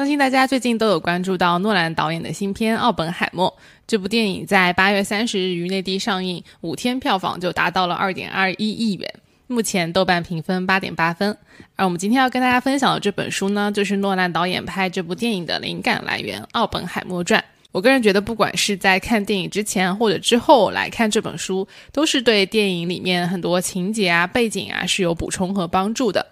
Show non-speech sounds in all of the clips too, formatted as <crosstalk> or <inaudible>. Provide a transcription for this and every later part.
相信大家最近都有关注到诺兰导演的新片《奥本海默》这部电影，在八月三十日于内地上映，五天票房就达到了二点二一亿元，目前豆瓣评分八点八分。而我们今天要跟大家分享的这本书呢，就是诺兰导演拍这部电影的灵感来源《奥本海默传》。我个人觉得，不管是在看电影之前或者之后来看这本书，都是对电影里面很多情节啊、背景啊是有补充和帮助的。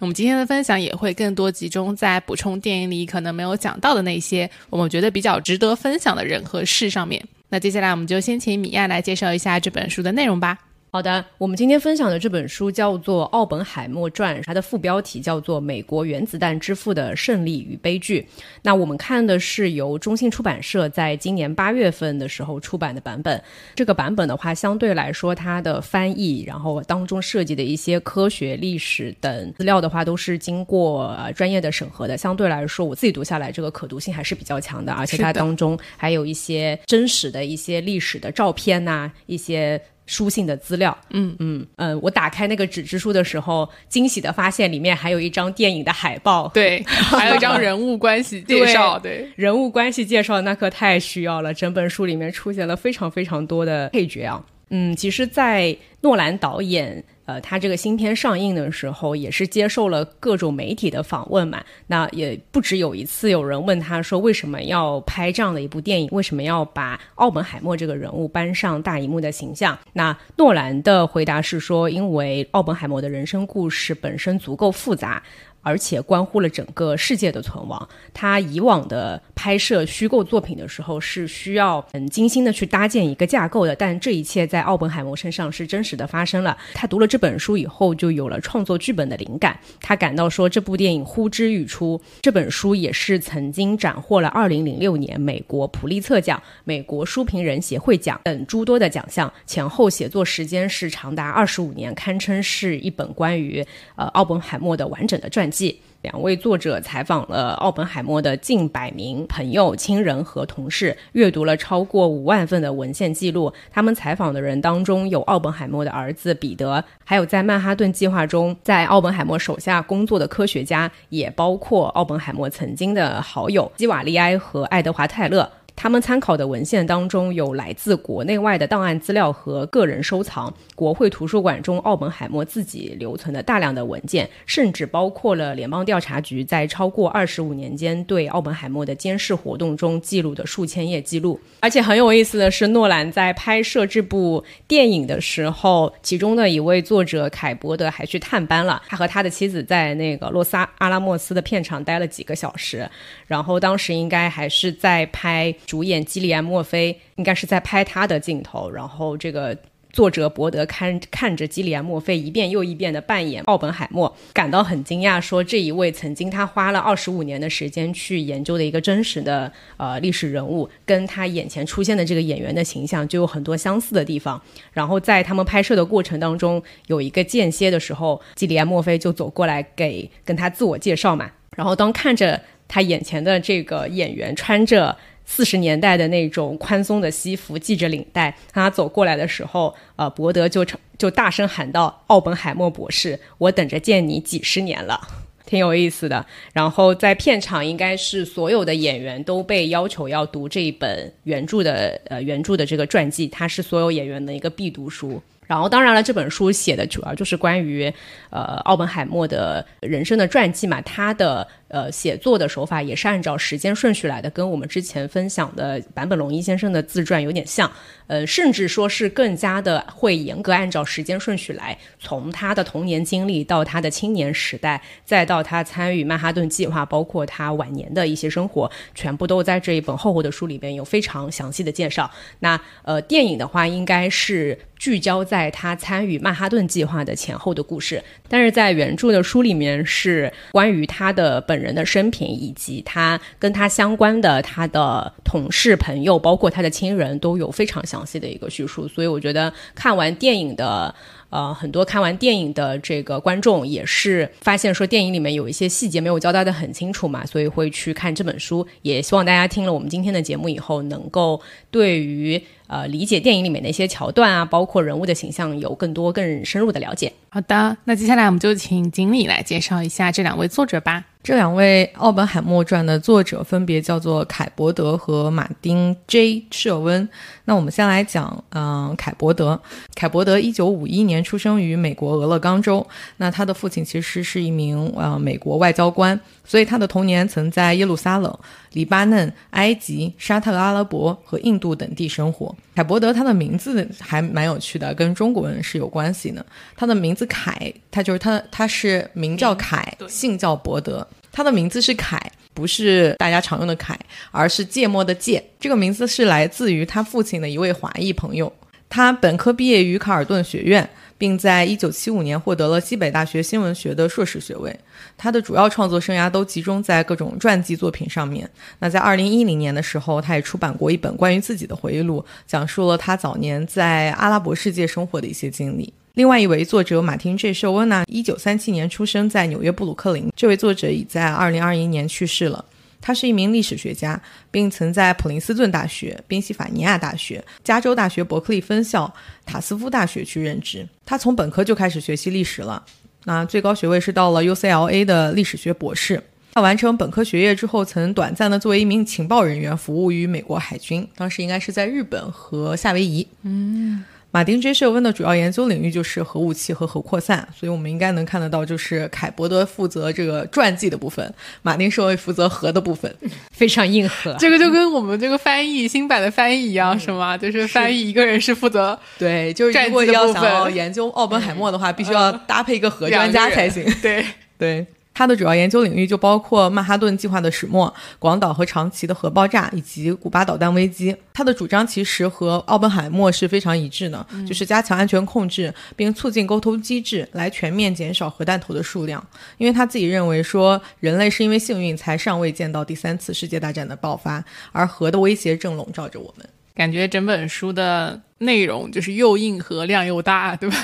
我们今天的分享也会更多集中在补充电影里可能没有讲到的那些我们觉得比较值得分享的人和事上面。那接下来我们就先请米娅来介绍一下这本书的内容吧。好的，我们今天分享的这本书叫做《奥本海默传》，它的副标题叫做《美国原子弹之父的胜利与悲剧》。那我们看的是由中信出版社在今年八月份的时候出版的版本。这个版本的话，相对来说，它的翻译，然后当中涉及的一些科学、历史等资料的话，都是经过专业的审核的。相对来说，我自己读下来，这个可读性还是比较强的，而且它当中还有一些真实的一些历史的照片呐，一些。书信的资料，嗯。嗯嗯，我打开那个纸质书的时候，惊喜的发现里面还有一张电影的海报，对，<laughs> 还有一张人物关系介绍，对，人物关系介绍那可太需要了，整本书里面出现了非常非常多的配角啊，嗯，其实，在诺兰导演。呃，他这个新片上映的时候，也是接受了各种媒体的访问嘛。那也不止有一次，有人问他说，为什么要拍这样的一部电影？为什么要把奥本海默这个人物搬上大荧幕的形象？那诺兰的回答是说，因为奥本海默的人生故事本身足够复杂。而且关乎了整个世界的存亡。他以往的拍摄虚构作品的时候是需要很精心的去搭建一个架构的，但这一切在奥本海默身上是真实的发生了。他读了这本书以后，就有了创作剧本的灵感。他感到说，这部电影呼之欲出。这本书也是曾经斩获了二零零六年美国普利策奖、美国书评人协会奖等诸多的奖项。前后写作时间是长达二十五年，堪称是一本关于呃奥本海默的完整的传记。两位作者采访了奥本海默的近百名朋友、亲人和同事，阅读了超过五万份的文献记录。他们采访的人当中有奥本海默的儿子彼得，还有在曼哈顿计划中在奥本海默手下工作的科学家，也包括奥本海默曾经的好友基瓦利埃和爱德华泰勒。他们参考的文献当中有来自国内外的档案资料和个人收藏，国会图书馆中奥本海默自己留存的大量的文件，甚至包括了联邦调查局在超过二十五年间对奥本海默的监视活动中记录的数千页记录。而且很有意思的是，诺兰在拍摄这部电影的时候，其中的一位作者凯伯德还去探班了，他和他的妻子在那个洛萨阿拉莫斯的片场待了几个小时，然后当时应该还是在拍。主演基里安·墨菲应该是在拍他的镜头，然后这个作者伯德看看着基里安·墨菲一遍又一遍的扮演奥本海默，感到很惊讶，说这一位曾经他花了二十五年的时间去研究的一个真实的呃历史人物，跟他眼前出现的这个演员的形象就有很多相似的地方。然后在他们拍摄的过程当中，有一个间歇的时候，基里安·墨菲就走过来给跟他自我介绍嘛，然后当看着他眼前的这个演员穿着。四十年代的那种宽松的西服，系着领带。他走过来的时候，呃，伯德就就大声喊道：“奥本海默博士，我等着见你几十年了，挺有意思的。”然后在片场，应该是所有的演员都被要求要读这一本原著的呃原著的这个传记，它是所有演员的一个必读书。然后，当然了，这本书写的主要就是关于呃奥本海默的人生的传记嘛，他的。呃，写作的手法也是按照时间顺序来的，跟我们之前分享的坂本龙一先生的自传有点像。呃，甚至说是更加的会严格按照时间顺序来，从他的童年经历到他的青年时代，再到他参与曼哈顿计划，包括他晚年的一些生活，全部都在这一本厚厚的书里边有非常详细的介绍。那呃，电影的话，应该是聚焦在他参与曼哈顿计划的前后的故事，但是在原著的书里面是关于他的本。人的生平，以及他跟他相关的他的同事、朋友，包括他的亲人，都有非常详细的一个叙述。所以我觉得看完电影的。呃，很多看完电影的这个观众也是发现说电影里面有一些细节没有交代的很清楚嘛，所以会去看这本书。也希望大家听了我们今天的节目以后，能够对于呃理解电影里面的一些桥段啊，包括人物的形象有更多更深入的了解。好的，那接下来我们就请锦鲤来介绍一下这两位作者吧。这两位《奥本海默传》的作者分别叫做凯伯德和马丁 ·J· 舍温。那我们先来讲，嗯，凯伯德。凯伯德一九五一年出生于美国俄勒冈州。那他的父亲其实是一名呃美国外交官，所以他的童年曾在耶路撒冷、黎巴嫩、埃及、沙特阿拉伯和印度等地生活。凯伯德他的名字还蛮有趣的，跟中国人是有关系的。他的名字凯，他就是他，他是名叫凯，姓叫伯德。他的名字是凯，不是大家常用的凯，而是芥末的芥。这个名字是来自于他父亲的一位华裔朋友。他本科毕业于卡尔顿学院，并在一九七五年获得了西北大学新闻学的硕士学位。他的主要创作生涯都集中在各种传记作品上面。那在二零一零年的时候，他也出版过一本关于自己的回忆录，讲述了他早年在阿拉伯世界生活的一些经历。另外一位作者马丁 ·J· 舍温呢，一九三七年出生在纽约布鲁克林。这位作者已在二零二一年去世了。他是一名历史学家，并曾在普林斯顿大学、宾夕法尼亚大学、加州大学伯克利分校、塔斯夫大学去任职。他从本科就开始学习历史了，那最高学位是到了 UCLA 的历史学博士。他完成本科学业之后，曾短暂的作为一名情报人员服务于美国海军，当时应该是在日本和夏威夷。嗯。马丁 ·J· 舍温的主要研究领域就是核武器和核扩散，所以我们应该能看得到，就是凯伯德负责这个传记的部分，马丁舍温负责核的部分，<laughs> 非常硬核。这个就跟我们这个翻译新版的翻译一样，是吗？就是翻译一个人是负责对，就是如果要想要研究奥本海默的话，必须要搭配一个核专家才行。对对。他的主要研究领域就包括曼哈顿计划的始末、广岛和长崎的核爆炸以及古巴导弹危机。他的主张其实和奥本海默是非常一致的，就是加强安全控制，并促进沟通机制，来全面减少核弹头的数量。因为他自己认为说，人类是因为幸运才尚未见到第三次世界大战的爆发，而核的威胁正笼罩着我们。感觉整本书的内容就是又硬核量又大，对吧？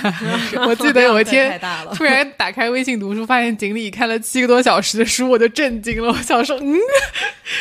我记得有一天 <laughs> 突然打开微信读书，发现锦鲤看了七个多小时的书，我就震惊了。我想说，嗯，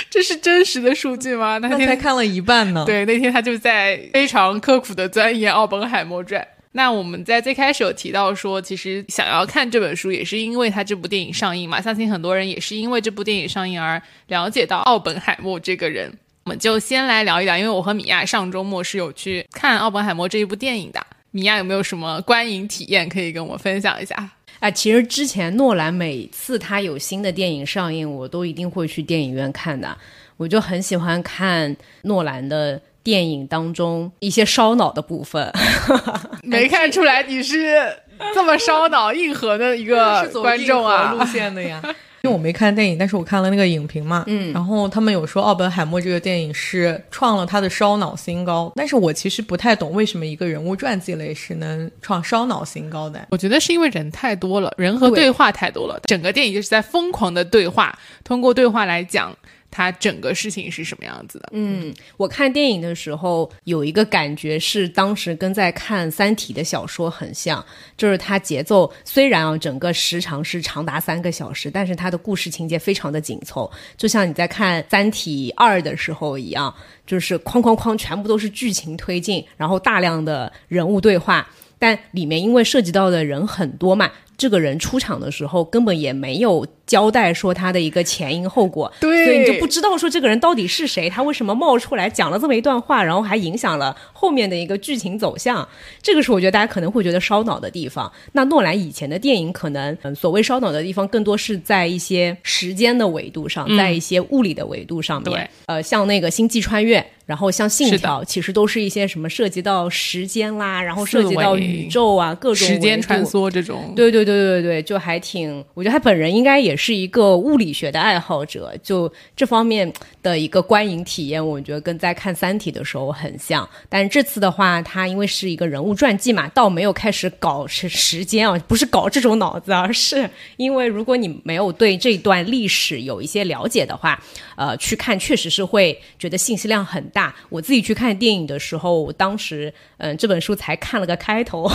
这是真实的数据吗？那天才看了一半呢。对，那天他就在非常刻苦的钻研《奥本海默传》。那我们在最开始有提到说，其实想要看这本书，也是因为他这部电影上映嘛。相信很多人也是因为这部电影上映而了解到奥本海默这个人。我们就先来聊一聊，因为我和米娅上周末是有去看《奥本海默》这一部电影的。米娅有没有什么观影体验可以跟我分享一下？啊，其实之前诺兰每次他有新的电影上映，我都一定会去电影院看的。我就很喜欢看诺兰的电影当中一些烧脑的部分。<laughs> 没看出来你是这么烧脑、硬核的一个 <laughs> 观众啊，路线的呀。因为我没看电影，但是我看了那个影评嘛，嗯，然后他们有说奥本海默这个电影是创了他的烧脑新高，但是我其实不太懂为什么一个人物传记类是能创烧脑新高的。我觉得是因为人太多了，人和对话太多了，整个电影就是在疯狂的对话，通过对话来讲。它整个事情是什么样子的？嗯，我看电影的时候有一个感觉是，当时跟在看《三体》的小说很像，就是它节奏虽然啊整个时长是长达三个小时，但是它的故事情节非常的紧凑，就像你在看《三体二》的时候一样，就是哐哐哐全部都是剧情推进，然后大量的人物对话，但里面因为涉及到的人很多嘛，这个人出场的时候根本也没有。交代说他的一个前因后果，对，所以你就不知道说这个人到底是谁，他为什么冒出来讲了这么一段话，然后还影响了后面的一个剧情走向。这个是我觉得大家可能会觉得烧脑的地方。那诺兰以前的电影可能嗯所谓烧脑的地方，更多是在一些时间的维度上，在一些物理的维度上面。呃，像那个星际穿越，然后像信条，其实都是一些什么涉及到时间啦，然后涉及到宇宙啊各种时间穿梭这种。对对对对对，就还挺，我觉得他本人应该也是一个物理学的爱好者，就这方面的一个观影体验，我觉得跟在看《三体》的时候很像。但是这次的话，他因为是一个人物传记嘛，倒没有开始搞时时间啊，不是搞这种脑子，而是因为如果你没有对这段历史有一些了解的话，呃，去看确实是会觉得信息量很大。我自己去看电影的时候，我当时嗯，这本书才看了个开头，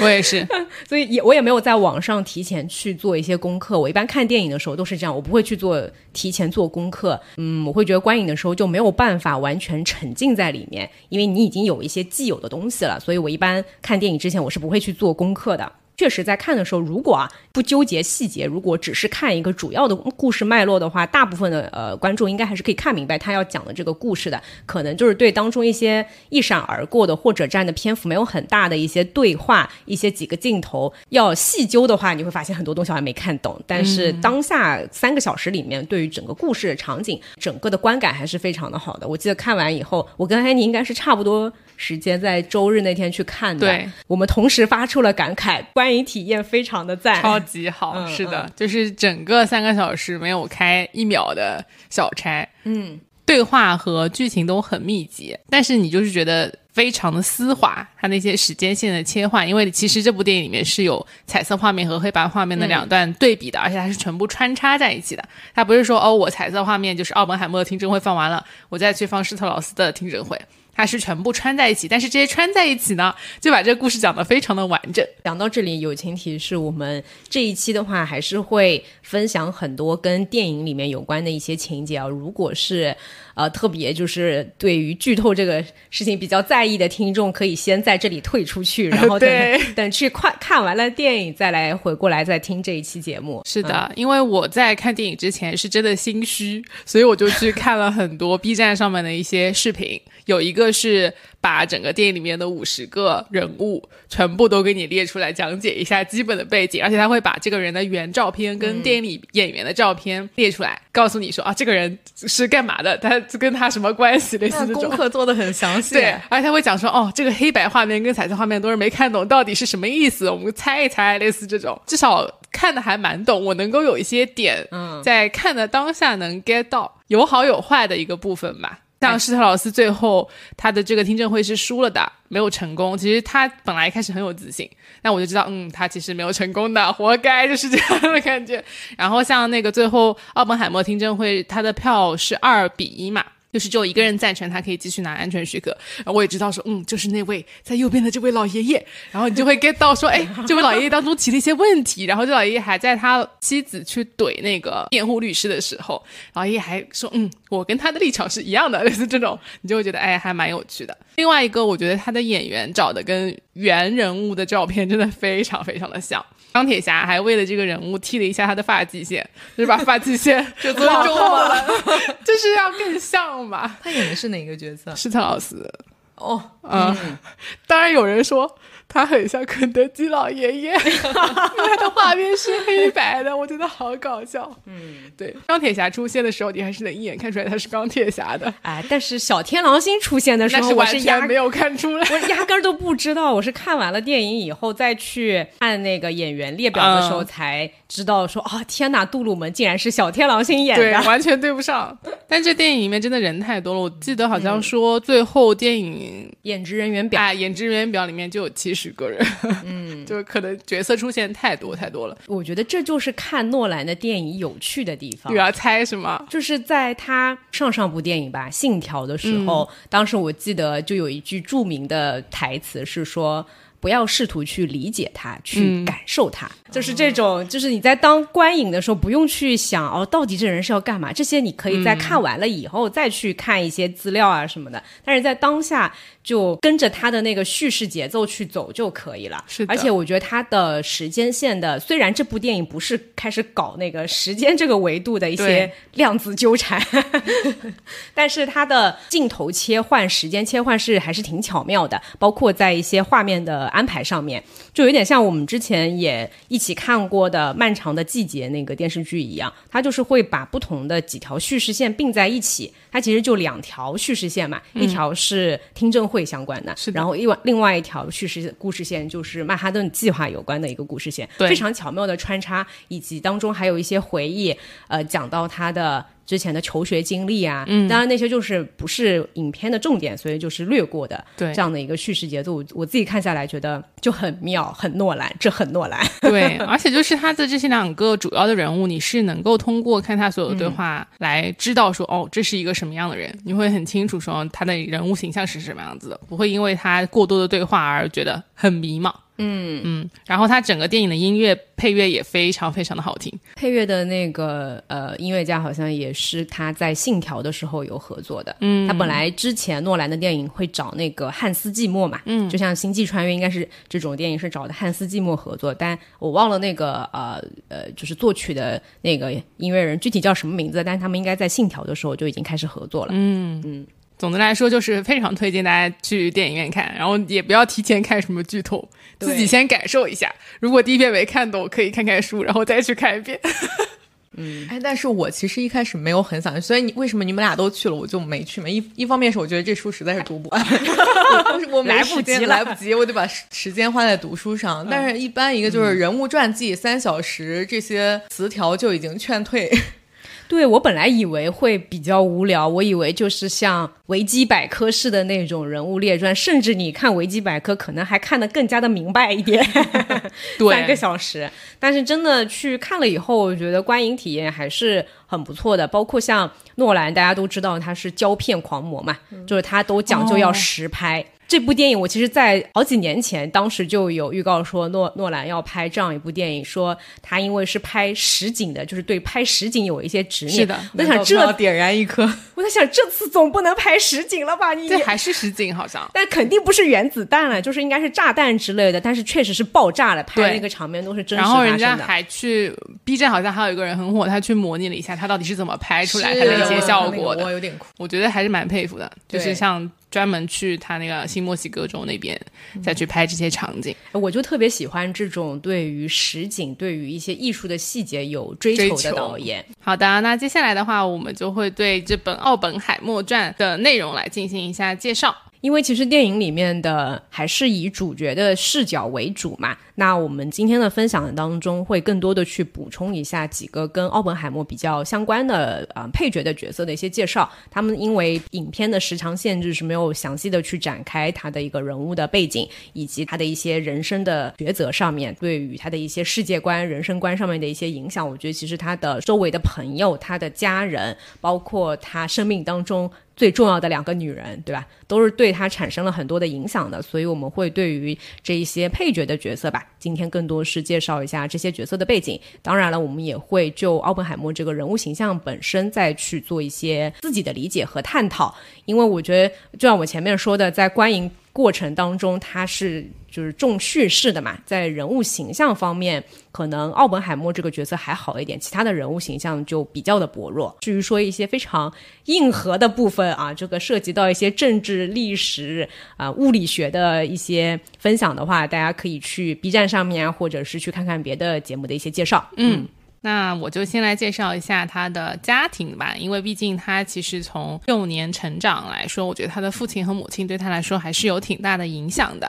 我也是，<laughs> 所以也我也没有在网网上提前去做一些功课。我一般看电影的时候都是这样，我不会去做提前做功课。嗯，我会觉得观影的时候就没有办法完全沉浸在里面，因为你已经有一些既有的东西了。所以我一般看电影之前，我是不会去做功课的。确实，在看的时候，如果啊不纠结细节，如果只是看一个主要的故事脉络的话，大部分的呃观众应该还是可以看明白他要讲的这个故事的。可能就是对当中一些一闪而过的，或者占的篇幅没有很大的一些对话、一些几个镜头，要细究的话，你会发现很多东西还没看懂。但是当下三个小时里面，对于整个故事场景、整个的观感还是非常的好的。我记得看完以后，我跟安妮应该是差不多。时间在周日那天去看的，对，我们同时发出了感慨，观影体验非常的赞，超级好，是的，就是整个三个小时没有开一秒的小差，嗯，对话和剧情都很密集，但是你就是觉得非常的丝滑，它那些时间线的切换，因为其实这部电影里面是有彩色画面和黑白画面的两段对比的，而且它是全部穿插在一起的，它不是说哦，我彩色画面就是奥本海默的听证会放完了，我再去放施特劳斯的听证会。它是全部穿在一起，但是这些穿在一起呢，就把这个故事讲得非常的完整。讲到这里，友情提示：我们这一期的话，还是会分享很多跟电影里面有关的一些情节啊。如果是呃特别就是对于剧透这个事情比较在意的听众，可以先在这里退出去，<laughs> 然后等等去看看完了电影再来回过来再听这一期节目。是的，因为我在看电影之前是真的心虚，所以我就去看了很多 <laughs> B 站上面的一些视频。有一个是把整个电影里面的五十个人物全部都给你列出来，讲解一下基本的背景，而且他会把这个人的原照片跟电影里演员的照片列出来，告诉你说啊，这个人是干嘛的，他跟他什么关系，类似这种。功课做的很详细。对，而且他会讲说，哦，这个黑白画面跟彩色画面都是没看懂，到底是什么意思？我们猜一猜，类似这种，至少看的还蛮懂，我能够有一些点，在看的当下能 get 到，有好有坏的一个部分吧。像施特劳斯最后他的这个听证会是输了的，没有成功。其实他本来一开始很有自信，但我就知道，嗯，他其实没有成功的，活该，就是这样的感觉。然后像那个最后奥本海默听证会，他的票是二比一嘛。就是只有一个人赞成他可以继续拿安全许可，然后我也知道说，嗯，就是那位在右边的这位老爷爷，然后你就会 get 到说，哎，这位老爷爷当中提了一些问题，然后这老爷爷还在他妻子去怼那个辩护律师的时候，老爷爷还说，嗯，我跟他的立场是一样的，类似这种，你就会觉得，哎，还蛮有趣的。另外一个，我觉得他的演员找的跟原人物的照片真的非常非常的像。钢铁侠还为了这个人物剃了一下他的发际线，就是把发际线 <laughs> 就做重了，<laughs> 就是要更像吧。他演的是哪个角色？是特劳斯。哦，嗯，<laughs> 当然有人说。他很像肯德基老爷爷，<laughs> 他的画面是黑白的，我觉得好搞笑。嗯，对，钢铁侠出现的时候，你还是能一眼看出来他是钢铁侠的。哎，但是小天狼星出现的时候，我是压没有看出来，我压根儿都不知道。我是看完了电影以后再去按那个演员列表的时候才知道，说啊，天哪，杜鲁门竟然是小天狼星演的，对，完全对不上。但这电影里面真的人太多了，我记得好像说最后电影演职人员表，哎，演职人员表里面就有七。十个人，嗯，<laughs> 就可能角色出现太多太多了。我觉得这就是看诺兰的电影有趣的地方。你要猜是吗？就是在他上上部电影吧，《信条》的时候，当时我记得就有一句著名的台词是说。不要试图去理解它，去感受它，就是这种，就是你在当观影的时候，不用去想哦，到底这人是要干嘛？这些你可以在看完了以后再去看一些资料啊什么的。但是在当下，就跟着他的那个叙事节奏去走就可以了。是，而且我觉得他的时间线的，虽然这部电影不是开始搞那个时间这个维度的一些量子纠缠，<laughs> 但是他的镜头切换、时间切换是还是挺巧妙的，包括在一些画面的。的安排上面，就有点像我们之前也一起看过的《漫长的季节》那个电视剧一样，它就是会把不同的几条叙事线并在一起。它其实就两条叙事线嘛，一条是听证会相关的，是的。然后另外另外一条叙事故事线就是曼哈顿计划有关的一个故事线，对。非常巧妙的穿插，以及当中还有一些回忆，呃，讲到他的之前的求学经历啊，嗯，当然那些就是不是影片的重点，所以就是略过的，对。这样的一个叙事节奏，我我自己看下来觉得就很妙，很诺兰，这很诺兰，对，而且就是他的这些两个主要的人物，你是能够通过看他所有的对话来知道说，哦，这是一个什么样的人，你会很清楚说他的人物形象是什么样子的，不会因为他过多的对话而觉得很迷茫。嗯嗯，然后他整个电影的音乐配乐也非常非常的好听。配乐的那个呃音乐家好像也是他在《信条》的时候有合作的。嗯，他本来之前诺兰的电影会找那个汉斯季默嘛，嗯，就像《星际穿越》应该是这种电影是找的汉斯季默合作，但我忘了那个呃呃就是作曲的那个音乐人具体叫什么名字，但是他们应该在《信条》的时候就已经开始合作了。总的来说，就是非常推荐大家去电影院看，然后也不要提前看什么剧透，自己先感受一下。如果第一遍没看懂，可以看看书，然后再去看一遍。<laughs> 嗯哎，但是我其实一开始没有很想，所以你为什么你们俩都去了，我就没去嘛？一一方面是我觉得这书实在是读不完，<laughs> 我我没来不时间及来不及，我得把时时间花在读书上。但是，一般一个就是人物传记三小时这些词条就已经劝退。对我本来以为会比较无聊，我以为就是像维基百科式的那种人物列传，甚至你看维基百科可能还看得更加的明白一点。<laughs> 对三个小时，但是真的去看了以后，我觉得观影体验还是很不错的。包括像诺兰，大家都知道他是胶片狂魔嘛，就是他都讲究要实拍。这部电影我其实，在好几年前，当时就有预告说诺诺兰要拍这样一部电影，说他因为是拍实景的，就是对拍实景有一些执念。是的我在想这点燃一颗，<laughs> 我在想，这次总不能拍实景了吧？你这还是实景，好像。但肯定不是原子弹了，就是应该是炸弹之类的。但是确实是爆炸了，拍对那个场面都是真实然后。人家还去 B 站，好像还有一个人很火，他去模拟了一下他到底是怎么拍出来他的一些效果的。我有点哭。我觉得还是蛮佩服的，就是像专门去他那个新墨西哥州那边再去拍这些场景。我就特别喜欢这种对于实景、对于一些艺术的细节有追求的导演。好的，那接下来的话，我们就会对这本《奥本海默传》的内容来进行一下介绍。因为其实电影里面的还是以主角的视角为主嘛，那我们今天的分享当中会更多的去补充一下几个跟奥本海默比较相关的呃配角的角色的一些介绍。他们因为影片的时长限制是没有详细的去展开他的一个人物的背景，以及他的一些人生的抉择上面，对于他的一些世界观、人生观上面的一些影响。我觉得其实他的周围的朋友、他的家人，包括他生命当中最重要的两个女人，对吧？都是对他产生了很多的影响的，所以我们会对于这一些配角的角色吧，今天更多是介绍一下这些角色的背景。当然了，我们也会就奥本海默这个人物形象本身再去做一些自己的理解和探讨，因为我觉得，就像我前面说的，在观影过程当中，他是就是重叙事的嘛，在人物形象方面，可能奥本海默这个角色还好一点，其他的人物形象就比较的薄弱。至于说一些非常硬核的部分啊，这个涉及到一些政治、历史啊、物理学的一些分享的话，大家可以去 B 站上面，或者是去看看别的节目的一些介绍。嗯，那我就先来介绍一下他的家庭吧，因为毕竟他其实从幼年成长来说，我觉得他的父亲和母亲对他来说还是有挺大的影响的。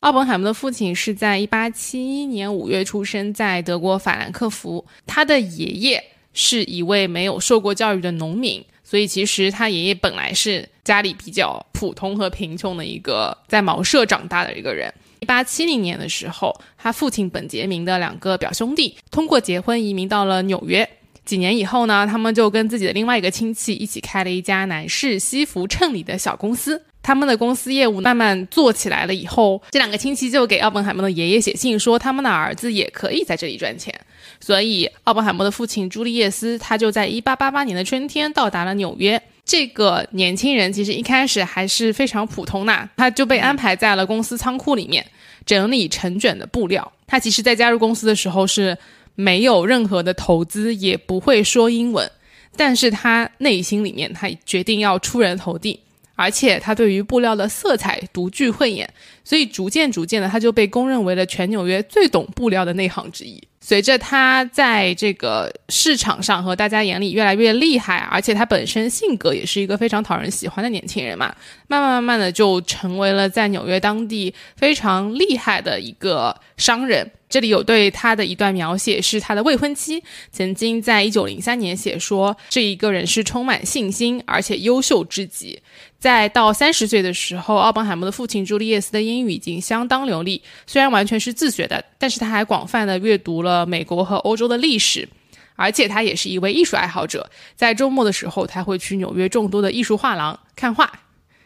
奥本海默的父亲是在一八七一年五月出生在德国法兰克福，他的爷爷是一位没有受过教育的农民，所以其实他爷爷本来是家里比较普通和贫穷的一个在茅舍长大的一个人。一八七零年的时候，他父亲本杰明的两个表兄弟通过结婚移民到了纽约。几年以后呢，他们就跟自己的另外一个亲戚一起开了一家男士西服衬里的小公司。他们的公司业务慢慢做起来了以后，这两个亲戚就给奥本海默的爷爷写信说，他们的儿子也可以在这里赚钱。所以，奥本海默的父亲朱利叶斯他就在1888年的春天到达了纽约。这个年轻人其实一开始还是非常普通的，他就被安排在了公司仓库里面整理成卷的布料。他其实，在加入公司的时候是没有任何的投资，也不会说英文，但是他内心里面他决定要出人头地，而且他对于布料的色彩独具慧眼，所以逐渐逐渐的，他就被公认为了全纽约最懂布料的内行之一。随着他在这个市场上和大家眼里越来越厉害，而且他本身性格也是一个非常讨人喜欢的年轻人嘛，慢慢慢慢的就成为了在纽约当地非常厉害的一个商人。这里有对他的一段描写，是他的未婚妻曾经在一九零三年写说，这一个人是充满信心而且优秀至极。在到三十岁的时候，奥本海默的父亲朱利叶斯的英语已经相当流利，虽然完全是自学的，但是他还广泛的阅读了美国和欧洲的历史，而且他也是一位艺术爱好者。在周末的时候，他会去纽约众多的艺术画廊看画，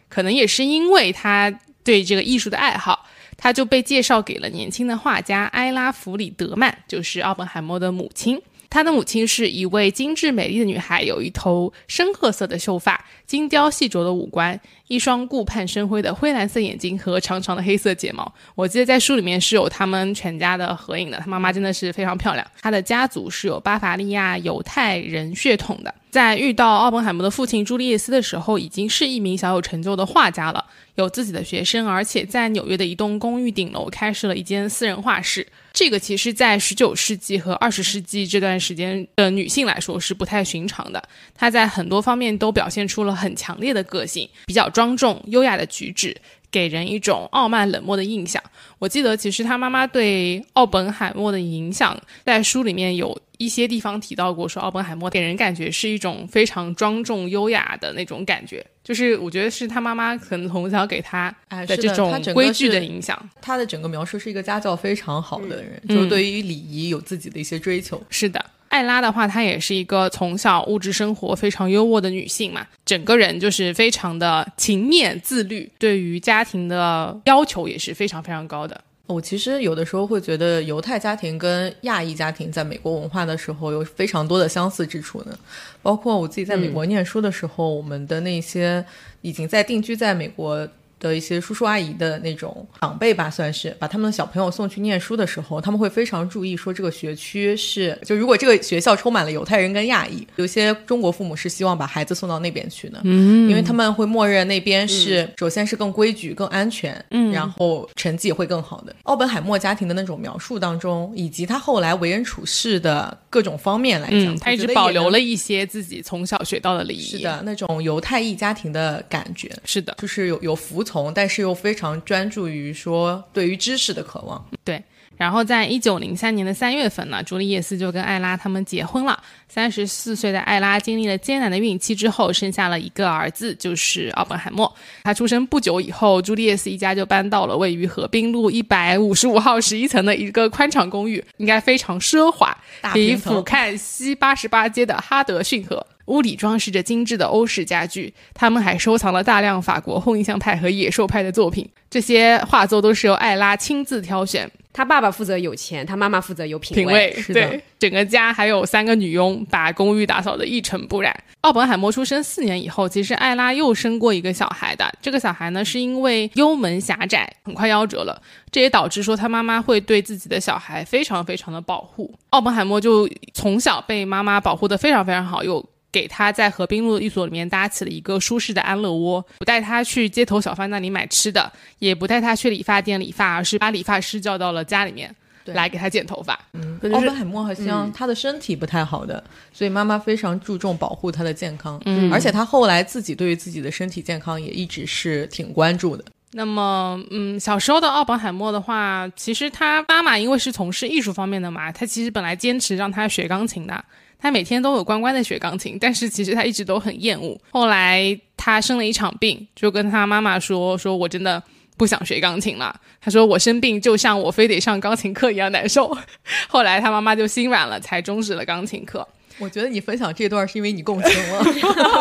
可能也是因为他对这个艺术的爱好，他就被介绍给了年轻的画家埃拉·弗里德曼，就是奥本海默的母亲。他的母亲是一位精致美丽的女孩，有一头深褐色的秀发，精雕细琢的五官，一双顾盼生辉的灰蓝色眼睛和长长的黑色睫毛。我记得在书里面是有他们全家的合影的，他妈妈真的是非常漂亮。他的家族是有巴伐利亚犹太人血统的。在遇到奥本海默的父亲朱利叶斯的时候，已经是一名小有成就的画家了，有自己的学生，而且在纽约的一栋公寓顶楼开设了一间私人画室。这个其实，在十九世纪和二十世纪这段时间的女性来说是不太寻常的。她在很多方面都表现出了很强烈的个性，比较专庄重、优雅的举止，给人一种傲慢冷漠的印象。我记得，其实他妈妈对奥本海默的影响，在书里面有一些地方提到过，说奥本海默给人感觉是一种非常庄重、优雅的那种感觉。就是我觉得是他妈妈可能从小给他的这种规矩的影响。他的整个描述是一个家教非常好的人，就是对于礼仪有自己的一些追求。是的，艾拉的话，她也是一个从小物质生活非常优渥的女性嘛，整个人就是非常的勤勉自律，对于家庭的要求也是非常非常高的。我其实有的时候会觉得犹太家庭跟亚裔家庭在美国文化的时候有非常多的相似之处呢，包括我自己在美国念书的时候，我们的那些已经在定居在美国。的一些叔叔阿姨的那种长辈吧，算是把他们的小朋友送去念书的时候，他们会非常注意说这个学区是就如果这个学校充满了犹太人跟亚裔，有些中国父母是希望把孩子送到那边去的，嗯，因为他们会默认那边是首先是更规矩、更安全，嗯，然后成绩也会更好的。奥本海默家庭的那种描述当中，以及他后来为人处事的各种方面来讲，他一直保留了一些自己从小学到的礼仪，是的，那种犹太裔家庭的感觉，是的，就是有有服。从，但是又非常专注于说对于知识的渴望。对，然后在一九零三年的三月份呢，朱丽叶斯就跟艾拉他们结婚了。三十四岁的艾拉经历了艰难的孕期之后，生下了一个儿子，就是奥本海默。他出生不久以后，朱丽叶斯一家就搬到了位于河滨路一百五十五号十一层的一个宽敞公寓，应该非常奢华，可以俯瞰西八十八街的哈德逊河。屋里装饰着精致的欧式家具，他们还收藏了大量法国后印象派和野兽派的作品。这些画作都是由艾拉亲自挑选，他爸爸负责有钱，他妈妈负责有品味。是的，整个家还有三个女佣，把公寓打扫得一尘不染。奥本海默出生四年以后，其实艾拉又生过一个小孩的。这个小孩呢，是因为幽门狭窄，很快夭折了。这也导致说他妈妈会对自己的小孩非常非常的保护。奥本海默就从小被妈妈保护得非常非常好，又。给他在河滨路的寓所里面搭起了一个舒适的安乐窝，不带他去街头小贩那里买吃的，也不带他去理发店理发，而是把理发师叫到了家里面来给他剪头发。嗯，奥本海默好像他的身体不太好的，所以妈妈非常注重保护他的健康。嗯，而且他后来自己对于自己的身体健康也一直是挺关注的。那么，嗯，小时候的奥本海默的话，其实他妈妈因为是从事艺术方面的嘛，他其实本来坚持让他学钢琴的。他每天都有乖乖的学钢琴，<laughs> 但是其实他一直都很厌恶。后来他生了一场病，就跟他妈妈说：“说我真的不想学钢琴了。”他说：“我生病就像我非得上钢琴课一样难受。<laughs> ”后来他妈妈就心软了，才终止了钢琴课。我觉得你分享这段是因为你共情了。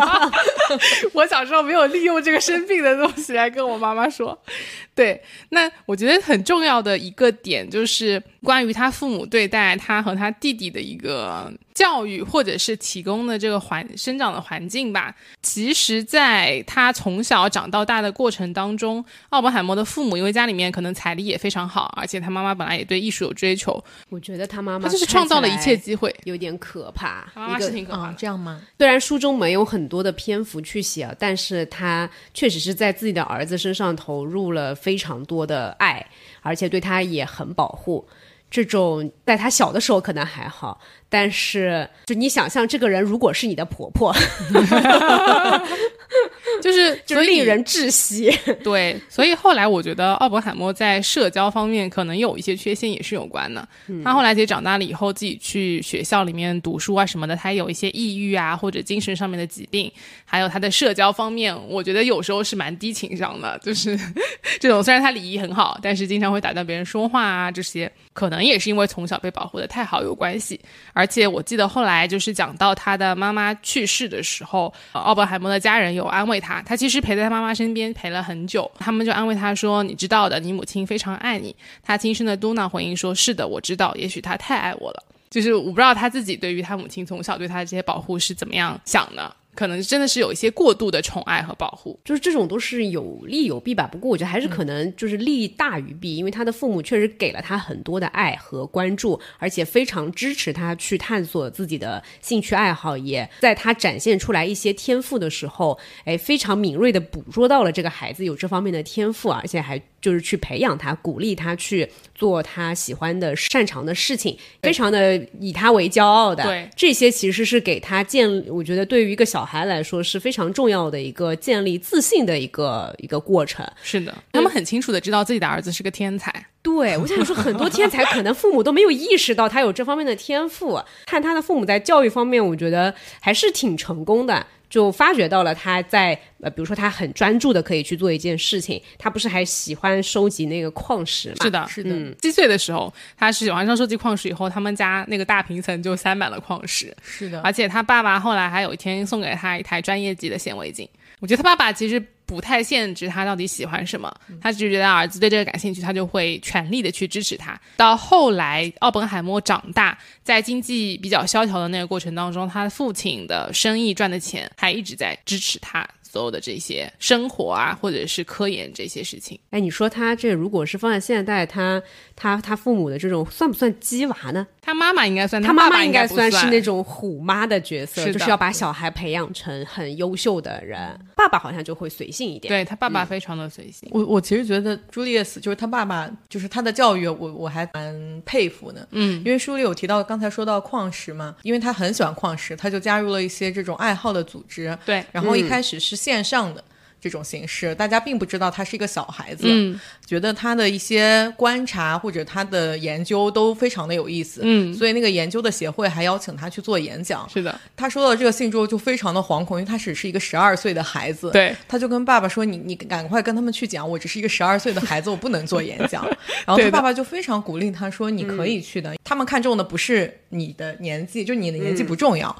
<laughs> 我小时候没有利用这个生病的东西来跟我妈妈说。对，那我觉得很重要的一个点就是关于他父母对待他和他弟弟的一个。教育或者是提供的这个环生长的环境吧。其实，在他从小长到大的过程当中，奥本海默的父母因为家里面可能财力也非常好，而且他妈妈本来也对艺术有追求，我觉得他妈妈他就是创造了一切机会，有点可怕。他妈妈是挺可怕的，这样吗？虽然书中没有很多的篇幅去写，但是他确实是在自己的儿子身上投入了非常多的爱，而且对他也很保护。这种在他小的时候可能还好，但是就你想象这个人如果是你的婆婆，<laughs> 就是 <laughs> 就令人窒息。<laughs> 对，所以后来我觉得奥本海默在社交方面可能有一些缺陷，也是有关的。他后来其实长大了以后，自己去学校里面读书啊什么的，他有一些抑郁啊或者精神上面的疾病，还有他的社交方面，我觉得有时候是蛮低情商的，就是这种虽然他礼仪很好，但是经常会打断别人说话啊这些。可能也是因为从小被保护的太好有关系，而且我记得后来就是讲到他的妈妈去世的时候，奥本海默的家人有安慰他，他其实陪在他妈妈身边陪了很久，他们就安慰他说：“你知道的，你母亲非常爱你。”他轻声的嘟囔回应说：“是的，我知道，也许他太爱我了。”就是我不知道他自己对于他母亲从小对他的这些保护是怎么样想的。可能真的是有一些过度的宠爱和保护，就是这种都是有利有弊吧。不过我觉得还是可能就是利大于弊，因为他的父母确实给了他很多的爱和关注，而且非常支持他去探索自己的兴趣爱好，也在他展现出来一些天赋的时候，哎，非常敏锐的捕捉到了这个孩子有这方面的天赋，而且还。就是去培养他，鼓励他去做他喜欢的、擅长的事情，非常的以他为骄傲的。对，这些其实是给他建，我觉得对于一个小孩来说是非常重要的一个建立自信的一个一个过程。是的，他们很清楚的知道自己的儿子是个天才。对，我想说，很多天才可能父母都没有意识到他有这方面的天赋。看他的父母在教育方面，我觉得还是挺成功的。就发觉到了他在呃，比如说他很专注的可以去做一件事情，他不是还喜欢收集那个矿石嘛？是的，是的。七岁的时候，他是晚上收集矿石以后，他们家那个大平层就塞满了矿石。是的，而且他爸爸后来还有一天送给他一台专业级的显微镜。我觉得他爸爸其实。不太限制他到底喜欢什么，他只是觉得儿子对这个感兴趣，他就会全力的去支持他。到后来，奥本海默长大，在经济比较萧条的那个过程当中，他父亲的生意赚的钱还一直在支持他。所有的这些生活啊，或者是科研这些事情，哎，你说他这如果是放在现代，他他他父母的这种算不算鸡娃呢？他妈妈应该算，他妈妈应该算是那种虎妈的角色，就是要把小孩培养成很优秀的人。爸爸好像就会随性一点，对他爸爸非常的随性。我我其实觉得朱丽叶斯就是他爸爸，就是他的教育，我我还蛮佩服的。嗯，因为书里有提到，刚才说到矿石嘛，因为他很喜欢矿石，他就加入了一些这种爱好的组织。对，然后一开始是。线上的这种形式，大家并不知道他是一个小孩子，觉得他的一些观察或者他的研究都非常的有意思，嗯，所以那个研究的协会还邀请他去做演讲。是的，他收到这个信之后就非常的惶恐，因为他只是一个十二岁的孩子，对，他就跟爸爸说：“你你赶快跟他们去讲，我只是一个十二岁的孩子，我不能做演讲。<laughs> ”然后他爸爸就非常鼓励他说：“你可以去的，他们看中的不是你的年纪，就你的年纪不重要。”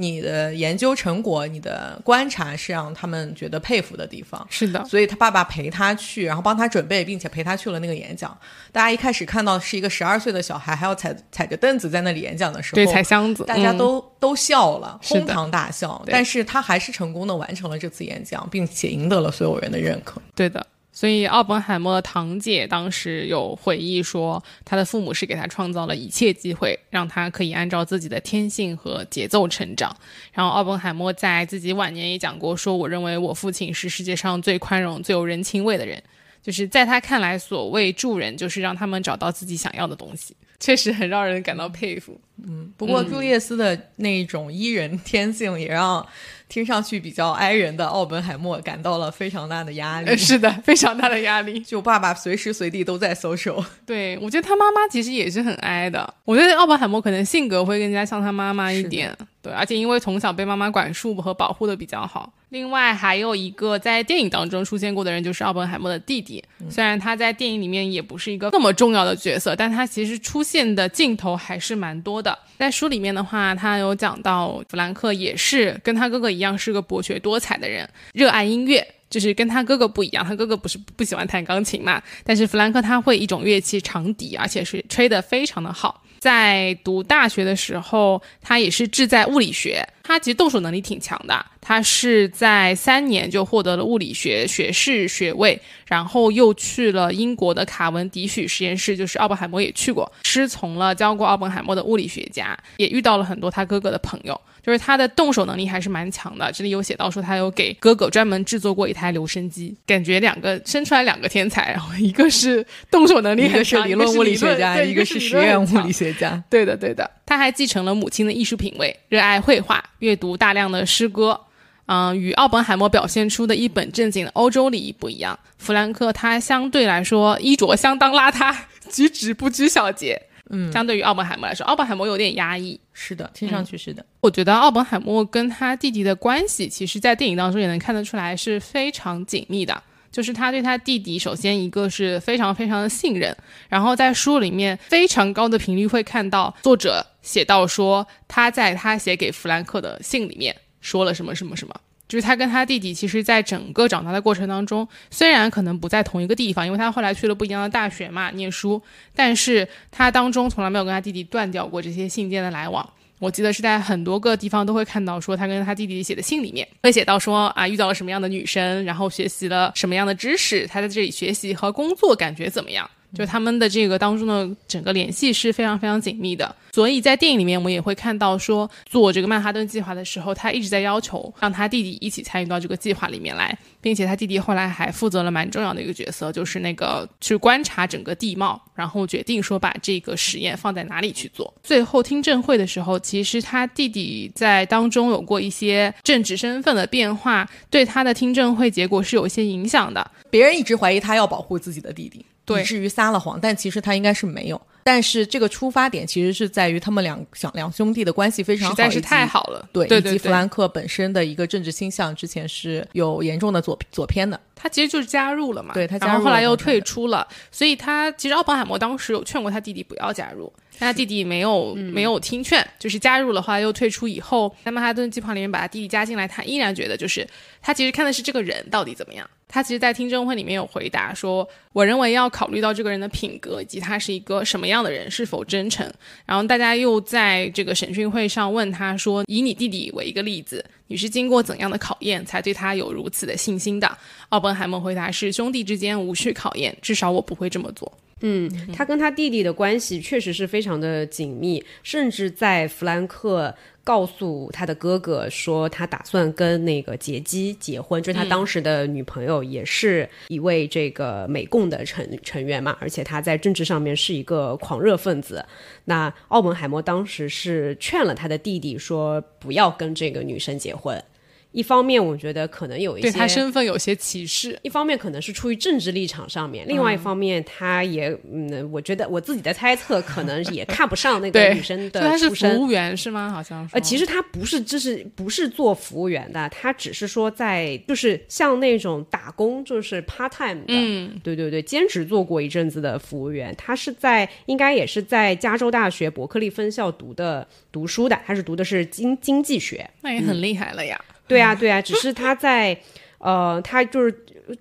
你的研究成果，你的观察是让他们觉得佩服的地方。是的，所以他爸爸陪他去，然后帮他准备，并且陪他去了那个演讲。大家一开始看到是一个十二岁的小孩，还要踩踩着凳子在那里演讲的时候，对，踩箱子，大家都都笑了，哄堂大笑。但是他还是成功的完成了这次演讲，并且赢得了所有人的认可。对的。所以，奥本海默的堂姐当时有回忆说，他的父母是给他创造了一切机会，让他可以按照自己的天性和节奏成长。然后，奥本海默在自己晚年也讲过，说：“我认为我父亲是世界上最宽容、最有人情味的人。”就是在他看来，所谓助人，就是让他们找到自己想要的东西，确实很让人感到佩服。嗯，不过朱叶斯的那种伊人天性，也让。听上去比较哀人的奥本海默感到了非常大的压力，是的，非常大的压力。<laughs> 就爸爸随时随地都在搜手。对，我觉得他妈妈其实也是很哀的。我觉得奥本海默可能性格会更加像他妈妈一点。对，而且因为从小被妈妈管束和保护的比较好。另外还有一个在电影当中出现过的人，就是奥本海默的弟弟。虽然他在电影里面也不是一个那么重要的角色，但他其实出现的镜头还是蛮多的。在书里面的话，他有讲到弗兰克也是跟他哥哥一样是个博学多才的人，热爱音乐，就是跟他哥哥不一样。他哥哥不是不喜欢弹钢琴嘛，但是弗兰克他会一种乐器长笛，而且是吹得非常的好。在读大学的时候，他也是志在物理学。他其实动手能力挺强的，他是在三年就获得了物理学学士学位，然后又去了英国的卡文迪许实验室，就是奥本海默也去过，师从了教过奥本海默的物理学家，也遇到了很多他哥哥的朋友，就是他的动手能力还是蛮强的。这里有写到说他有给哥哥专门制作过一台留声机，感觉两个生出来两个天才，然后一个是动手能力很强，一个是理论物理学家，一个是实验物理学家。对的，对的。他还继承了母亲的艺术品味，热爱绘画。阅读大量的诗歌，嗯，与奥本海默表现出的一本正经的欧洲礼仪不一样。弗兰克他相对来说衣着相当邋遢，举止不拘小节。嗯，相对于奥本海默来说，奥本海默有点压抑。是的，听上去是的。我觉得奥本海默跟他弟弟的关系，其实在电影当中也能看得出来是非常紧密的。就是他对他弟弟，首先一个是非常非常的信任，然后在书里面非常高的频率会看到作者写到说他在他写给弗兰克的信里面说了什么什么什么，就是他跟他弟弟其实在整个长大的过程当中，虽然可能不在同一个地方，因为他后来去了不一样的大学嘛念书，但是他当中从来没有跟他弟弟断掉过这些信件的来往。我记得是在很多个地方都会看到，说他跟他弟弟写的信里面会写到说啊，遇到了什么样的女生，然后学习了什么样的知识，他在这里学习和工作感觉怎么样。就他们的这个当中的整个联系是非常非常紧密的，所以在电影里面我们也会看到说，做这个曼哈顿计划的时候，他一直在要求让他弟弟一起参与到这个计划里面来，并且他弟弟后来还负责了蛮重要的一个角色，就是那个去观察整个地貌，然后决定说把这个实验放在哪里去做。最后听证会的时候，其实他弟弟在当中有过一些政治身份的变化，对他的听证会结果是有一些影响的。别人一直怀疑他要保护自己的弟弟。以至于撒了谎，但其实他应该是没有。但是这个出发点其实是在于他们两两两兄弟的关系非常好，实在是太好了。对，以及弗兰克本身的一个政治倾向，之前是有严重的左左偏的。他其实就是加入了嘛，对他，然后后来又退出了。所以他其实奥本海默当时有劝过他弟弟不要加入，但他弟弟没有没有听劝，就是加入的话又退出以后，在曼哈顿计划里面把他弟弟加进来，他依然觉得就是他其实看的是这个人到底怎么样。他其实，在听证会里面有回答说：“我认为要考虑到这个人的品格以及他是一个什么样的人，是否真诚。”然后大家又在这个审讯会上问他说：“以你弟弟为一个例子，你是经过怎样的考验才对他有如此的信心的？”奥本海默回答是：“兄弟之间无需考验，至少我不会这么做。”嗯，他跟他弟弟的关系确实是非常的紧密，甚至在弗兰克。告诉他的哥哥说，他打算跟那个杰基结婚，就是他当时的女朋友，也是一位这个美共的成成员嘛，而且他在政治上面是一个狂热分子。那奥本海默当时是劝了他的弟弟说，不要跟这个女生结婚。一方面，我觉得可能有一些对他身份有些歧视；一方面，可能是出于政治立场上面；另外一方面，他也嗯，我觉得我自己的猜测，可能也看不上那个女生的出身。服务员是吗？好像呃，其实他不是，就是不是做服务员的，他只是说在就是像那种打工，就是 part time 的，嗯，对对对，兼职做过一阵子的服务员。他是在应该也是在加州大学伯克利分校读的读书的，他是读的是经经济学，那也很厉害了呀。对啊，对啊，只是他在，呃，他就是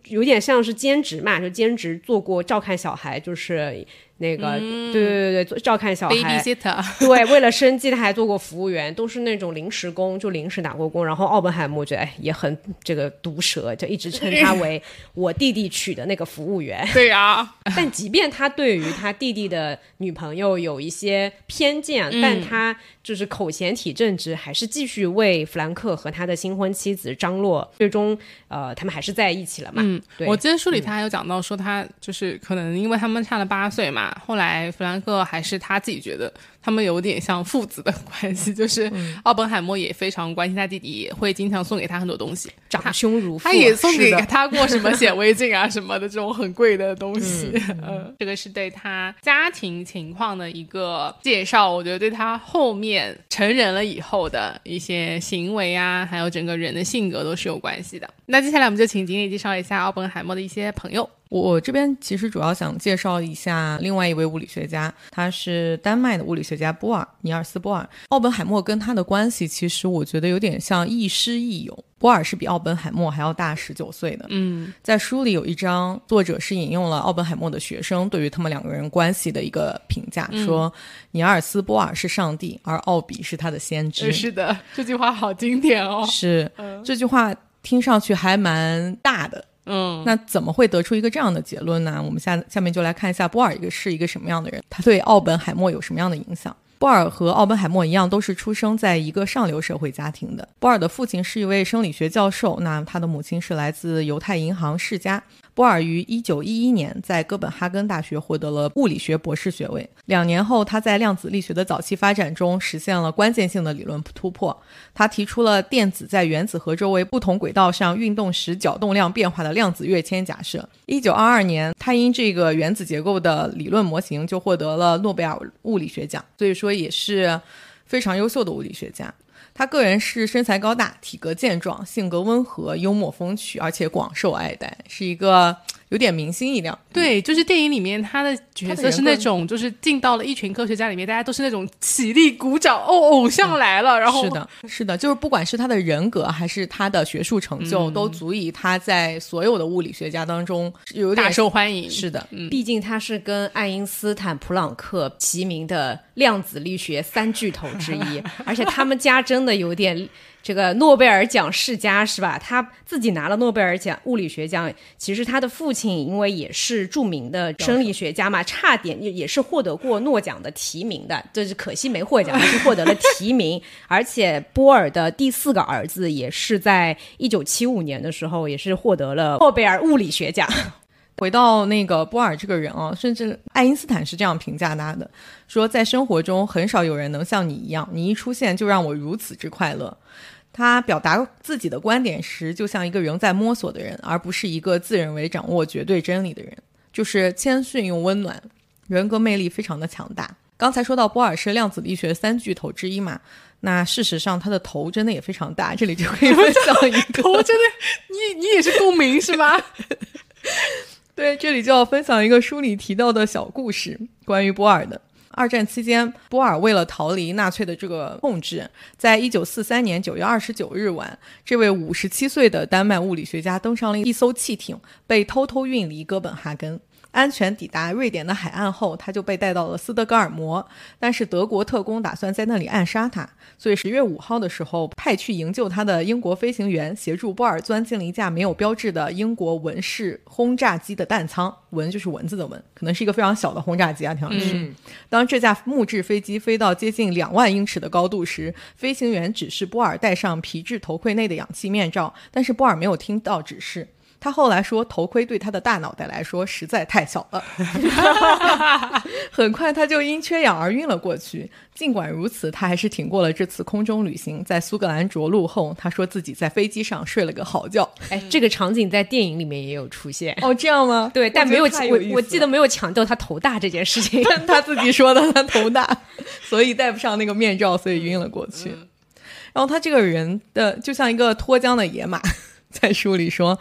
有点像是兼职嘛，就兼职做过照看小孩，就是。那个，对对对对，照看小孩，<laughs> 对，为了生计他还做过服务员，都是那种临时工，就临时打过工。然后奥本海默觉得哎也很这个毒舌，就一直称他为 <laughs> 我弟弟娶的那个服务员。对呀，<laughs> 但即便他对于他弟弟的女朋友有一些偏见，但他就是口嫌体正直，还是继续为弗兰克和他的新婚妻子张洛，最终呃他们还是在一起了嘛。嗯，我记得书里他还有讲到说他就是可能因为他们差了八岁嘛。后来，弗兰克还是他自己觉得。他们有点像父子的 <laughs> 关系，就是奥本海默也非常关心他弟弟，也会经常送给他很多东西，长兄如父。他也送给他过什么显微镜啊什么的这种很贵的东西。<laughs> 嗯，这个是对他家庭情况的一个介绍，我觉得对他后面成人了以后的一些行为啊，还有整个人的性格都是有关系的。那接下来我们就请经理介绍一下奥本海默的一些朋友。我这边其实主要想介绍一下另外一位物理学家，他是丹麦的物理学家波尔尼尔斯波尔。奥本海默跟他的关系，其实我觉得有点像亦师亦友。波尔是比奥本海默还要大十九岁的。嗯，在书里有一章，作者是引用了奥本海默的学生对于他们两个人关系的一个评价，说尼尔斯波尔是上帝，而奥比是他的先知。是的，这句话好经典哦。是这句话听上去还蛮大的。嗯，那怎么会得出一个这样的结论呢？我们下下面就来看一下波尔一个是一个什么样的人，他对奥本海默有什么样的影响。波尔和奥本海默一样，都是出生在一个上流社会家庭的。波尔的父亲是一位生理学教授，那他的母亲是来自犹太银行世家。波尔于1911年在哥本哈根大学获得了物理学博士学位。两年后，他在量子力学的早期发展中实现了关键性的理论突破。他提出了电子在原子核周围不同轨道上运动时角动量变化的量子跃迁假设。1922年，他因这个原子结构的理论模型就获得了诺贝尔物理学奖，所以说也是非常优秀的物理学家。他个人是身材高大、体格健壮、性格温和、幽默风趣，而且广受爱戴，是一个有点明星一样。对，就是电影里面他的角色是那种，就是进到了一群科学家里面，大家都是那种起立鼓掌，哦，偶像来了。然后是的，是的，就是不管是他的人格还是他的学术成就，都足以他在所有的物理学家当中有点大受欢迎。是的，毕竟他是跟爱因斯坦、普朗克齐名的量子力学三巨头之一，<laughs> 而且他们家真的有点这个诺贝尔奖世家是吧？他自己拿了诺贝尔奖物理学奖，其实他的父亲因为也是著名的生理学家嘛，差点也也是获得过诺奖的提名的，就是可惜没获奖，还是获得了提名。<laughs> 而且波尔的第四个儿子也是在一九七五年的时候，也是获得了诺贝尔物理学奖。回到那个波尔这个人啊，甚至爱因斯坦是这样评价他的：说在生活中很少有人能像你一样，你一出现就让我如此之快乐。他表达自己的观点时，就像一个仍在摸索的人，而不是一个自认为掌握绝对真理的人。就是谦逊又温暖，人格魅力非常的强大。刚才说到波尔是量子力学三巨头之一嘛，那事实上他的头真的也非常大。这里就可以分享一个 <laughs> 头真的，你你也是共鸣是吧？<laughs> 对，这里就要分享一个书里提到的小故事，关于波尔的。二战期间，波尔为了逃离纳粹的这个控制，在一九四三年九月二十九日晚，这位五十七岁的丹麦物理学家登上了一艘汽艇，被偷偷运离哥本哈根。安全抵达瑞典的海岸后，他就被带到了斯德哥尔摩。但是德国特工打算在那里暗杀他，所以十月五号的时候，派去营救他的英国飞行员协助波尔钻进了一架没有标志的英国文式轰炸机的弹舱。蚊就是蚊子的蚊，可能是一个非常小的轰炸机啊，听上去。当这架木质飞机飞到接近两万英尺的高度时，飞行员指示波尔戴上皮质头盔内的氧气面罩，但是波尔没有听到指示。他后来说，头盔对他的大脑袋来说实在太小了。<laughs> 很快他就因缺氧而晕了过去。尽管如此，他还是挺过了这次空中旅行。在苏格兰着陆后，他说自己在飞机上睡了个好觉。哎，这个场景在电影里面也有出现。哦，这样吗？对，但没有我我我记得没有强调他头大这件事情。<laughs> 他自己说的，他头大，所以戴不上那个面罩，所以晕了过去。然后他这个人的就像一个脱缰的野马，<laughs> 在书里说。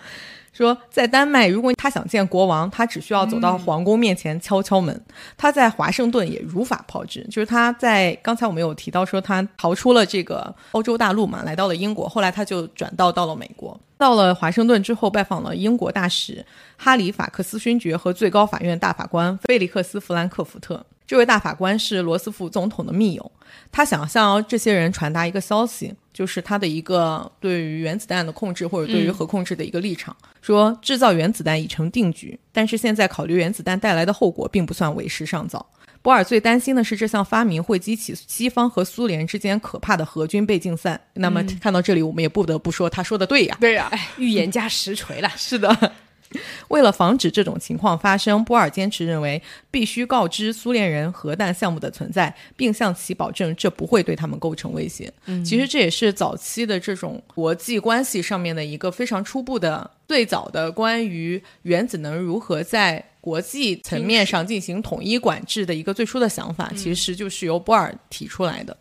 说，在丹麦，如果他想见国王，他只需要走到皇宫面前敲敲门。他在华盛顿也如法炮制，就是他在刚才我们有提到说，他逃出了这个欧洲大陆嘛，来到了英国，后来他就转道到了美国。到了华盛顿之后，拜访了英国大使哈里法克斯勋爵和最高法院大法官菲利克斯弗兰克福特。这位大法官是罗斯福总统的密友，他想向这些人传达一个消息，就是他的一个对于原子弹的控制或者对于核控制的一个立场，说制造原子弹已成定局，但是现在考虑原子弹带来的后果并不算为时尚早。博尔最担心的是这项发明会激起西方和苏联之间可怕的核军备竞赛。那么看到这里，我们也不得不说他说的对呀，对呀，哎，预言家实锤了，<laughs> 是的。<laughs> 为了防止这种情况发生，波尔坚持认为必须告知苏联人核弹项目的存在，并向其保证这不会对他们构成威胁。其实这也是早期的这种国际关系上面的一个非常初步的、最早的关于原子能如何在国际层面上进行统一管制的一个最初的想法，其实就是由波尔提出来的。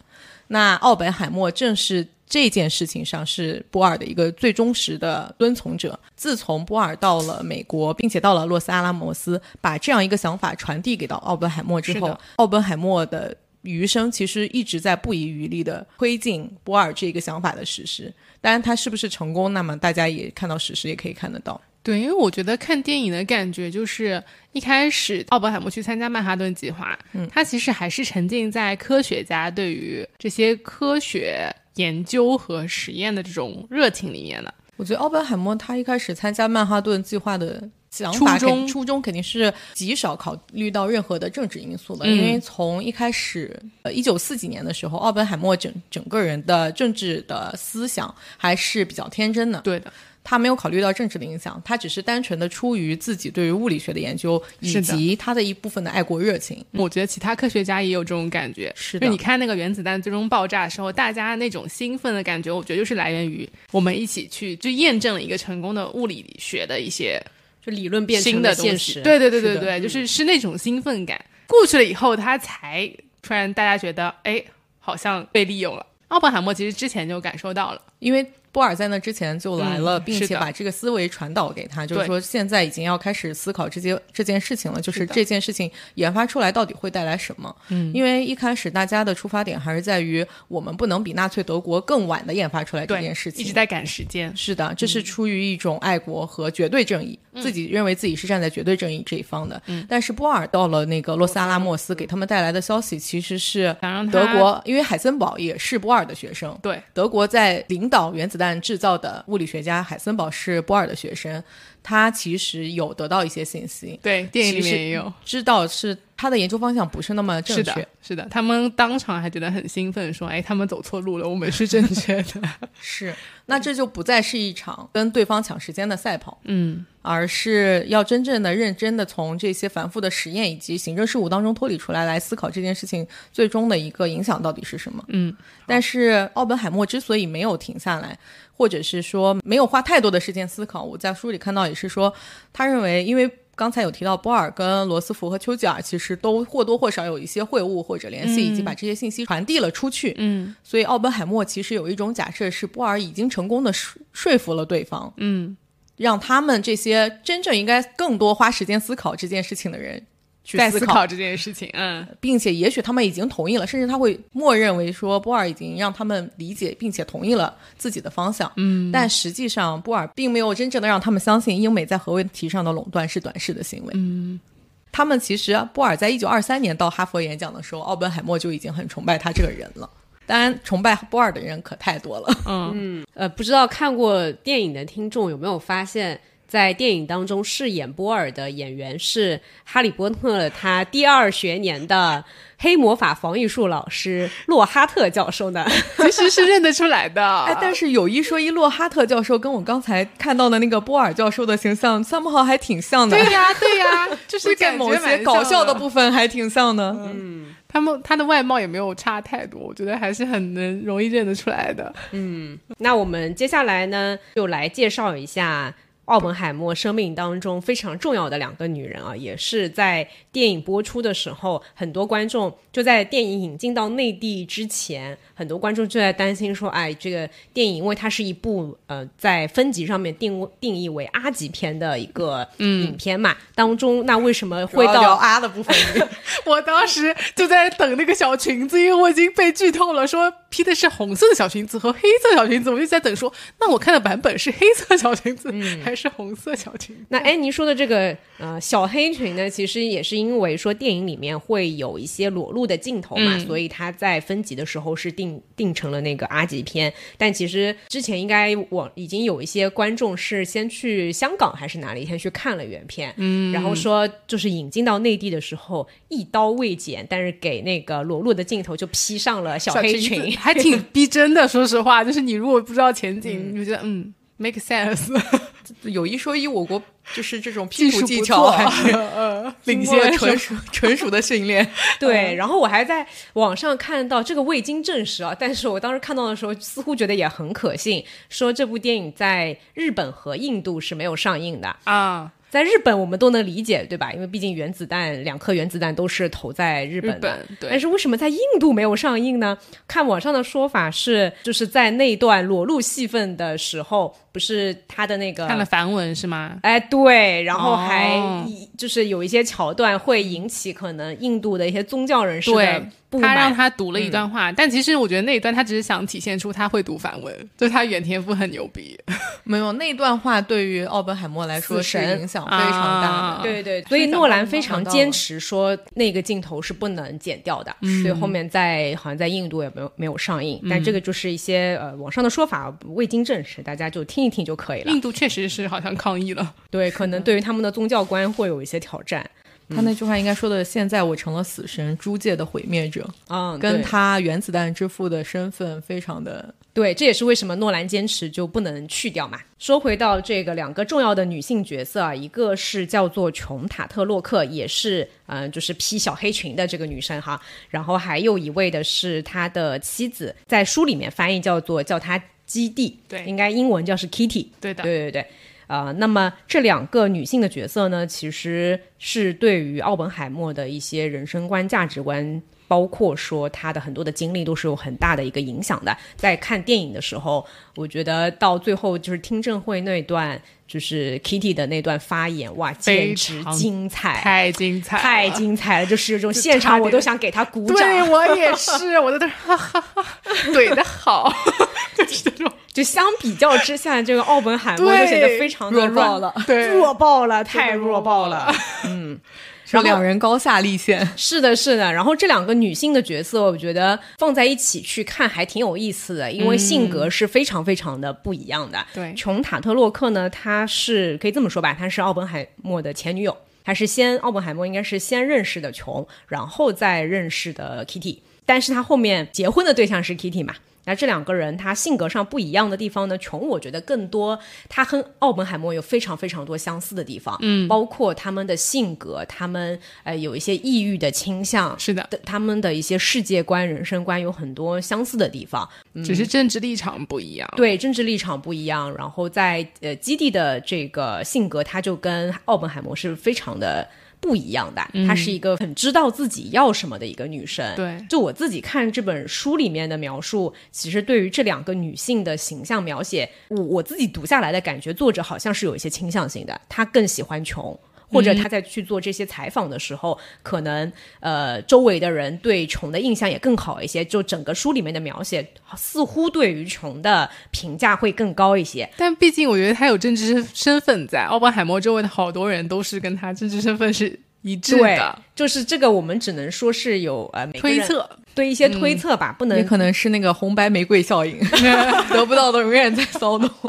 那奥本海默正是这件事情上是波尔的一个最忠实的遵从者。自从波尔到了美国，并且到了洛斯阿拉莫斯，把这样一个想法传递给到奥本海默之后，奥本海默的余生其实一直在不遗余力的推进波尔这个想法的实施。当然，他是不是成功，那么大家也看到史实，也可以看得到。对，因为我觉得看电影的感觉就是一开始奥本海默去参加曼哈顿计划，嗯，他其实还是沉浸在科学家对于这些科学研究和实验的这种热情里面的。我觉得奥本海默他一开始参加曼哈顿计划的想法，初衷初衷肯定是极少考虑到任何的政治因素的，因为从一开始，呃，一九四几年的时候，奥本海默整整个人的政治的思想还是比较天真的。对的。他没有考虑到政治的影响，他只是单纯的出于自己对于物理学的研究以及他的一部分的爱国热情。我觉得其他科学家也有这种感觉。是的，你看那个原子弹最终爆炸的时候，大家那种兴奋的感觉，我觉得就是来源于我们一起去就验证了一个成功的物理学的一些就理论变成的现实。对对对对对，就是是那种兴奋感过去了以后，他才突然大家觉得哎，好像被利用了。奥本海默其实之前就感受到了，因为。波尔在那之前就来了，并且把这个思维传导给他，就是说现在已经要开始思考这件这件事情了，就是这件事情研发出来到底会带来什么？嗯，因为一开始大家的出发点还是在于我们不能比纳粹德国更晚的研发出来这件事情，一直在赶时间。是的，这是出于一种爱国和绝对正义，自己认为自己是站在绝对正义这一方的。嗯，但是波尔到了那个洛斯阿拉莫斯，给他们带来的消息其实是德国，因为海森堡也是波尔的学生，对，德国在领导原子弹制造的。物理学家海森堡是波尔的学生，他其实有得到一些信息，对，电影里面也有知道是他的研究方向不是那么正确，是的，他们当场还觉得很兴奋，说：“哎，他们走错路了，我们是正确的。<laughs> ”是，那这就不再是一场跟对方抢时间的赛跑，嗯，而是要真正的、认真的从这些繁复的实验以及行政事务当中脱离出来，来思考这件事情最终的一个影响到底是什么。嗯，但是奥本海默之所以没有停下来。或者是说没有花太多的时间思考，我在书里看到也是说，他认为，因为刚才有提到波尔跟罗斯福和丘吉尔其实都或多或少有一些会晤或者联系，以及把这些信息传递了出去。嗯，所以奥本海默其实有一种假设是波尔已经成功的说说服了对方，嗯，让他们这些真正应该更多花时间思考这件事情的人。在思考这件事情，嗯，并且也许他们已经同意了，甚至他会默认为说波尔已经让他们理解并且同意了自己的方向，嗯，但实际上波尔并没有真正的让他们相信英美在核问题上的垄断是短视的行为，嗯，他们其实波尔在一九二三年到哈佛演讲的时候，奥本海默就已经很崇拜他这个人了，当然崇拜波尔的人可太多了，嗯。嗯，呃，不知道看过电影的听众有没有发现？在电影当中饰演波尔的演员是《哈利波特》他第二学年的黑魔法防御术老师洛哈特教授呢，<laughs> 其实是认得出来的。哎，但是有一说一，洛哈特教授跟我刚才看到的那个波尔教授的形象，三木号还挺像的。对呀，对呀，<laughs> 就是在某些搞笑的部分还挺像的。嗯，他们他的外貌也没有差太多，我觉得还是很能容易认得出来的。嗯，那我们接下来呢，就来介绍一下。奥本海默生命当中非常重要的两个女人啊，也是在电影播出的时候，很多观众就在电影引进到内地之前，很多观众就在担心说，哎，这个电影因为它是一部呃在分级上面定定义为 R 级片的一个影片嘛，当中那为什么会到 R 的部分？<laughs> <laughs> 我当时就在等那个小裙子，因为我已经被剧透了，说披的是红色的小裙子和黑色小裙子，我就在等说，那我看的版本是黑色小裙子还？是红色小裙。那安妮说的这个呃小黑裙呢，其实也是因为说电影里面会有一些裸露的镜头嘛，所以它在分级的时候是定定成了那个 R 级片。但其实之前应该我已经有一些观众是先去香港还是哪里先去看了原片，嗯，然后说就是引进到内地的时候一刀未剪，但是给那个裸露的镜头就披上了小黑裙，<laughs> 还挺逼真的。说实话，就是你如果不知道前景，你就觉得嗯。Make sense，<laughs> 有一说一，我国就是这种不图技巧错还是呃领先纯熟 <laughs> 纯熟的训练。<laughs> 对，然后我还在网上看到这个未经证实啊，但是我当时看到的时候，似乎觉得也很可信，说这部电影在日本和印度是没有上映的。啊，在日本我们都能理解，对吧？因为毕竟原子弹两颗原子弹都是投在日本的。日本对但是为什么在印度没有上映呢？看网上的说法是，就是在那段裸露戏份的时候，不是他的那个看了梵文是吗？哎，对，然后还哦就是有一些桥段会引起可能印度的一些宗教人士的不满他让。他读了一段话，但其实我觉得那一段他只是想体现出他会读梵文，就是他原天赋很牛逼。<laughs> 没有那段话对于奥本海默来说是影响非常大的。啊对对，所以诺兰非常坚持说那个镜头是不能剪掉的，所以后面在好像在印度也没有没有上映，但这个就是一些呃网上的说法，未经证实，大家就听一听就可以了。印度确实是好像抗议了，对，可能对于他们的宗教观会有一些挑战。他那句话应该说的：“现在我成了死神，诸界的毁灭者。”嗯，跟他原子弹之父的身份非常的对，这也是为什么诺兰坚持就不能去掉嘛。说回到这个两个重要的女性角色啊，一个是叫做琼塔特洛克，也是嗯、呃就是披小黑裙的这个女生哈。然后还有一位的是他的妻子，在书里面翻译叫做叫她基地，对应该英文叫是 Kitty。对的，对对对，呃，那么这两个女性的角色呢，其实是对于奥本海默的一些人生观、价值观。包括说他的很多的经历都是有很大的一个影响的。在看电影的时候，我觉得到最后就是听证会那段，就是 Kitty 的那段发言，哇，简直精彩，太精彩，太精彩了！就是这种现场我都想给他鼓掌对。我也 <laughs> 是，我在那哈哈哈，怼的好，<laughs> 就是这种就相比较之下，这个奥本海默就显得非常的弱爆了，对弱爆了，太弱爆了。<laughs> 是两人高下立现。<laughs> 是的，是的。然后这两个女性的角色，我觉得放在一起去看还挺有意思的，因为性格是非常非常的不一样的。对琼塔特洛克呢，她是可以这么说吧，她是奥本海默的前女友，她是先奥本海默应该是先认识的琼，然后再认识的 Kitty，但是他后面结婚的对象是 Kitty 嘛。那这两个人他性格上不一样的地方呢？琼我觉得更多，他和奥本海默有非常非常多相似的地方，嗯，包括他们的性格，他们呃有一些抑郁的倾向，是的，的他们的一些世界观、人生观有很多相似的地方。只是政治立场不一样。对政治立场不一样，然后在呃基地的这个性格，他就跟奥本海默是非常的不一样的。她是一个很知道自己要什么的一个女生。对就我自己看这本书里面的描述，其实对于这两个女性的形象描写，我我自己读下来的感觉，作者好像是有一些倾向性的，她更喜欢琼。或者他在去做这些采访的时候，可能呃周围的人对琼的印象也更好一些。就整个书里面的描写，似乎对于琼的评价会更高一些。但毕竟我觉得他有政治身份在，奥本海默周围的好多人都是跟他政治身份是一致对的。，就是这个，我们只能说是有呃推测，对一些推测吧，不能也可能是那个红白玫瑰效应，<laughs> 得不到的永远在骚动。<laughs>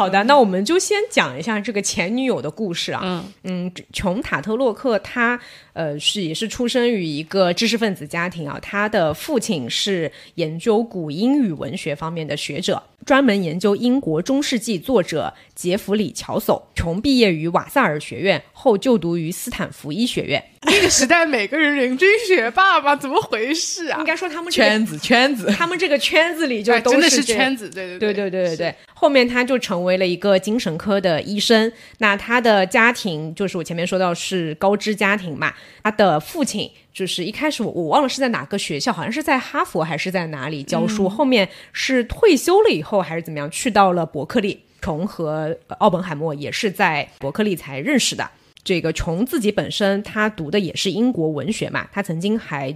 好的，那我们就先讲一下这个前女友的故事啊。嗯。嗯，琼塔特洛克他呃是也是出生于一个知识分子家庭啊，他的父亲是研究古英语文学方面的学者，专门研究英国中世纪作者杰弗里乔叟穷毕业于瓦萨尔学院后就读于斯坦福医学院。那个时代每个人人均学霸吧怎么回事啊？应该说他们圈子圈子。他们这个圈子里就真的是圈子对对对对对对对后面他就成为了一个精神科的医生。那他的家庭就是我前面说到是高知家庭嘛他的父亲就是一开始我我忘了是在哪个学校，好像是在哈佛还是在哪里教书，后面是退休了以后还是怎么样去到了伯克利。琼和呃奥本海默也是在伯克利才认识的。这个琼自己本身他读的也是英国文学嘛，他曾经还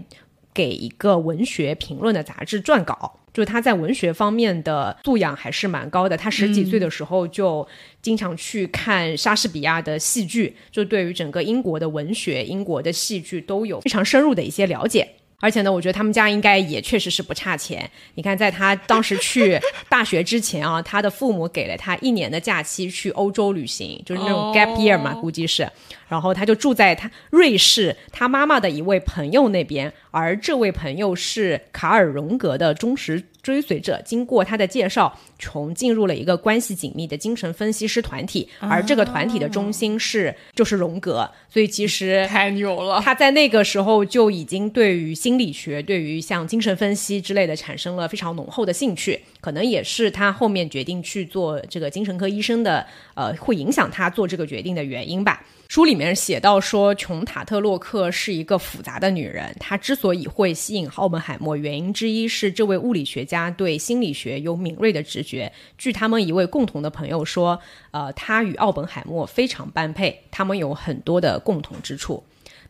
给一个文学评论的杂志撰稿，就是他在文学方面的素养还是蛮高的。他十几岁的时候就经常去看莎士比亚的戏剧，就对于整个英国的文学、英国的戏剧都有非常深入的一些了解。而且呢，我觉得他们家应该也确实是不差钱。你看，在他当时去大学之前啊，他的父母给了他一年的假期去欧洲旅行，就是那种 gap year 嘛，哦估计是。然后他就住在他瑞士他妈妈的一位朋友那边，而这位朋友是卡尔荣格的忠实追随者。经过他的介绍，琼进入了一个关系紧密的精神分析师团体，而这个团体的中心是就是荣格。所以其实 <laughs> 太牛了，他在那个时候就已经对于心理学、对于像精神分析之类的产生了非常浓厚的兴趣，可能也是他后面决定去做这个精神科医生的，呃，会影响他做这个决定的原因吧。书里面写到说，琼塔特洛克是一个复杂的女人。她之所以会吸引奥本海默，原因之一是这位物理学家对心理学有敏锐的直觉。据他们一位共同的朋友说，呃，他与奥本海默非常般配，他们有很多的共同之处。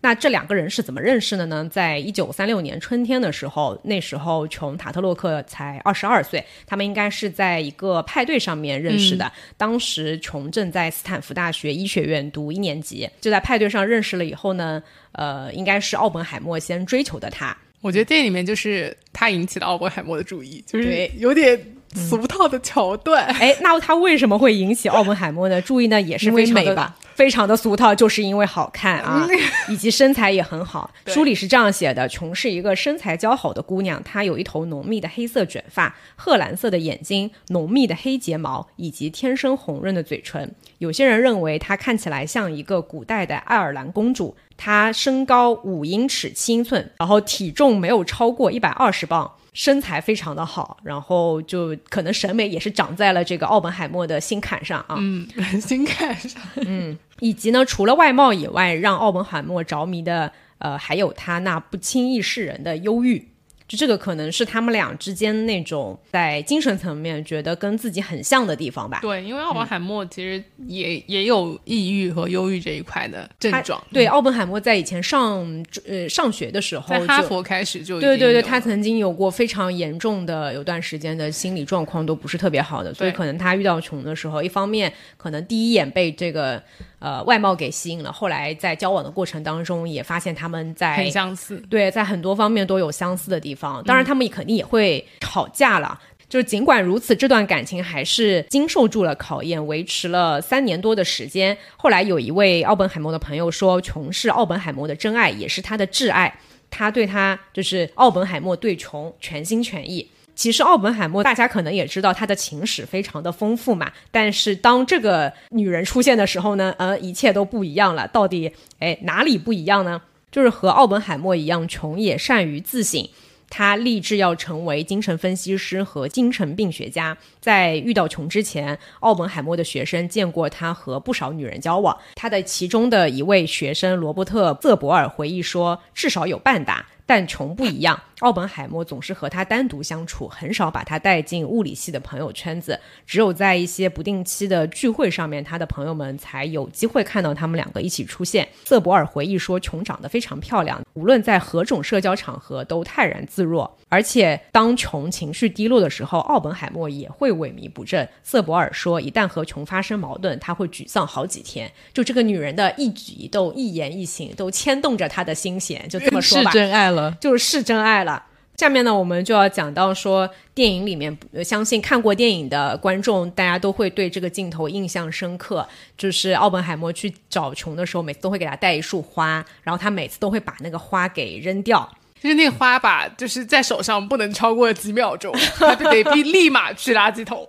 那这两个人是怎么认识的呢？在一九三六年春天的时候，那时候琼塔特洛克才二十二岁，他们应该是在一个派对上面认识的。当时琼正在斯坦福大学医学院读一年级，就在派对上认识了以后呢，呃，应该是奥本海默先追求的他。我觉得电影里面就是他引起了奥本海默的注意，就是有点俗套的桥段。哎，那他为什么会引起奥本海默的注意呢？也是非常的美吧，非常的俗套，就是因为好看啊，<laughs> 以及身材也很好。书里是这样写的：琼是一个身材姣好的姑娘，她有一头浓密的黑色卷发、褐蓝色的眼睛、浓密的黑睫毛以及天生红润的嘴唇。有些人认为她看起来像一个古代的爱尔兰公主。她身高五英尺七英寸，然后体重没有超过一百二十磅。身材非常的好，然后就可能审美也是长在了这个奥本海默的心坎上啊。嗯，心坎上。<laughs> 嗯以及呢，除了外貌以外，让奥本海默着迷的，呃，还有他那不轻易示人的忧郁。就这个可能是他们俩之间那种在精神层面觉得跟自己很像的地方吧。对，因为奥本海默其实也、也有抑郁和忧郁这一块的症状。对，奥本海默在以前上呃上学的时候，在哈佛开始就已对对对，他曾经有过非常严重的有段时间的心理状况都不是特别好的，所以可能他遇到穷的时候，一方面可能第一眼被这个呃外貌给吸引了，后来在交往的过程当中也发现他们在很相似。对，在很多方面都有相似的地方。当然，他们也肯定也会吵架了。就是尽管如此，这段感情还是经受住了考验，维持了三年多的时间。后来有一位奥本海默的朋友说，琼是奥本海默的真爱，也是他的挚爱。他对他就是奥本海默对琼全心全意。其实奥本海默大家可能也知道他的情史非常的丰富嘛，但是当这个女人出现的时候呢，呃，一切都不一样了。到底哎哪里不一样呢？就是和奥本海默一样，琼也善于自省。他立志要成为精神分析师和精神病学家。在遇到琼之前，奥本海默的学生见过他和不少女人交往。他的其中的一位学生罗伯特·瑟伯尔回忆说，至少有半打。但琼不一样，奥本海默总是和他单独相处，很少把他带进物理系的朋友圈子。只有在一些不定期的聚会上面，他的朋友们才有机会看到他们两个一起出现。瑟伯尔回忆说，琼长得非常漂亮，无论在何种社交场合都泰然自若。而且当琼情绪低落的时候，奥本海默也会萎靡不振。瑟伯尔说，一旦和琼发生矛盾，他会沮丧好几天。就这个女人的一举一动、一言一行，都牵动着他的心弦。就这么说是吧，真爱。就是是真爱了。下面呢，我们就要讲到说，电影里面，呃相信看过电影的观众，大家都会对这个镜头印象深刻。就是奥本海默去找琼的时候，每次都会给他带一束花，然后他每次都会把那个花给扔掉。就是那个花吧，就是在手上不能超过几秒钟，他就得必立马去垃圾桶。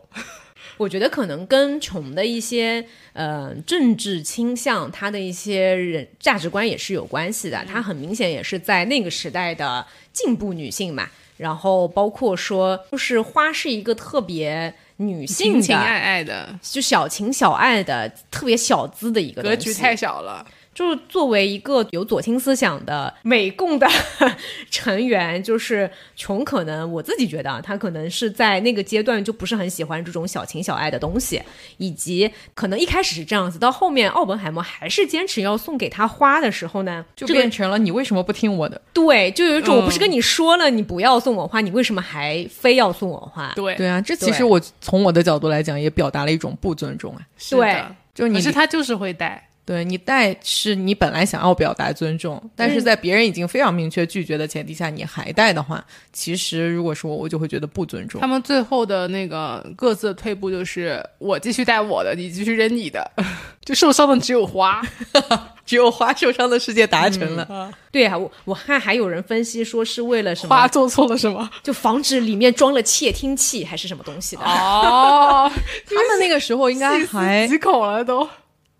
我觉得可能跟琼的一些呃政治倾向，他的一些人价值观也是有关系的。她很明显也是在那个时代的进步女性嘛。然后包括说，就是花是一个特别女性的，情情爱爱的，就小情小爱的，特别小资的一个格局太小了。就是作为一个有左倾思想的美共的 <laughs> 成员，就是琼可能我自己觉得啊，他可能是在那个阶段就不是很喜欢这种小情小爱的东西，以及可能一开始是这样子，到后面奥本海默还是坚持要送给他花的时候呢，就变成了你为什么不听我的？对，就有一种嗯我不是跟你说了你不要送我花，你为什么还非要送我花？对对啊，这其实我从我的角度来讲，也表达了一种不尊重啊。是的对就你可是他就是会带。对你带是你本来想要表达尊重，但是在别人已经非常明确拒绝的前提下，你还带的话，其实如果说我，我就会觉得不尊重他。们最后的那个各自的退步就是我继续带我的，你继续扔你的，<laughs> 就受伤的只有花。<laughs> 只有花受伤的世界达成了。对啊，我我看还有人分析说是为了什么，花做错了什么？就防止里面装了窃听器还是什么东西的。哦，<laughs> 他们那个时候应该还几口了都。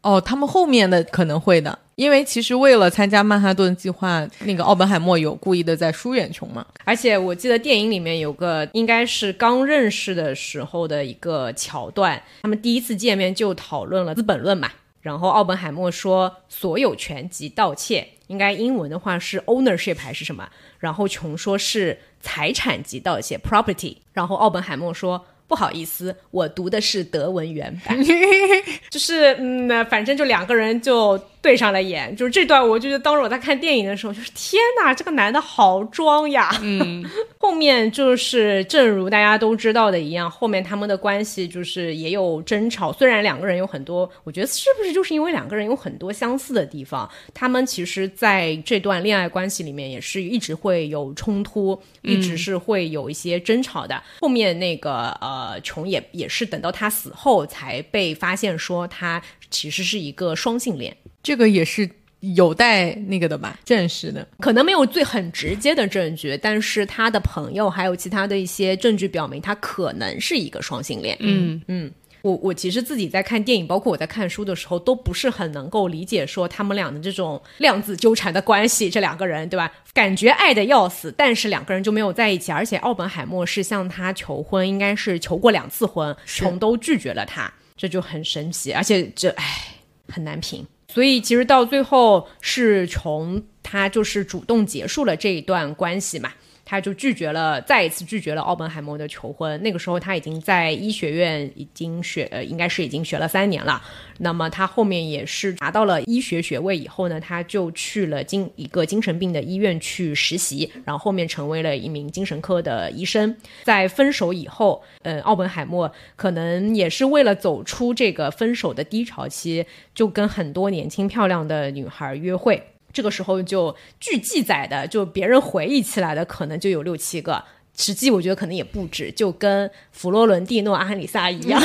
哦，他们后面的可能会的，因为其实为了参加曼哈顿计划，那个奥本海默有故意的在疏远琼嘛。而且我记得电影里面有个应该是刚认识的时候的一个桥段，他们第一次见面就讨论了《资本论》嘛。然后奥本海默说所有权及盗窃，应该英文的话是 ownership 还是什么？然后琼说是财产及盗窃 property。然后奥本海默说。不好意思，我读的是德文原版，<laughs> 就是嗯，反正就两个人就对上了眼，就是这段，我就觉得当时我在看电影的时候，就是天哪，这个男的好装呀。嗯，后面就是正如大家都知道的一样，后面他们的关系就是也有争吵，虽然两个人有很多，我觉得是不是就是因为两个人有很多相似的地方，他们其实在这段恋爱关系里面也是一直会有冲突，一直是会有一些争吵的。后面那个呃。呃，琼也也是等到他死后才被发现，说他其实是一个双性恋，这个也是有待那个的吧，证实的。可能没有最很直接的证据，但是他的朋友还有其他的一些证据表明，他可能是一个双性恋。嗯嗯。我我其实自己在看电影，包括我在看书的时候，都不是很能够理解说他们俩的这种量子纠缠的关系。这两个人，对吧？感觉爱的要死，但是两个人就没有在一起。而且奥本海默是向他求婚，应该是求过两次婚，穷都拒绝了他，这就很神奇。而且这唉很难评。所以其实到最后是从他就是主动结束了这一段关系嘛。他就拒绝了，再一次拒绝了奥本海默的求婚。那个时候他已经在医学院已经学，呃，应该是已经学了三年了。那么他后面也是拿到了医学学位以后呢，他就去了精一个精神病的医院去实习，然后后面成为了一名精神科的医生。在分手以后，呃，奥本海默可能也是为了走出这个分手的低潮期，就跟很多年轻漂亮的女孩约会。这个时候就据记载的，就别人回忆起来的，可能就有六七个，实际我觉得可能也不止，就跟佛罗伦蒂诺、阿里萨一样，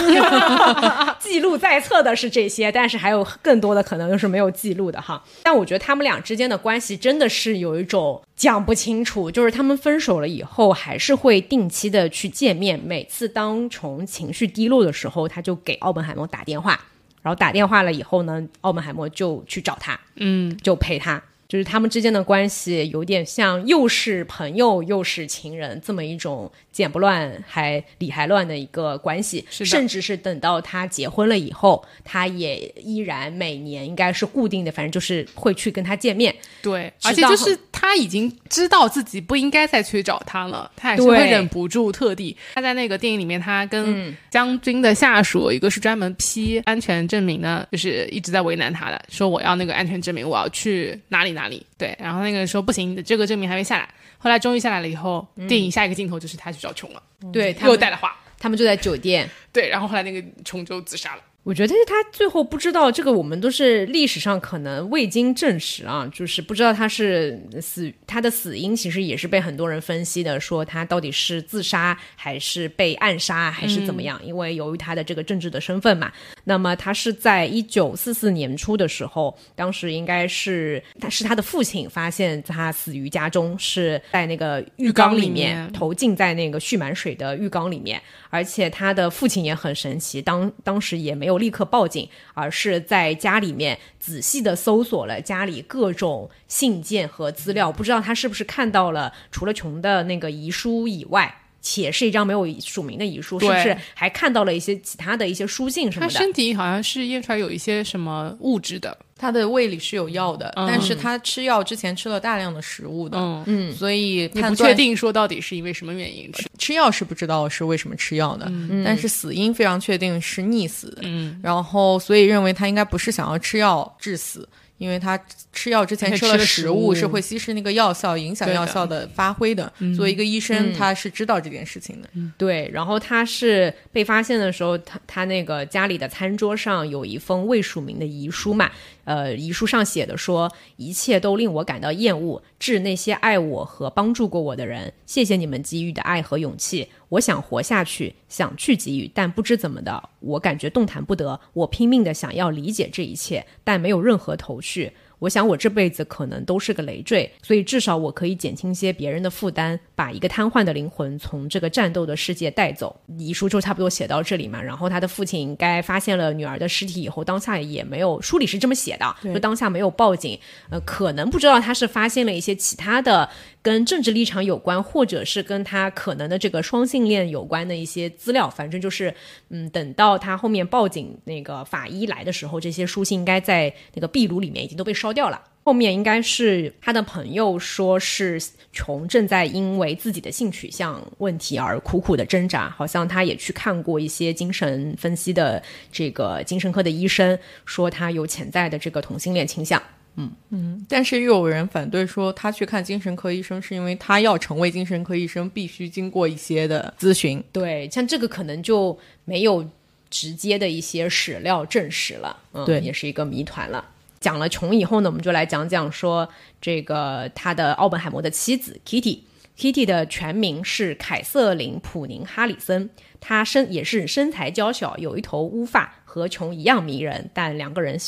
<laughs> 记录在册的是这些，但是还有更多的可能就是没有记录的哈。但我觉得他们俩之间的关系真的是有一种讲不清楚，就是他们分手了以后，还是会定期的去见面，每次当从情绪低落的时候，他就给奥本海默打电话。然后打电话了以后呢，澳门海默就去找他，嗯，就陪他。就是他们之间的关系有点像又是朋友又是情人这么一种剪不乱还理还乱的一个关系，甚至是等到他结婚了以后，他也依然每年应该是固定的，反正就是会去跟他见面。对，而且就是他已经知道自己不应该再去找他了，他还是会忍不住特地。他在那个电影里面，他跟将军的下属一个是专门批安全证明的，就是一直在为难他的，说我要那个安全证明，我要去哪里哪。哪里。对，然后那个人说不行，这个证明还没下来。后来终于下来了以后，电影下一个镜头就是他去找琼了，对，又带了花，他们就在酒店，对，然后后来那个琼就自杀了。我觉得他最后不知道这个，我们都是历史上可能未经证实啊，就是不知道他是死，他的死因其实也是被很多人分析的，说他到底是自杀还是被暗杀还是怎么样？因为由于他的这个政治的身份嘛，那么他是在一九四四年初的时候，当时应该是他是他的父亲发现他死于家中，是在那个浴缸里面投进在那个蓄满水的浴缸里面，而且他的父亲也很神奇，当当时也没有。有立刻报警，而是在家里面仔细的搜索了家里各种信件和资料，不知道他是不是看到了除了琼的那个遗书以外，且是一张没有署名的遗书，是不是还看到了一些其他的一些书信什么的？他身体好像是验出来有一些什么物质的。他的胃里是有药的，但是他吃药之前吃了大量的食物的，嗯，所以不确定说到底是因为什么原因吃吃药是不知道是为什么吃药的，但是死因非常确定是溺死，嗯，然后所以认为他应该不是想要吃药致死。因为他吃药之前吃了食物，是会稀释那个药效，影响药效的发挥的。作为一个医生，他是知道这件事情的。对，然后他是被发现的时候，他他那个家里的餐桌上有一封未署名的遗书嘛？呃，遗书上写的说，一切都令我感到厌恶。致那些爱我和帮助过我的人，谢谢你们给予的爱和勇气。我想活下去，想去给予，但不知怎么的，我感觉动弹不得。我拼命的想要理解这一切，但没有任何头绪。我想我这辈子可能都是个累赘，所以至少我可以减轻些别人的负担，把一个瘫痪的灵魂从这个战斗的世界带走。遗书就差不多写到这里嘛。然后他的父亲应该发现了女儿的尸体以后，当下也没有书里是这么写的，就当下没有报警。呃，可能不知道他是发现了一些其他的跟政治立场有关，或者是跟他可能的这个双性恋有关的一些资料。反正就是，嗯，等到他后面报警，那个法医来的时候，这些书信应该在那个壁炉里面已经都被烧掉了。后面应该是他的朋友说是琼正在因为自己的性取向问题而苦苦的挣扎，好像他也去看过一些精神分析的这个精神科的医生，说他有潜在的这个同性恋倾向。嗯嗯，但是又有人反对说他去看精神科医生是因为他要成为精神科医生必须经过一些的咨询。对，像这个可能就没有直接的一些史料证实了，嗯，对，也是一个谜团了。讲了穷以后呢，我们就来讲讲说这个他的奥本海默的妻子 Kitty。Kitty 的全名是凯瑟琳·普宁·哈里森，她身也是身材娇小，有一头乌发，和琼一样迷人，但两个人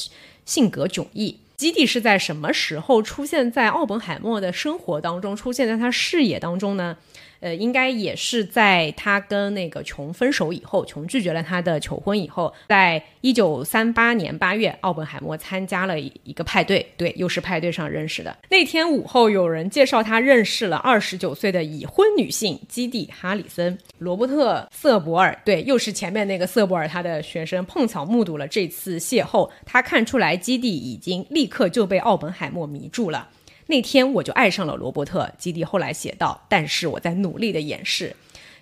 性格迥异。基地是在什么时候出现在奥本海默的生活当中，出现在他视野当中呢？呃，应该也是在他跟那个琼分手以后，琼拒绝了他的求婚以后，在一九三八年八月，奥本海默参加了一个派对，对，又是派对上认识的。那天午后，有人介绍他认识了二十九岁的已婚女性基蒂哈里森，罗伯特瑟伯尔，对，又是前面那个瑟伯尔他的学生，碰巧目睹了这次邂逅，他看出来基蒂已经立刻就被奥本海默迷住了。那天我就爱上了罗伯特。基地后来写道：“但是我在努力的掩饰，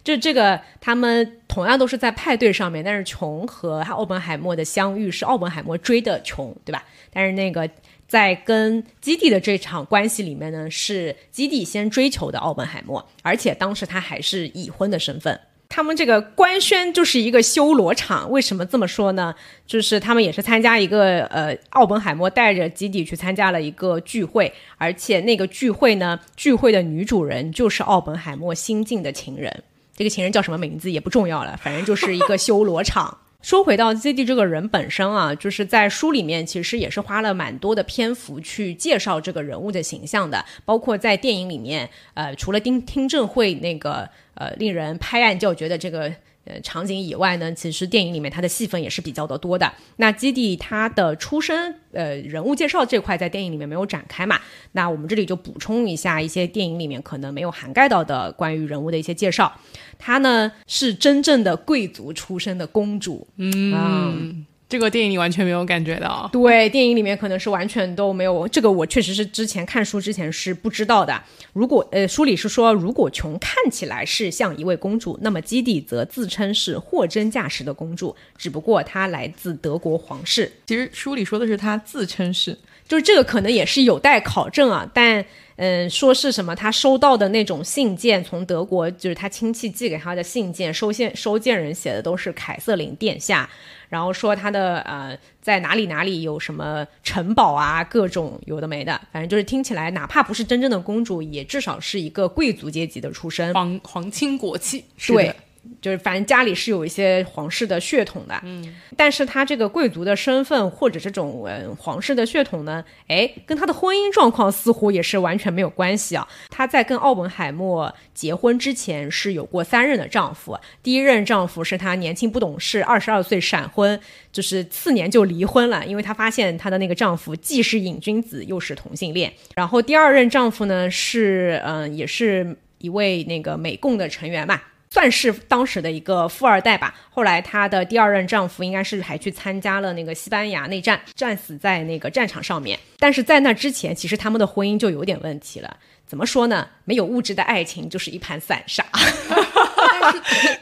就这个他们同样都是在派对上面，但是琼和奥本海默的相遇是奥本海默追的琼，对吧？但是那个在跟基地的这场关系里面呢，是基地先追求的奥本海默，而且当时他还是已婚的身份。”他们这个官宣就是一个修罗场，为什么这么说呢？就是他们也是参加一个呃，奥本海默带着基底去参加了一个聚会，而且那个聚会呢，聚会的女主人就是奥本海默新晋的情人，这个情人叫什么名字也不重要了，反正就是一个修罗场。说回到 ZD 这个人本身啊，就是在书里面其实也是花了蛮多的篇幅去介绍这个人物的形象的，包括在电影里面，呃，除了听听证会那个呃令人拍案叫绝的这个。呃，场景以外呢，其实电影里面他的戏份也是比较的多的。那基地他的出身，呃，人物介绍这块在电影里面没有展开嘛？那我们这里就补充一下一些电影里面可能没有涵盖到的关于人物的一些介绍。她呢是真正的贵族出身的公主，嗯。这个电影里完全没有感觉到，对，电影里面可能是完全都没有。这个我确实是之前看书之前是不知道的。如果呃，书里是说，如果琼看起来是像一位公主，那么基蒂则自称是货真价实的公主，只不过她来自德国皇室。其实书里说的是她自称是，就是这个可能也是有待考证啊。但嗯，说是什么，他收到的那种信件，从德国就是他亲戚寄给他的信件，收件收件人写的都是凯瑟琳殿下。然后说他的呃，在哪里哪里有什么城堡啊，各种有的没的，反正就是听起来，哪怕不是真正的公主，也至少是一个贵族阶级的出身，皇皇亲国戚，对。就是反正家里是有一些皇室的血统的，嗯，但是他这个贵族的身份或者这种呃皇室的血统呢，哎，跟他的婚姻状况似乎也是完全没有关系啊。他在跟奥本海默结婚之前是有过三任的丈夫，第一任丈夫是他年轻不懂事，二十二岁闪婚，就是次年就离婚了，因为他发现他的那个丈夫既是瘾君子又是同性恋。然后第二任丈夫呢是嗯，也是一位那个美共的成员嘛。算是当时的一个富二代吧。后来她的第二任丈夫应该是还去参加了那个西班牙内战，战死在那个战场上面。但是在那之前，其实他们的婚姻就有点问题了。怎么说呢？没有物质的爱情就是一盘散沙。<laughs>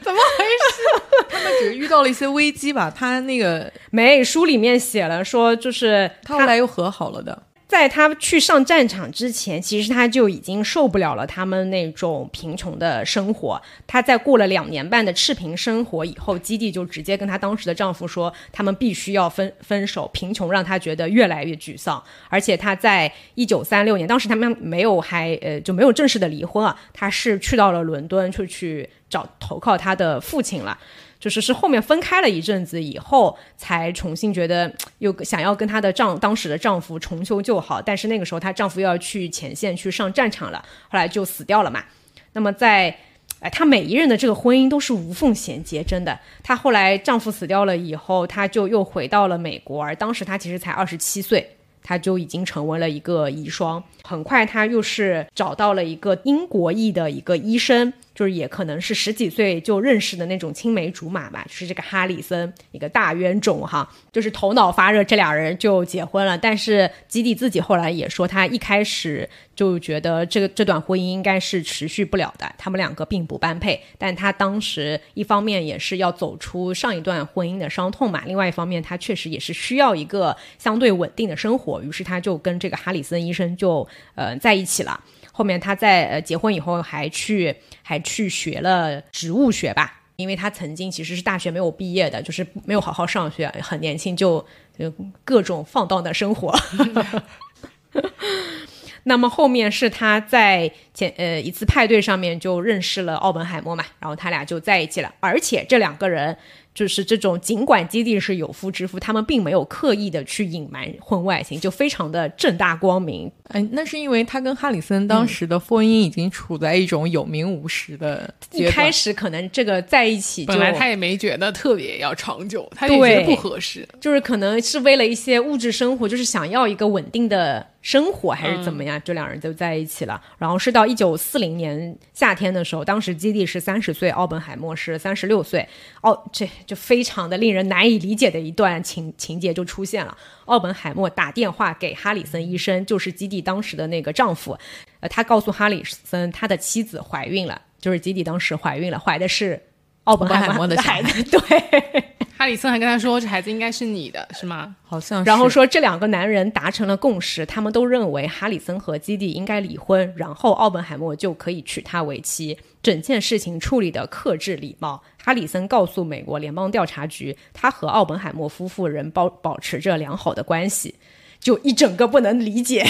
怎么回事？他们只是遇到了一些危机吧。他那个没书里面写了说，就是他后来又和好了的。在他去上战场之前，其实他就已经受不了了他们那种贫穷的生活。他在过了两年半的赤贫生活以后，基地就直接跟他当时的丈夫说，他们必须要分分手。贫穷让他觉得越来越沮丧，而且他在一九三六年，当时他们没有还呃就没有正式的离婚啊，他是去到了伦敦，就去找投靠他的父亲了。就是是后面分开了一阵子以后，才重新觉得又想要跟她的丈当时的丈夫重修旧好，但是那个时候她丈夫又要去前线去上战场了，后来就死掉了嘛。那么在哎，她每一任的这个婚姻都是无缝衔接，真的。她后来丈夫死掉了以后，她就又回到了美国，而当时她其实才二十七岁。她就已经成为了一个遗孀。很快，她又是找到了一个英国裔的一个医生，就是也可能是十几岁就认识的那种青梅竹马吧，就是这个哈里森，一个大冤种哈，就是头脑发热，这俩人就结婚了。但是基地自己后来也说，他一开始就觉得这个这段婚姻应该是持续不了的，他们两个并不般配。但他当时一方面也是要走出上一段婚姻的伤痛嘛，另外一方面他确实也是需要一个相对稳定的生活，于是他就跟这个哈里森医生就呃在一起了。后面他在呃结婚以后还去还去学了植物学吧，因为他曾经其实是大学没有毕业的，就是没有好好上学，很年轻就就各种放荡的生活。<laughs> 那么后面是他在前呃一次派对上面就认识了奥本海默嘛，然后他俩就在一起了，而且这两个人。就是这种，尽管基地是有夫之妇，他们并没有刻意的去隐瞒婚外情，就非常的正大光明。哎，那是因为他跟哈里森当时的婚姻已经处在一种有名无实的一开始，可能这个在一起，本来他也没觉得特别要长久，他也觉得不合适，就是可能是为了一些物质生活，就是想要一个稳定的生活，还是怎么样，就两人就在一起了。然后是到一九四零年夏天的时候，当时基地是三十岁，奥本海默是三十六岁。哦，这就非常的令人难以理解的一段情情节就出现了。奥本海默打电话给哈里森医生，就是基地当时的那个丈夫，呃，他告诉哈里森他的妻子怀孕了，就是基地当时怀孕了，怀的是奥本海默的孩子。对，<laughs> 哈里森还跟他说，这孩子应该是你的，是吗？好像是。然后说这两个男人达成了共识，他们都认为哈里森和基地应该离婚，然后奥本海默就可以娶她为妻。整件事情处理的克制礼貌。哈里森告诉美国联邦调查局，他和奥本海默夫妇仍保保持着良好的关系，就一整个不能理解。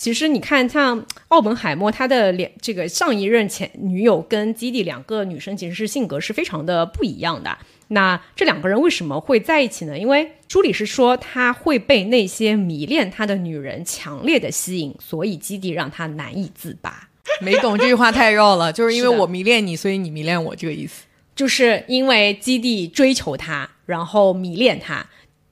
其实你看，像奥本海默他的两这个上一任前女友跟基地两个女生，其实是性格是非常的不一样的。那这两个人为什么会在一起呢？因为朱里是说他会被那些迷恋他的女人强烈的吸引，所以基地让他难以自拔。没懂这句话太绕了，就是因为我迷恋你，所以你迷恋我，这个意思。就是因为基地追求他，然后迷恋他，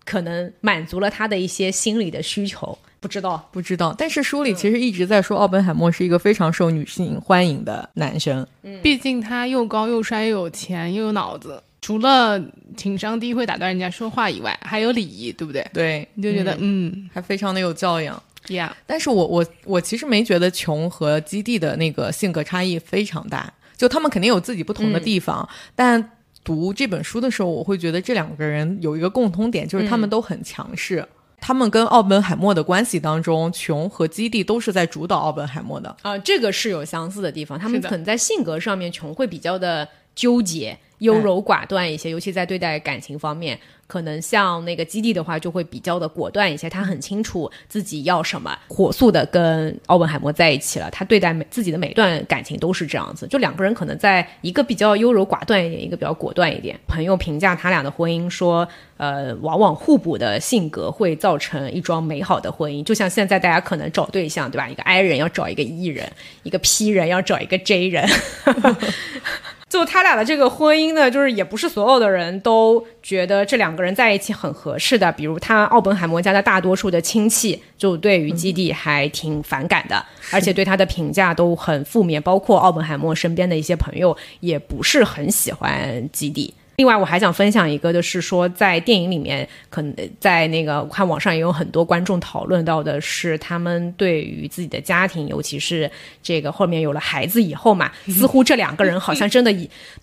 可能满足了他的一些心理的需求。不知道，不知道。但是书里其实一直在说，奥本海默是一个非常受女性欢迎的男生。嗯，毕竟他又高又帅又有钱又有脑子，除了情商低会打断人家说话以外，还有礼仪，对不对？对，你就觉得嗯，还非常的有教养。呀，但是我我我其实没觉得琼和基地的那个性格差异非常大，就他们肯定有自己不同的地方。但读这本书的时候，我会觉得这两个人有一个共通点，就是他们都很强势。他们跟奥本海默的关系当中，琼和基地都是在主导奥本海默的啊，这个是有相似的地方。他们可能在性格上面，琼会比较的纠结、优柔寡断一些，尤其在对待感情方面。可能像那个基地的话，就会比较的果断一些。他很清楚自己要什么，火速的跟奥本海默在一起了。他对待每自己的每段感情都是这样子。就两个人可能在一个比较优柔寡断一点，一个比较果断一点。朋友评价他俩的婚姻说，呃，往往互补的性格会造成一桩美好的婚姻。就像现在大家可能找对象，对吧？一个 I 人要找一个 E 人，一个 P 人要找一个 J 人。<laughs> 就他俩的这个婚姻呢，就是也不是所有的人都觉得这两个人在一起很合适的。比如他奥本海默家的大多数的亲戚，就对于基地还挺反感的，而且对他的评价都很负面。包括奥本海默身边的一些朋友，也不是很喜欢基地。另外，我还想分享一个，就是说，在电影里面，可能在那个我看网上也有很多观众讨论到的是，他们对于自己的家庭，尤其是这个后面有了孩子以后嘛，似乎这两个人好像真的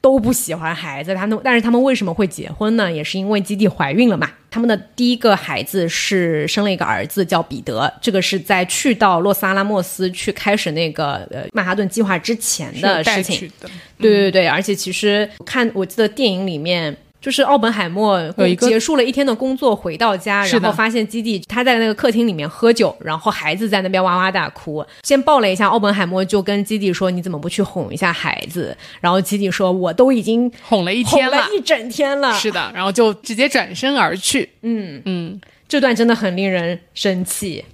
都不喜欢孩子。他们，但是他们为什么会结婚呢？也是因为基地怀孕了嘛。他们的第一个孩子是生了一个儿子，叫彼得。这个是在去到洛斯阿拉莫斯去开始那个呃曼哈顿计划之前的事情。对对对，而且其实看我记得电影里面。就是奥本海默有一个结束了一天的工作回到家，然后发现基地他在那个客厅里面喝酒，然后孩子在那边哇哇大哭。先抱了一下奥本海默，就跟基地说：“你怎么不去哄一下孩子？”然后基地说：“我都已经哄了一哄天了一整天了。”是的，然后就直接转身而去。嗯，嗯，这段真的很令人生气。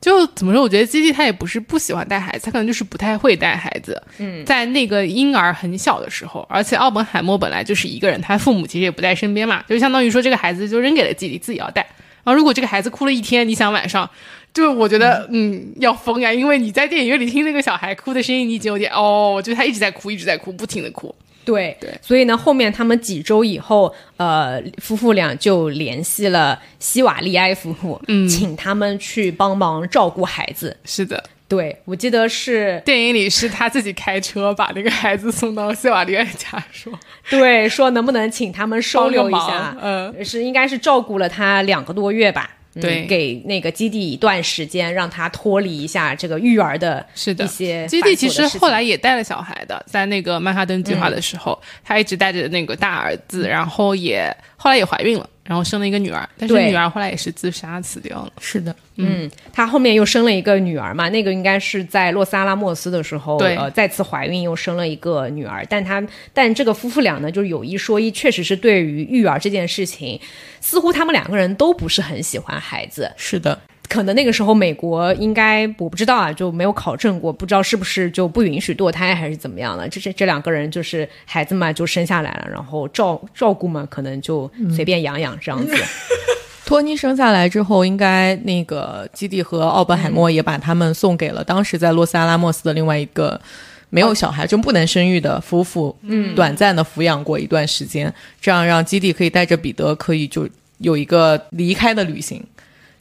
就怎么说？我觉得基地他也不是不喜欢带孩子，他可能就是不太会带孩子。嗯，在那个婴儿很小的时候，而且奥本海默本来就是一个人，他父母其实也不在身边嘛，就相当于说这个孩子就扔给了基地，自己要带。然后如果这个孩子哭了一天，你想晚上，就我觉得嗯要疯呀，因为你在电影院里听那个小孩哭的声音，你已经有点哦，就他一直在哭，一直在哭，不停的哭。对对。所以呢，后面他们几周以后，呃，夫妇俩就联系了希瓦利埃夫妇，嗯，请他们去帮忙照顾孩子。是的，对我记得是，电影里是他自己开车把那个孩子送到西瓦利埃家，说。对，说能不能请他们收留一下忙，嗯，是应该是照顾了他两个多月吧。嗯对。给那个基地一段时间，让他脱离一下这个育儿的是的。一些基地其实后来也带了小孩的，在那个曼哈顿计划的时候，嗯。他一直带着那个大儿子，然后也后来也怀孕了，然后生了一个女儿，但是女儿后来也是自杀死掉了。是的，嗯，她后面又生了一个女儿嘛，那个应该是在洛斯阿拉莫斯的时候，对呃，再次怀孕又生了一个女儿。但她但这个夫妇俩呢，就是有一说一，确实是对于育儿这件事情，似乎他们两个人都不是很喜欢孩子。是的，可能那个时候美国应该我不知道啊，就没有考证过，不知道是不是就不允许堕胎还是怎么样了。这这这两个人就是孩子嘛，就生下来了，然后照照顾嘛，可能就随便养养这样子。<laughs> 托尼生下来之后，应该那个基地和奥本海默也把他们送给了当时在洛斯阿拉莫斯的另外一个没有小孩就不能生育的夫妇，嗯，短暂的抚养过一段时间，这样让基地可以带着彼得可以就有一个离开的旅行，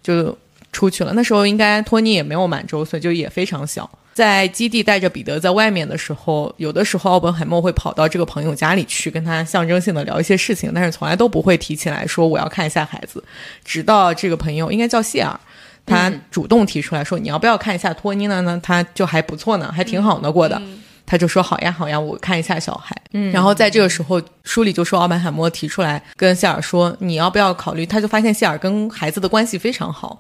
就出去了。那时候应该托尼也没有满周岁，就也非常小。在基地带着彼得在外面的时候，有的时候奥本海默会跑到这个朋友家里去，跟他象征性的聊一些事情，但是从来都不会提起来说我要看一下孩子。直到这个朋友应该叫谢尔，他主动提出来说、你要不要看一下托尼呢？呢，他就还不错呢，还挺好呢过的。他就说好呀好呀，我看一下小孩。嗯，然后在这个时候，书里就说奥本海默提出来跟谢尔说你要不要考虑？他就发现谢尔跟孩子的关系非常好，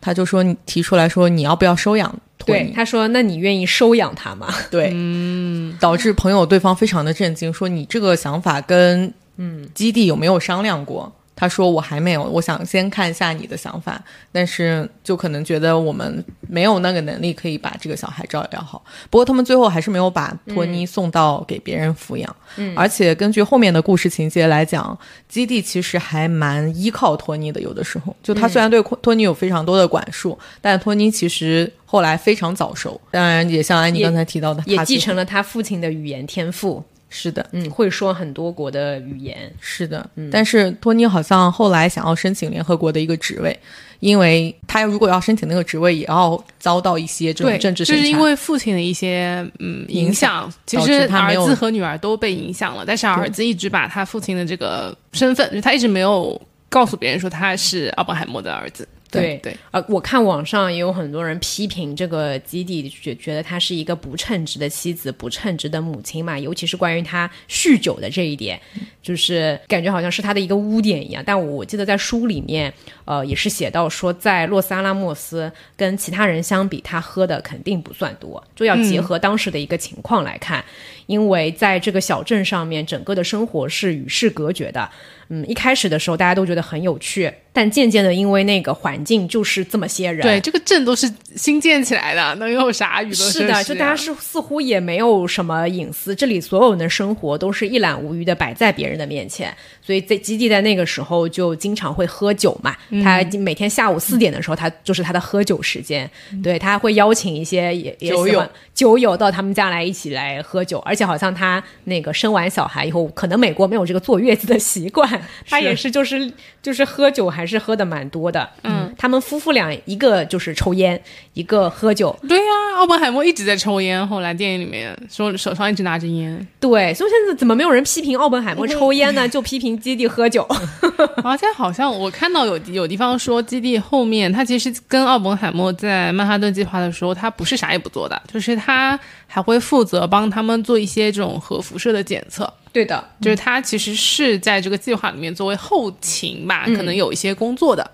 他就说你提出来说你要不要收养对他说：“那你愿意收养他吗？” <laughs> 对，嗯，导致朋友对方非常的震惊，说你这个想法跟嗯基地有没有商量过？他说我还没有，我想先看一下你的想法，但是就可能觉得我们没有那个能力可以把这个小孩照料好。不过他们最后还是没有把托尼送到给别人抚养，嗯，而且根据后面的故事情节来讲，基地其实还蛮依靠托尼的，有的时候就他虽然对托尼有非常多的管束，但托尼其实后来非常早熟，当然也像安妮刚才提到的，也他继承了他父亲的语言天赋，是的，嗯，会说很多国的语言。是的，嗯但是托尼好像后来想要申请联合国的一个职位，因为他如果要申请那个职位，也要遭到一些这种，政治。就是因为父亲的一些嗯影影响响，其实他儿子和女儿都被影响了，但是儿子一直把他父亲的这个身份，就他一直没有告诉别人说他是奥本海默的儿子。对对，呃，我看网上也有很多人批评这个基地，觉觉得她是一个不称职的妻子、不称职的母亲嘛，尤其是关于她酗酒的这一点，就是感觉好像是她的一个污点一样。但我记得在书里面，呃，也是写到说，在洛斯阿拉莫斯跟其他人相比，他喝的肯定不算多，就要结合当时的一个情况来看，因为在这个小镇上面，整个的生活是与世隔绝的。嗯，一开始的时候大家都觉得很有趣，但渐渐的，因为那个环境就是这么些人，对，这个镇都是新建起来的，能有啥娱乐？是的，就大家是似乎也没有什么隐私，这里所有人的生活都是一览无余的摆在别人的面前，所以在基地在那个时候就经常会喝酒嘛。嗯他每天下午四点的时候，他就是他的喝酒时间，对他会邀请一些也也酒喜欢友酒友到他们家来一起来喝酒，而且好像他那个生完小孩以后，可能美国没有这个坐月子的习惯，<laughs> 他也是就是就是喝酒还是喝的蛮多的。嗯，他们夫妇俩一个就是抽烟，一个喝酒，对呀、奥本海默一直在抽烟，后来电影里面说手上一直拿着烟，对，所以现在怎么没有人批评奥本海默抽烟呢？<laughs> 就批评基地喝酒。而且好像我看到有有地方说，基地后面他其实跟奥本海默在曼哈顿计划的时候，他不是啥也不做的，就是他还会负责帮他们做一些这种核辐射的检测，对的，就是他其实是在这个计划里面作为后勤吧，可能有一些工作的。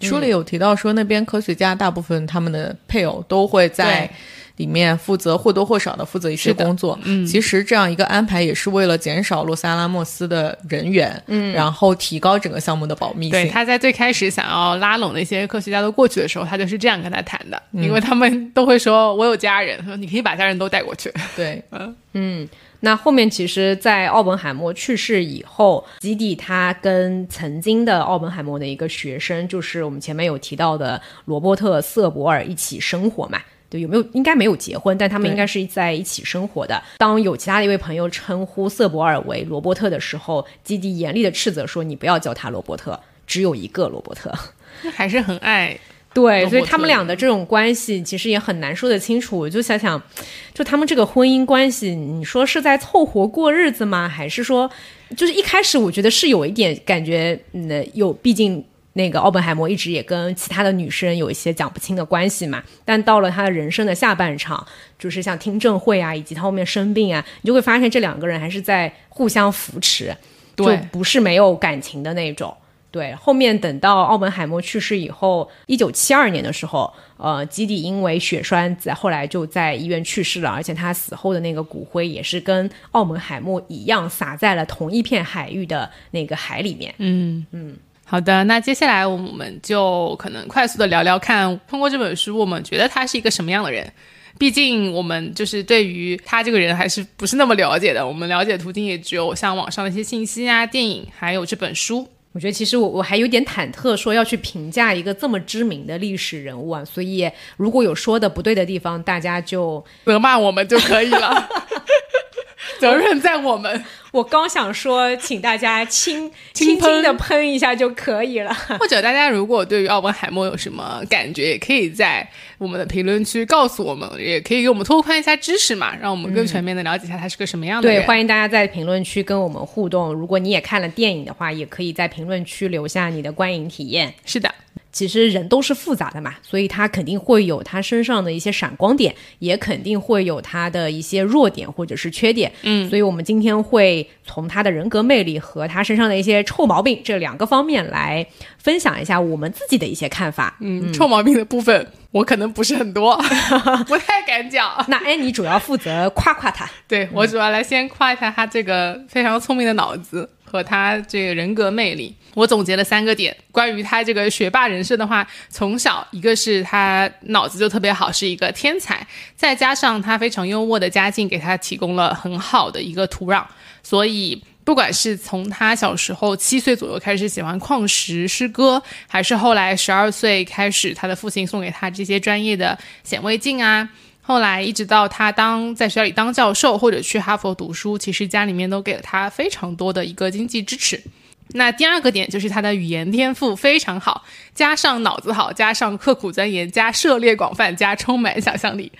书里有提到说，那边科学家大部分他们的配偶都会在里面负责或多或少的负责一些工作。嗯，其实这样一个安排也是为了减少洛斯阿拉莫斯的人员，嗯，然后提高整个项目的保密性。对，他在最开始想要拉拢那些科学家都过去的时候，他就是这样跟他谈的，因为他们都会说：“我有家人，说你可以把家人都带过去。<laughs> ”对，嗯 <laughs> 嗯。那后面其实，在奥本海默去世以后，基地他跟曾经的奥本海默的一个学生，就是我们前面有提到的罗伯特·瑟伯尔一起生活嘛？对，有没有？应该没有结婚，但他们应该是在一起生活的。当有其他的一位朋友称呼瑟伯尔为罗伯特的时候，基地严厉的斥责说：“你不要叫他罗伯特，只有一个罗伯特。<laughs> ”还是很爱。对，所以他们俩的这种关系其实也很难说得清楚。我就想想，就他们这个婚姻关系，你说是在凑合过日子吗？还是说，就是一开始我觉得是有一点感觉，嗯，有，毕竟那个奥本海默一直也跟其他的女生有一些讲不清的关系嘛。但到了他的人生的下半场，就是像听证会啊，以及他后面生病啊，你就会发现这两个人还是在互相扶持，就不是没有感情的那种。对，后面等到奥本海默去世以后，一九七二年的时候，呃，基底因为血栓在后来就在医院去世了，而且他死后的那个骨灰也是跟奥本海默一样撒在了同一片海域的那个海里面。嗯嗯，好的，那接下来我们就可能快速的聊聊看，通过这本书，我们觉得他是一个什么样的人？毕竟我们就是对于他这个人还是不是那么了解的，我们了解途径也只有像网上的一些信息啊、电影，还有这本书。我觉得其实我我还有点忐忑，说要去评价一个这么知名的历史人物啊，所以如果有说的不对的地方，大家就 <laughs> 责骂我们就可以了，责任在我们。<laughs> 我刚想说，请大家轻 <laughs> 轻轻的喷一下就可以了。<laughs> 或者大家如果对于奥本海默有什么感觉，也可以在我们的评论区告诉我们，也可以给我们拓宽一下知识嘛，让我们更全面的了解一下他是个什么样的人。对，欢迎大家在评论区跟我们互动。如果你也看了电影的话，也可以在评论区留下你的观影体验。是的。其实人都是复杂的嘛，所以他肯定会有他身上的一些闪光点，也肯定会有他的一些弱点或者是缺点。嗯，所以我们今天会从他的人格魅力和他身上的一些臭毛病这两个方面来分享一下我们自己的一些看法。嗯，臭毛病的部分我可能不是很多，<laughs> 不太敢讲。那安妮主要负责夸夸他。对我主要来先夸一下他这个非常聪明的脑子。和他这个人格魅力，我总结了三个点。关于他这个学霸人设的话，从小一个是他脑子就特别好，是一个天才，再加上他非常优渥的家境，给他提供了很好的一个土壤。所以，不管是从他小时候七岁左右开始喜欢矿石诗歌，还是后来十二岁开始，他的父亲送给他这些专业的显微镜啊。后来一直到他当在学校里当教授或者去哈佛读书，其实家里面都给了他非常多的一个经济支持。那第二个点就是他的语言天赋非常好，加上脑子好，加上刻苦钻研，加涉猎广泛，加充满想象力。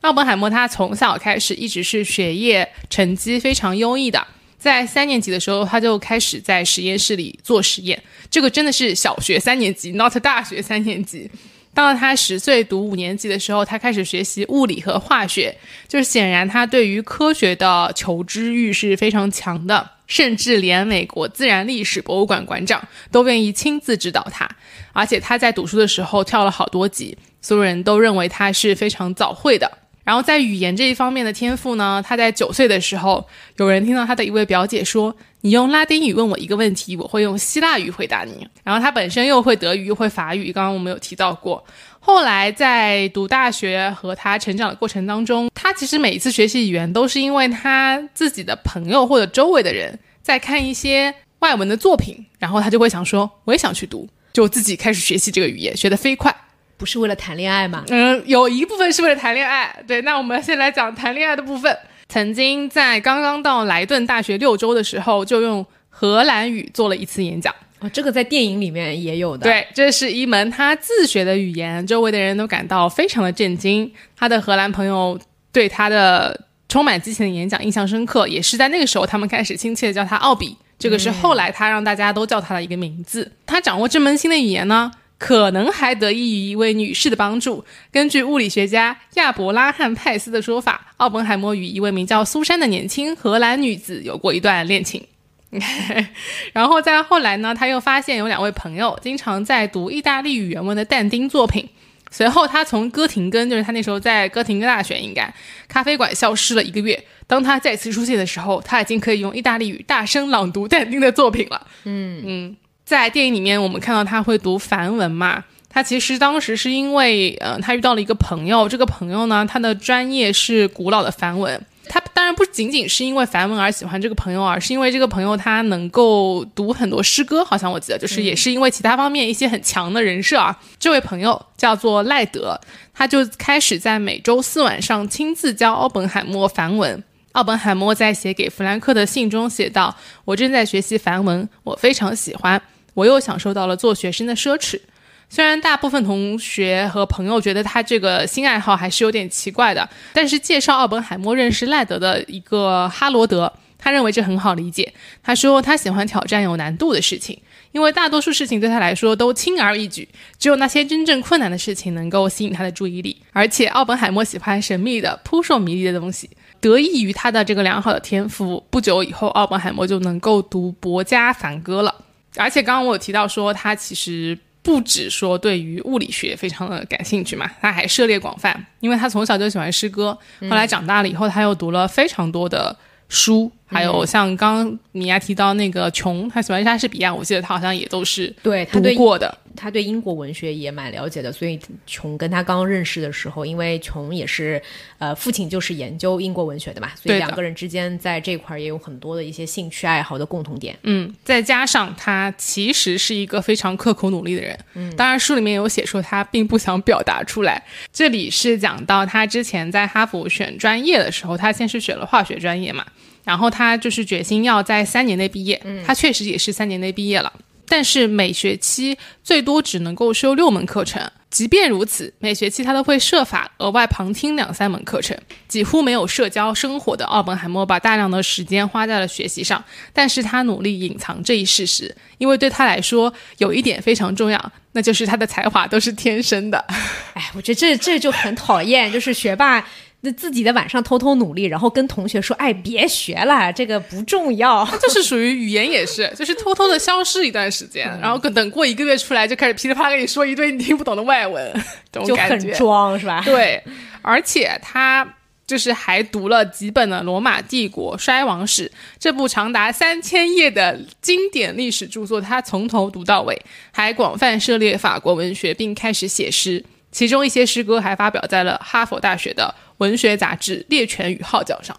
奥本海默他从小开始一直是学业成绩非常优异的，在三年级的时候他就开始在实验室里做实验，这个真的是小学三年级，not 大学三年级。到了他十岁读五年级的时候，他开始学习物理和化学，就是显然他对于科学的求知欲是非常强的，甚至连美国自然历史博物馆馆长都愿意亲自指导他。而且他在读书的时候跳了好多级，所有人都认为他是非常早会的。然后在语言这一方面的天赋呢，他在九岁的时候，有人听到他的一位表姐说。你用拉丁语问我一个问题，我会用希腊语回答你。然后他本身又会德语又会法语，刚刚我们有提到过。后来在读大学和他成长的过程当中，他其实每一次学习语言都是因为他自己的朋友或者周围的人在看一些外文的作品，然后他就会想说，我也想去读，就自己开始学习这个语言，学得飞快。不是为了谈恋爱吗？嗯，有一部分是为了谈恋爱。对，那我们先来讲谈恋爱的部分。曾经在刚刚到莱顿大学六周的时候，就用荷兰语做了一次演讲啊，这个在电影里面也有的。对，这是一门他自学的语言，周围的人都感到非常的震惊。他的荷兰朋友对他的充满激情的演讲印象深刻，也是在那个时候，他们开始亲切的叫他奥比。这个是后来他让大家都叫他的一个名字。他掌握这门新的语言呢。可能还得益于一位女士的帮助。根据物理学家亚伯拉罕·派斯的说法，奥本海默与一位名叫苏珊的年轻荷兰女子有过一段恋情。<laughs> 然后再后来呢，他又发现有两位朋友经常在读意大利语原文的但丁作品。随后，他从哥廷根，就是他那时候在哥廷根大学应该咖啡馆消失了一个月。当他再次出现的时候，他已经可以用意大利语大声朗读但丁的作品了。嗯嗯，在电影里面，我们看到他会读梵文嘛？他其实当时是因为，呃，他遇到了一个朋友，这个朋友呢，他的专业是古老的梵文。他当然不仅仅是因为梵文而喜欢这个朋友，而是因为这个朋友他能够读很多诗歌，好像我记得就是也是因为其他方面一些很强的人设啊。这位朋友叫做赖德，他就开始在每周四晚上亲自教奥本海默梵文。奥本海默在写给弗兰克的信中写道：“我正在学习梵文，我非常喜欢，我又享受到了做学生的奢侈。”虽然大部分同学和朋友觉得他这个新爱好还是有点奇怪的，但是介绍奥本海默认识赖德的一个哈罗德，他认为这很好理解。他说他喜欢挑战有难度的事情，因为大多数事情对他来说都轻而易举，只有那些真正困难的事情能够吸引他的注意力。而且奥本海默喜欢神秘的、扑朔迷离的东西，得益于他的这个良好的天赋，不久以后奥本海默就能够读博加梵歌了。而且刚刚我有提到说他其实。不止说对于物理学非常的感兴趣嘛，他还涉猎广泛，因为他从小就喜欢诗歌，后来长大了以后，他又读了非常多的书，还有像刚米娅提到那个琼，他喜欢莎士比亚，我记得他好像也都是对读过的。他对英国文学也蛮了解的，所以琼跟他刚认识的时候，因为琼也是呃父亲就是研究英国文学的嘛，所以两个人之间在这块也有很多的一些兴趣爱好的共同点。嗯，再加上他其实是一个非常刻苦努力的人。嗯，当然书里面有写说他并不想表达出来。这里是讲到他之前在哈佛选专业的时候，他先是选了化学专业嘛，然后他就是决心要在三年内毕业。嗯，他确实也是三年内毕业了。但是每学期最多只能够修六门课程，即便如此，每学期他都会设法额外旁听两三门课程，几乎没有社交生活的奥本海默把大量的时间花在了学习上。但是他努力隐藏这一事实，因为对他来说有一点非常重要，那就是他的才华都是天生的。哎，我觉得这这就很讨厌，就是学霸。那自己的晚上偷偷努力，然后跟同学说：“哎，别学了，这个不重要。<laughs> ”就是属于语言也是，就是偷偷的消失一段时间，然后等过一个月出来，就开始噼里啪啦跟你说一堆你听不懂的外文，就很装是吧？对，而且他就是还读了几本的《罗马帝国衰亡史》这部长达三千页的经典历史著作，他从头读到尾，还广泛涉猎法国文学，并开始写诗。其中一些诗歌还发表在了哈佛大学的文学杂志《猎犬与号角》上，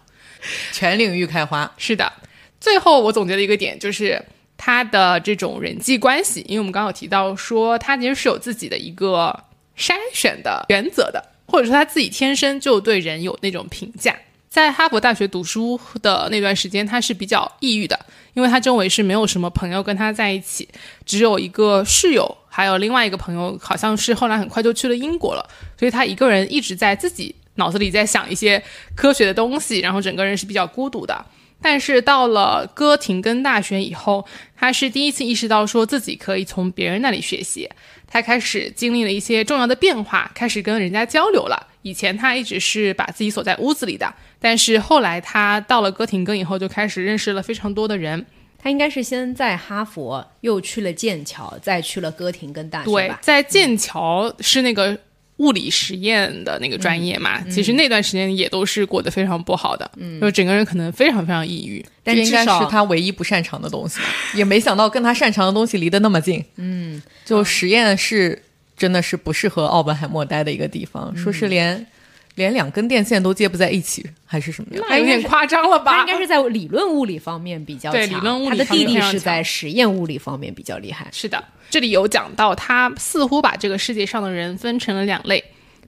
全领域开花。是的，最后我总结了一个点就是他的这种人际关系，因为我们刚刚有提到说他其实是有自己的一个筛选的原则的，或者说他自己天生就对人有那种评价。在哈佛大学读书的那段时间，他是比较抑郁的，因为他周围是没有什么朋友跟他在一起，只有一个室友，还有另外一个朋友，好像是后来很快就去了英国了，所以他一个人一直在自己脑子里在想一些科学的东西，然后整个人是比较孤独的。但是到了哥廷根大学以后，他是第一次意识到说自己可以从别人那里学习，他开始经历了一些重要的变化，开始跟人家交流了。以前他一直是把自己锁在屋子里的。但是后来他到了哥廷根以后，就开始认识了非常多的人。他应该是先在哈佛，又去了剑桥，再去了哥廷根大学对，在剑桥是那个物理实验的那个专业嘛。其实那段时间也都是过得非常不好的，嗯就整个人可能非常非常抑郁。但应该是他唯一不擅长的东西，也没想到跟他擅长的东西离得那么近。嗯，就实验室真的是不适合奥本海默待的一个地方，说是连。连两根电线都接不在一起，还是什么样？那有点夸张了吧？他应该是在理论物理方面比较强，理论物理他的弟弟是在实验物理方面比较厉害。是的，这里有讲到，他似乎把这个世界上的人分成了两类：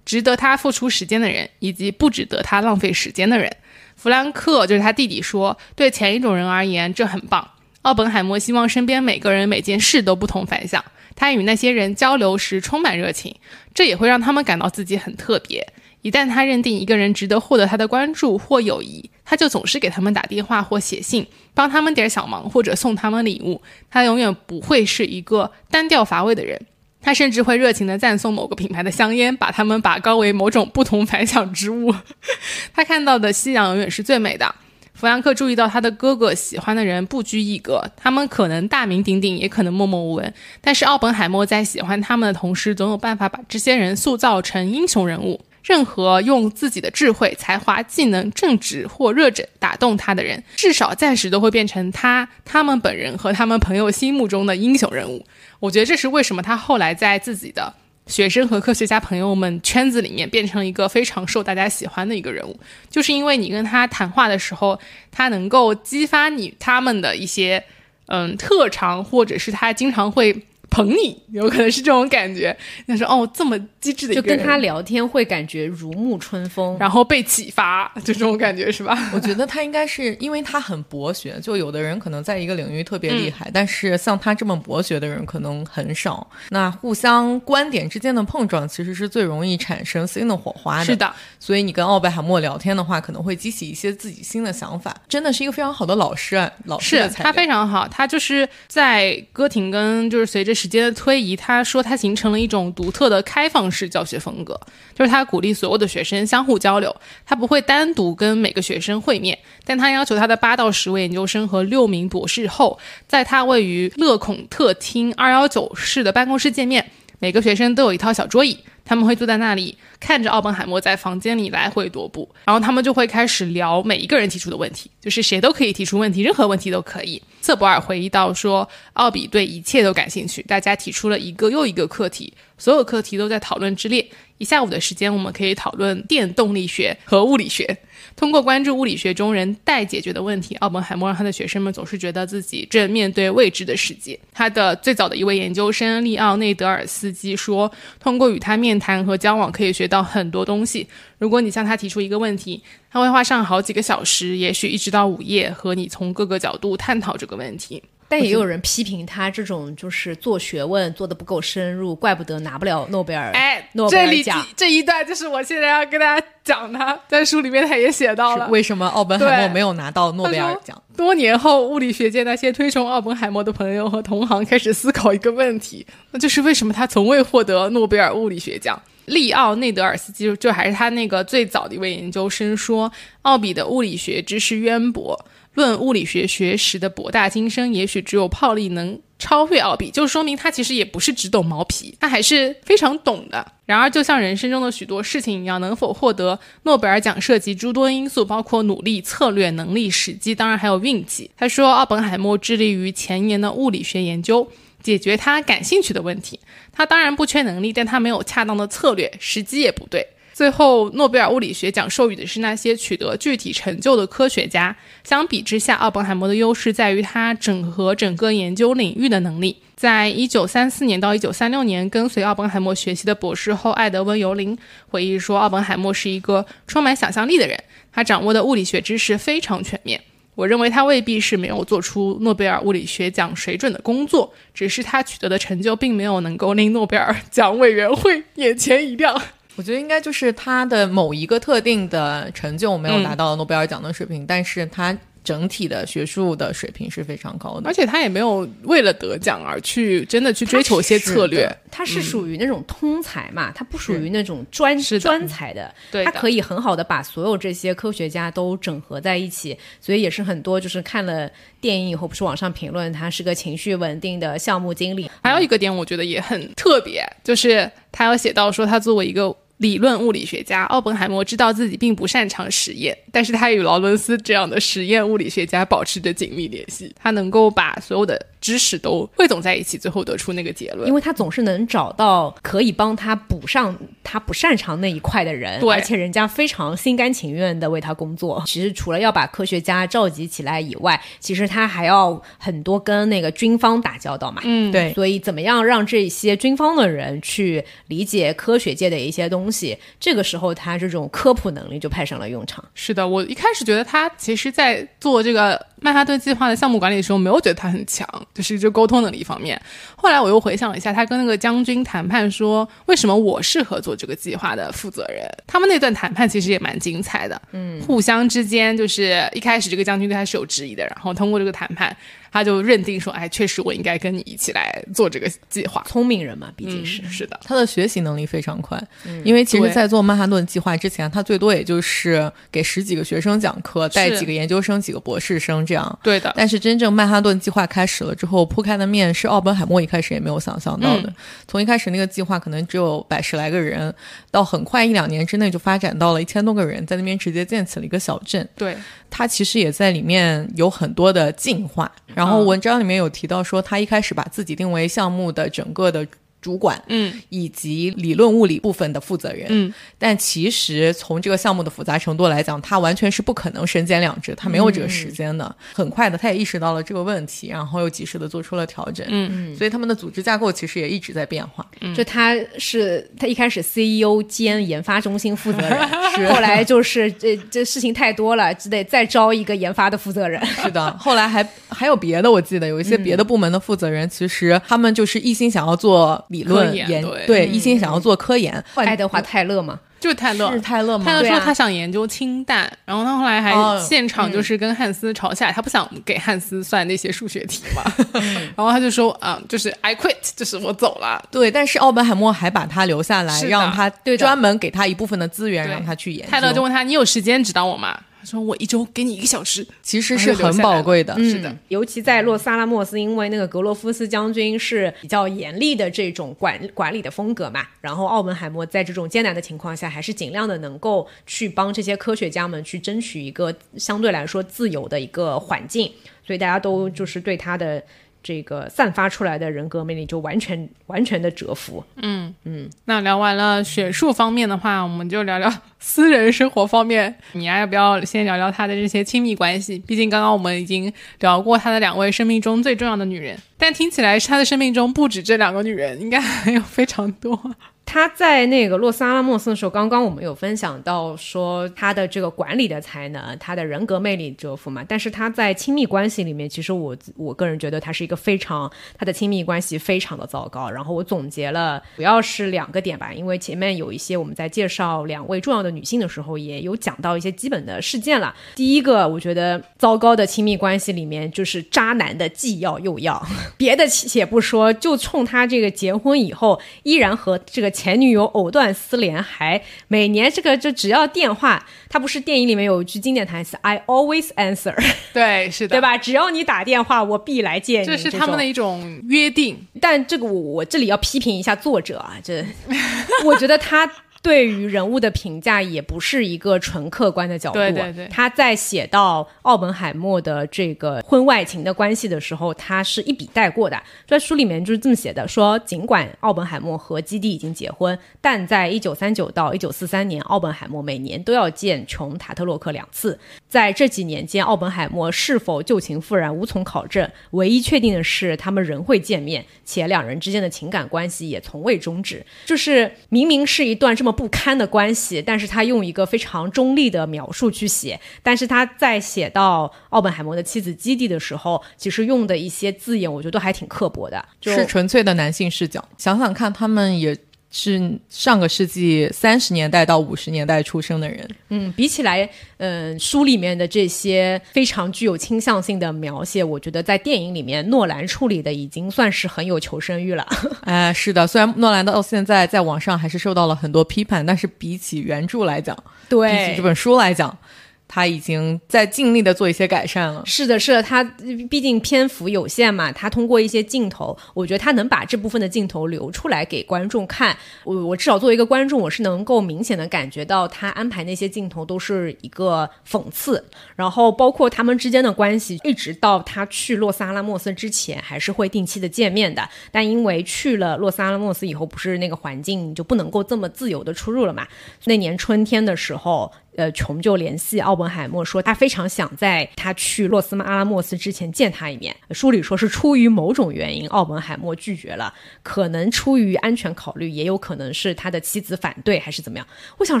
值得他付出时间的人，以及不值得他浪费时间的人。弗兰克就是他弟弟说，对前一种人而言，这很棒。奥本海默希望身边每个人每件事都不同凡响，他与那些人交流时充满热情，这也会让他们感到自己很特别。一旦他认定一个人值得获得他的关注或友谊，他就总是给他们打电话或写信，帮他们点小忙或者送他们礼物。他永远不会是一个单调乏味的人。他甚至会热情地赞颂某个品牌的香烟，把他们拔高为某种不同凡响之物。<laughs> 他看到的夕阳永远是最美的。弗兰克注意到他的哥哥喜欢的人不拘一格，他们可能大名鼎鼎，也可能默默无闻。但是奥本海默在喜欢他们的同时，总有办法把这些人塑造成英雄人物。任何用自己的智慧、才华、技能、正直或热忱打动他的人，至少暂时都会变成他、他们本人和他们朋友心目中的英雄人物。我觉得这是为什么他后来在自己的学生和科学家朋友们圈子里面变成了一个非常受大家喜欢的一个人物，就是因为你跟他谈话的时候，他能够激发你他们的一些嗯特长，或者是他经常会。捧你，有可能是这种感觉。他说：“哦，这么机智的，就跟他聊天会感觉如沐春风，然后被启发，就这种感觉是吧？”我觉得他应该是因为他很博学，就有的人可能在一个领域特别厉害，但是像他这么博学的人可能很少。那互相观点之间的碰撞，其实是最容易产生新的火花的。是的，所以你跟奥贝海默聊天的话，可能会激起一些自己新的想法。真的是一个非常好的老师，啊，老师是他非常好。他就是在歌廷跟，就是随着。时间的推移，他说他形成了一种独特的开放式教学风格，就是他鼓励所有的学生相互交流，他不会单独跟每个学生会面，但他要求他的八到十位研究生和六名博士后，在他位于勒孔特厅二幺九室的办公室见面，每个学生都有一套小桌椅。他们会坐在那里，看着奥本海默在房间里来回踱步，然后他们就会开始聊每一个人提出的问题，就是谁都可以提出问题，任何问题都可以。瑟博尔回忆到说，奥比对一切都感兴趣，大家提出了一个又一个课题，所有课题都在讨论之列。一下午的时间，我们可以讨论电动力学和物理学。通过关注物理学中人待解决的问题，奥本海默让他的学生们总是觉得自己正面对未知的世界。他的最早的一位研究生利奥内德尔斯基说：“通过与他面谈和交往，可以学到很多东西。如果你向他提出一个问题，他会花上好几个小时，也许一直到午夜，和你从各个角度探讨这个问题。”但也有人批评他这种就是做学问做的不够深入，怪不得拿不了诺贝尔。哎，诺贝尔奖这一段就是我现在要跟大家讲的，在书里面他也写到了为什么奥本海默没有拿到诺贝尔奖。多年后，物理学界那些推崇奥本海默的朋友和同行开始思考一个问题，那就是为什么他从未获得诺贝尔物理学奖？利奥内德尔斯基就还是他那个最早的一位研究生说，奥比的物理学知识渊博。论物理学学识的博大精深，也许只有泡利能超越奥比，就说明他其实也不是只懂毛皮，他还是非常懂的。然而，就像人生中的许多事情一样，能否获得诺贝尔奖涉及诸多因素，包括努力、策略、能力、时机，当然还有运气。他说，奥本海默致力于前沿的物理学研究，解决他感兴趣的问题。他当然不缺能力，但他没有恰当的策略，时机也不对。最后，诺贝尔物理学奖授予的是那些取得具体成就的科学家。相比之下，奥本海默的优势在于他整合整个研究领域的能力。在一九三四年到一九三六年，跟随奥本海默学习的博士后艾德温·尤林回忆说，奥本海默是一个充满想象力的人，他掌握的物理学知识非常全面。我认为他未必是没有做出诺贝尔物理学奖水准的工作，只是他取得的成就并没有能够令诺贝尔奖委员会眼前一亮。我觉得应该就是他的某一个特定的成就没有达到诺贝尔奖的水平，但是他。整体的学术的水平是非常高的，而且他也没有为了得奖而去真的去追求一些策略。他是属于那种通才嘛，他不属于那种专专才的。对，他可以很好的把所有这些科学家都整合在一起，所以也是很多就是看了电影以后，不是网上评论他是个情绪稳定的项目经理。还有一个点，我觉得也很特别，就是他有写到说他作为一个。理论物理学家奥本海默知道自己并不擅长实验，但是他与劳伦斯这样的实验物理学家保持着紧密联系，他能够把所有的。知识都汇总在一起，最后得出那个结论。因为他总是能找到可以帮他补上他不擅长那一块的人，对，而且人家非常心甘情愿的为他工作。其实除了要把科学家召集起来以外，其实他还要很多跟那个军方打交道嘛。嗯，对。所以怎么样让这些军方的人去理解科学界的一些东西？这个时候他这种科普能力就派上了用场。是的，我一开始觉得他其实在做这个曼哈顿计划的项目管理的时候，没有觉得他很强。就是就沟通能力方面，后来我又回想了一下，他跟那个将军谈判说，为什么我适合做这个计划的负责人？他们那段谈判其实也蛮精彩的，嗯，互相之间就是一开始这个将军对他是有质疑的，然后通过这个谈判。他就认定说，哎，确实我应该跟你一起来做这个计划。聪明人嘛，毕竟是、嗯是的，他的学习能力非常快，因为其实，在做曼哈顿计划之前，他最多也就是给十几个学生讲课，带几个研究生、几个博士生这样。对的，但是真正曼哈顿计划开始了之后，铺开的面是奥本海默一开始也没有想象到的。嗯从一开始那个计划可能只有百十来个人，到很快一两年之内就发展到了一千多个人，在那边直接建起了一个小镇。对，它其实也在里面有很多的进化。然后文章里面有提到说，他一开始把自己定为项目的整个的主管，嗯以及理论物理部分的负责人。嗯，但其实从这个项目的复杂程度来讲，他完全是不可能身兼两职，他没有这个时间的。很快的，他也意识到了这个问题，然后又及时的做出了调整。嗯所以他们的组织架构其实也一直在变化。就他是他一开始 CEO 兼研发中心负责人，<laughs> 是后来就是这这事情太多了，只得再招一个研发的负责人。<laughs> <laughs> 是的，后来还还有别的，我记得有一些别的部门的负责人，其实他们就是一心想要做理论研研，对一心想要做科研。爱德华泰勒嘛，就是泰勒是。泰勒嘛？泰勒说他想研究氢弹，然后他后来还哦现场就是跟汉斯吵起来，他不想给汉斯算那些数学题嘛，<laughs> 然后他就说啊、就是 I quit，就是我走了。对，但是奥本海默还把他留下来，让他对专门给他一部分的资源，让他去研究。泰勒就问他：“你有时间指导我吗？”他说：“我一周给你一个小时。其实是很宝贵的。是的嗯，尤其在洛斯阿拉莫斯，因为那个格罗夫斯将军是比较严厉的这种管管理的风格嘛，然后奥本海默在这种艰难的情况下，还是尽量的能够去帮这些科学家们去争取一个相对来说自由的一个环境，所以大家都就是对他的。这个散发出来的人格魅力就完全完全的折服，嗯嗯那聊完了学术方面的话，我们就聊聊私人生活方面。你要不要先聊聊他的这些亲密关系？毕竟刚刚我们已经聊过他的两位生命中最重要的女人，但听起来他的生命中不止这两个女人，应该还有非常多。他在那个洛斯阿拉莫斯的时候，刚刚我们有分享到说他的这个管理的才能，他的人格魅力折服嘛。但是他在亲密关系里面，其实我我个人觉得他是一个非常他的亲密关系非常的糟糕。然后我总结了主要是两个点吧，因为前面有一些我们在介绍两位重要的女性的时候，也有讲到一些基本的事件了。第一个，我觉得糟糕的亲密关系里面就是渣男的既要又要，别的且不说，就冲他这个结婚以后依然和这个前女友藕断丝连，还每年这个就只要电话，他不是电影里面有一句经典台词 “I always answer”，<laughs> 对，是的，对？吧？只要你打电话，我必来见你。这是他们的一种约定。但这个我我这里要批评一下作者啊，这 <laughs> 我觉得他。对于人物的评价也不是一个纯客观的角度、啊。对对对他在写到奥本海默的这个婚外情的关系的时候，他是一笔带过的。在书里面就是这么写的：说尽管奥本海默和基地已经结婚，但在一九三九到一九四三年，奥本海默每年都要见琼塔特洛克两次。在这几年间，奥本海默是否旧情复燃无从考证。唯一确定的是，他们仍会见面，且两人之间的情感关系也从未终止。就是明明是一段这么不堪的关系，但是他用一个非常中立的描述去写。但是他在写到奥本海默的妻子基地的时候，其实用的一些字眼，我觉得都还挺刻薄的。就是纯粹的男性视角。想想看，他们也是上个世纪三十年代到五十年代出生的人，嗯，比起来，嗯、书里面的这些非常具有倾向性的描写，我觉得在电影里面诺兰处理的已经算是很有求生欲了。<laughs> 哎，是的，虽然诺兰到现在在网上还是受到了很多批判，但是比起原著来讲，比起这本书来讲，他已经在尽力的做一些改善了。是的，是的，他毕竟篇幅有限嘛，他通过一些镜头，我觉得他能把这部分的镜头留出来给观众看。我我至少作为一个观众，我是能够明显的感觉到他安排那些镜头都是一个讽刺，然后包括他们之间的关系，一直到他去洛斯阿拉莫斯之前，还是会定期的见面的。但因为去了洛斯阿拉莫斯以后，不是那个环境，就不能够这么自由的出入了嘛。那年春天的时候，呃，琼就联系奥本海默说，他非常想在他去洛斯阿拉莫斯之前见他一面。书里说是出于某种原因，奥本海默拒绝了，可能出于安全考虑，也有可能是他的妻子反对，还是怎么样。我想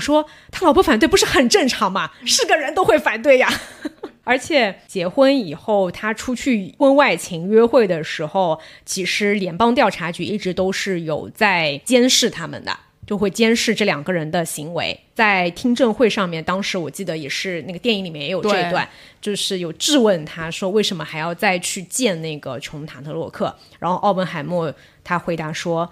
说，他老婆反对不是很正常吗？是个人都会反对呀。<laughs> 而且结婚以后，他出去婚外情约会的时候，其实联邦调查局一直都是有在监视他们的。就会监视这两个人的行为。在听证会上面，当时我记得也是那个电影里面也有这一段，就是有质问他说为什么还要再去见那个琼塔特洛克，然后奥本海默他回答说。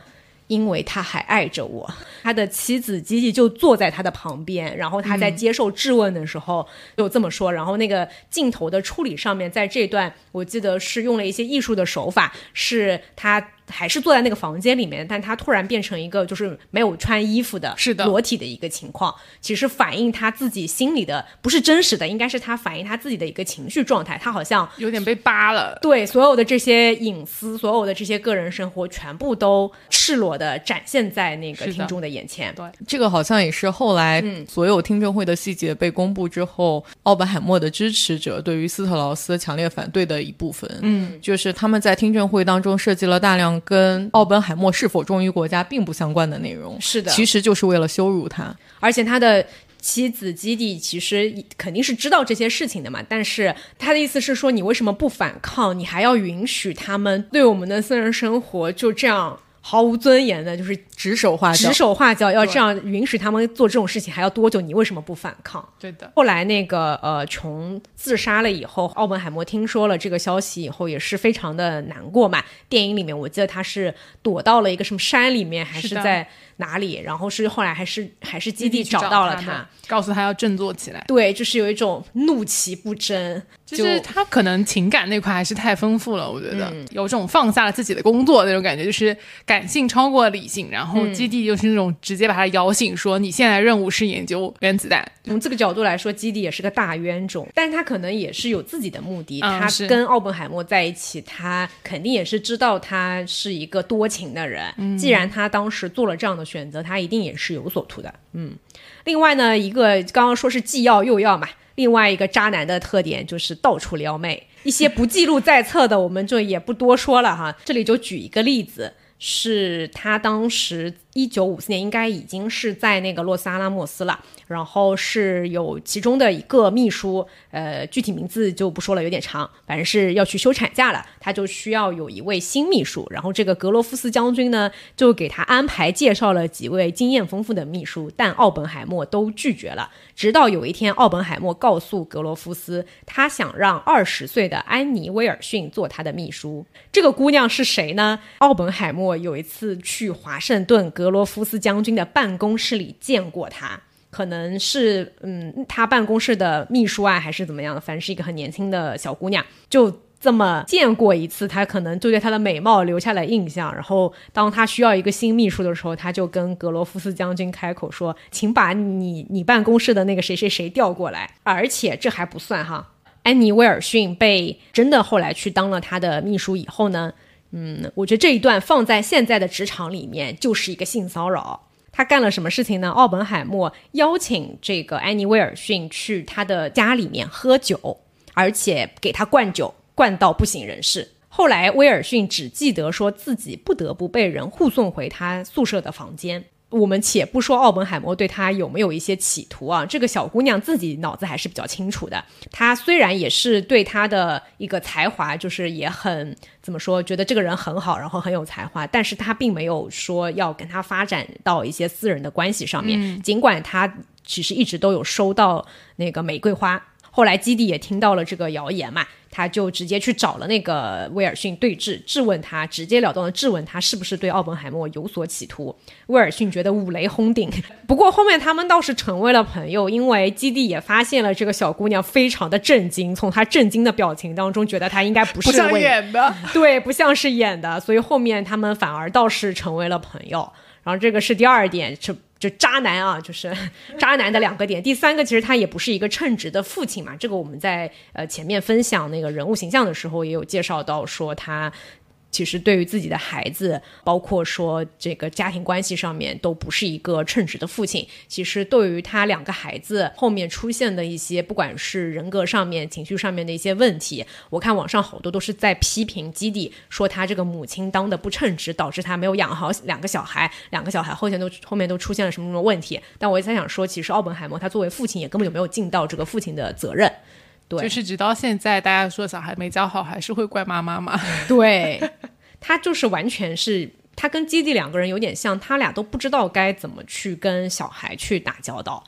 因为他还爱着我，他的妻子吉吉就坐在他的旁边，然后他在接受质问的时候就这么说。然后那个镜头的处理上面，在这段我记得是用了一些艺术的手法，是他。还是坐在那个房间里面，但他突然变成一个就是没有穿衣服的，是的，裸体的一个情况。其实反映他自己心里的不是真实的，应该是他反映他自己的一个情绪状态。他好像有点被扒了。对，所有的这些隐私，所有的这些个人生活，全部都赤裸的展现在那个听众的眼前。对，这个好像也是后来所有听证会的细节被公布之后，奥本海默的支持者对于斯特劳斯强烈反对的一部分。嗯，就是他们在听证会当中设计了大量。跟奥本海默是否忠于国家并不相关的内容，是的，其实就是为了羞辱他。而且他的妻子基地其实肯定是知道这些事情的嘛，但是他的意思是说，你为什么不反抗？你还要允许他们对我们的私人生活就这样？毫无尊严的，就是指手画指手画脚，要这样允许他们做这种事情，还要多久？你为什么不反抗？对的。后来那个呃，琼自杀了以后，奥本海默听说了这个消息以后，也是非常的难过嘛。电影里面我记得他是躲到了一个什么山里面，还是在。哪里？然后是后来还是还是基地找到了他，告诉他要振作起来。对，就是有一种怒其不争，就是他可能情感那块还是太丰富了，我觉得有种放下了自己的工作那种感觉，就是感性超过理性。然后基地就是那种直接把他摇醒，说你现在任务是研究原子弹。从这个角度来说，基地也是个大冤种，但是他可能也是有自己的目的。他跟奥本海默在一起，他肯定也是知道他是一个多情的人。既然他当时做了这样的。选择他一定也是有所图的，嗯。另外呢，一个刚刚说是既要又要嘛，另外一个渣男的特点就是到处撩妹，一些不记录在册的我们就也不多说了哈。这里就举一个例子，是他当时一九五四年应该已经是在那个洛斯阿拉莫斯了。然后是有其中的一个秘书，呃，具体名字就不说了，有点长，反正是要去休产假了，他就需要有一位新秘书。然后这个格罗夫斯将军呢，就给他安排介绍了几位经验丰富的秘书，但奥本海默都拒绝了。直到有一天，奥本海默告诉格罗夫斯，他想让二十岁的安妮威尔逊做他的秘书。这个姑娘是谁呢？奥本海默有一次去华盛顿格罗夫斯将军的办公室里见过她。可能是嗯，他办公室的秘书啊，还是怎么样的？反正是一个很年轻的小姑娘，就这么见过一次，他可能就对她的美貌留下了印象。然后当他需要一个新秘书的时候，他就跟格罗夫斯将军开口说：“请把你你办公室的那个谁谁谁调过来。”而且这还不算哈，安妮威尔逊被真的后来去当了他的秘书以后呢，嗯，我觉得这一段放在现在的职场里面就是一个性骚扰。他干了什么事情呢？奥本海默邀请这个安妮威尔逊去他的家里面喝酒，而且给他灌酒，灌到不省人事。后来威尔逊只记得说自己不得不被人护送回他宿舍的房间。我们且不说奥本海默对他有没有一些企图啊，这个小姑娘自己脑子还是比较清楚的。她虽然也是对他的一个才华，就是也很怎么说，觉得这个人很好，然后很有才华，但是她并没有说要跟他发展到一些私人的关系上面。尽管她其实一直都有收到那个玫瑰花。后来基地也听到了这个谣言嘛，他就直接去找了那个威尔逊对质，质问他，直截了当的质问他是不是对奥本海默有所企图。威尔逊觉得五雷轰顶，不过后面他们倒是成为了朋友，因为基地也发现了这个小姑娘非常的震惊，从她震惊的表情当中，觉得她应该不是演的，<laughs> 对，不像是演的，所以后面他们反而倒是成为了朋友。然后这个是第二点，就就渣男啊，就是 <laughs> 渣男的两个点。第三个，其实他也不是一个称职的父亲嘛。这个我们在呃前面分享那个人物形象的时候，也有介绍到说他。其实对于自己的孩子，包括说这个家庭关系上面，都不是一个称职的父亲。其实对于他两个孩子后面出现的一些，不管是人格上面、情绪上面的一些问题，我看网上好多都是在批评基地，说他这个母亲当的不称职，导致他没有养好两个小孩，两个小孩后面都后面都出现了什么什么问题。但我也在想说，其实奥本海默他作为父亲，也根本就没有尽到这个父亲的责任。就是直到现在，大家说小孩没教好，还是会怪妈妈嘛？<laughs> 对，他就是完全是他跟基地两个人有点像，他俩都不知道该怎么去跟小孩去打交道。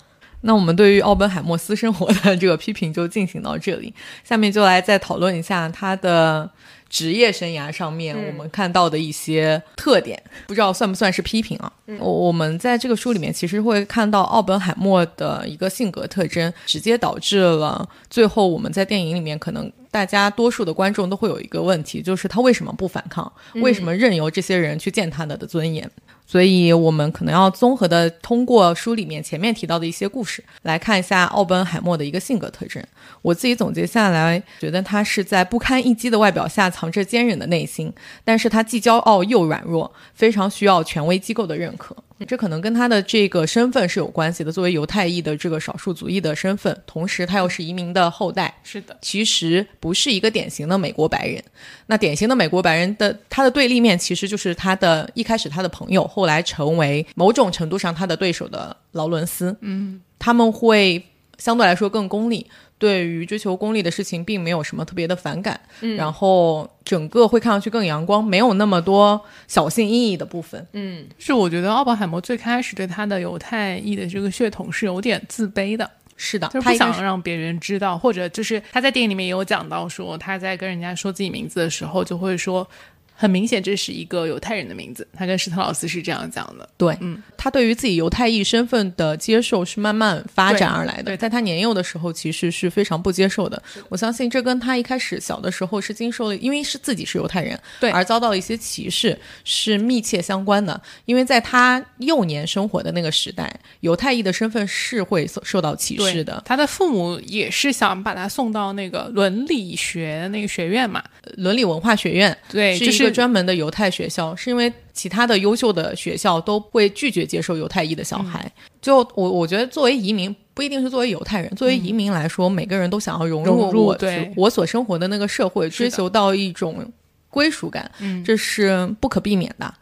那我们对于奥本海默私生活的这个批评就进行到这里，下面就来再讨论一下他的职业生涯上面我们看到的一些特点，不知道算不算是批评啊？我我们在这个书里面其实会看到奥本海默的一个性格特征，直接导致了最后我们在电影里面可能大家多数的观众都会有一个问题，就是他为什么不反抗？为什么任由这些人去践踏他的尊严？所以我们可能要综合的通过书里面前面提到的一些故事来看一下奥本海默的一个性格特征。我自己总结下来，觉得他是在不堪一击的外表下藏着坚韧的内心，但是他既骄傲又软弱，非常需要权威机构的认可。这可能跟他的这个身份是有关系的。作为犹太裔的这个少数族裔的身份，同时他又是移民的后代，是的，其实不是一个典型的美国白人。那典型的美国白人的他的对立面，其实就是他的一开始他的朋友，后来成为某种程度上他的对手的劳伦斯。嗯，他们会相对来说更功利。对于追求功利的事情，并没有什么特别的反感，嗯然后整个会看上去更阳光，没有那么多小心翼翼的部分。嗯，是我觉得奥本海默最开始对他的犹太裔的这个血统是有点自卑的，是的，就是不他想让别人知道，或者就是他在电影里面也有讲到说，他在跟人家说自己名字的时候，就会说。很明显，这是一个犹太人的名字。他跟史特劳斯是这样讲的。对，嗯，他对于自己犹太裔身份的接受是慢慢发展而来的。对对在他年幼的时候，其实是非常不接受的。我相信这跟他一开始小的时候是经受了，因为是自己是犹太人，对而遭到了一些歧视是密切相关的。因为在他幼年生活的那个时代，犹太裔的身份是会受受到歧视的。他的父母也是想把他送到那个伦理学那个学院嘛。伦理文化学院对，就是一个专门的犹太学校，是因为其他的优秀的学校都会拒绝接受犹太裔的小孩。嗯就我我觉得作为移民，不一定是作为犹太人，作为移民来说，每个人都想要融入我对我所生活的那个社会，追求到一种归属感，嗯这是不可避免的。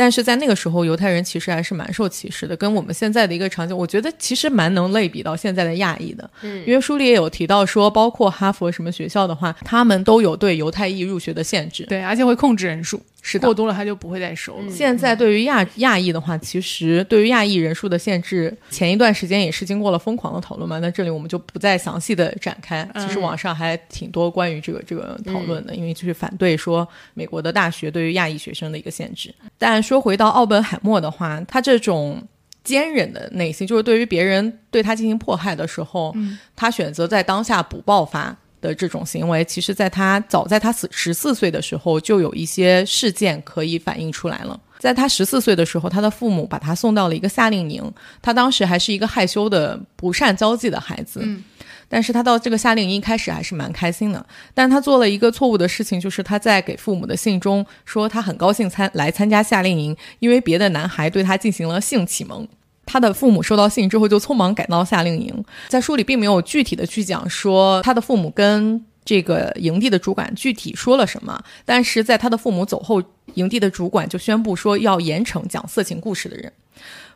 但是在那个时候，犹太人其实还是蛮受歧视的，跟我们现在的一个场景，我觉得其实蛮能类比到现在的亚裔的。嗯因为书里也有提到说，包括哈佛什么学校的话，他们都有对犹太裔入学的限制。对，而且会控制人数，是的过多了他就不会再收了。现在对于亚亚裔的话，其实对于亚裔人数的限制，前一段时间也是经过了疯狂的讨论嘛。那这里我们就不再详细的展开。嗯其实网上还挺多关于这个这个讨论的，因为就是反对说美国的大学对于亚裔学生的一个限制。但说回到奥本海默的话，他这种。坚忍的内心，就是对于别人对他进行迫害的时候，他选择在当下不爆发的这种行为，其实在他早在他十十四岁的时候，就有一些事件可以反映出来了。在他十四岁的时候，他的父母把他送到了一个夏令营，他当时还是一个害羞的、不善交际的孩子。但是他到这个夏令营一开始还是蛮开心的，但他做了一个错误的事情，就是他在给父母的信中说他很高兴参来参加夏令营，因为别的男孩对他进行了性启蒙。他的父母收到信之后就匆忙赶到夏令营，在书里并没有具体的去讲说他的父母跟这个营地的主管具体说了什么，但是在他的父母走后，营地的主管就宣布说要严惩讲色情故事的人。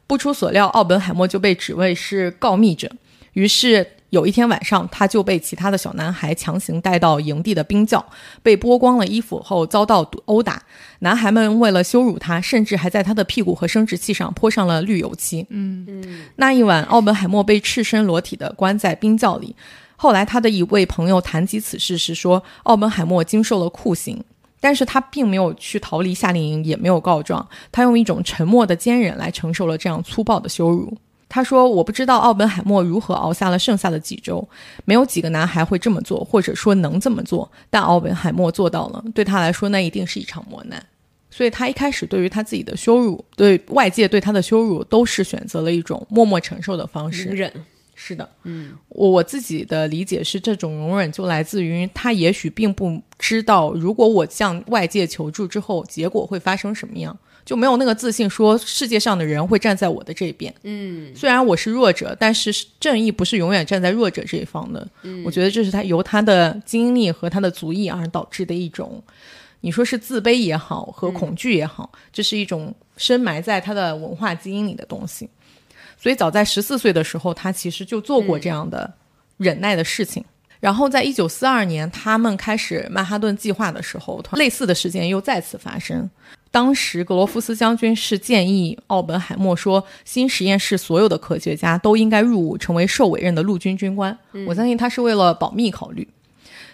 不出所料，奥本海默就被指为是告密者，于是有一天晚上，他就被其他的小男孩强行带到营地的冰窖，被剥光了衣服后遭到殴打。男孩们为了羞辱他，甚至还在他的屁股和生殖器上泼上了绿油漆。嗯嗯那一晚，奥本海默被赤身裸体的关在冰窖里。后来，他的一位朋友谈及此事时说，奥本海默经受了酷刑，但是他并没有去逃离夏令营，也没有告状，他用一种沉默的坚忍来承受了这样粗暴的羞辱。他说：“我不知道奥本海默如何熬下了剩下的几周，没有几个男孩会这么做，或者说能这么做，但奥本海默做到了。对他来说，那一定是一场磨难。所以他一开始对于他自己的羞辱，对外界对他的羞辱，都是选择了一种默默承受的方式。忍，是的，嗯，我我自己的理解是，这种容忍就来自于他也许并不知道，如果我向外界求助之后，结果会发生什么样，就没有那个自信说世界上的人会站在我的这边。嗯，虽然我是弱者，但是正义不是永远站在弱者这一方的。我觉得这是他由他的经历和他的族裔而导致的一种，你说是自卑也好和恐惧也好，这是一种深埋在他的文化基因里的东西。所以早在十四岁的时候，他其实就做过这样的忍耐的事情。然后在一九四二年，他们开始曼哈顿计划的时候，类似的事件又再次发生。当时格罗夫斯将军是建议奥本海默说，新实验室所有的科学家都应该入伍成为受委任的陆军军官。我相信他是为了保密考虑。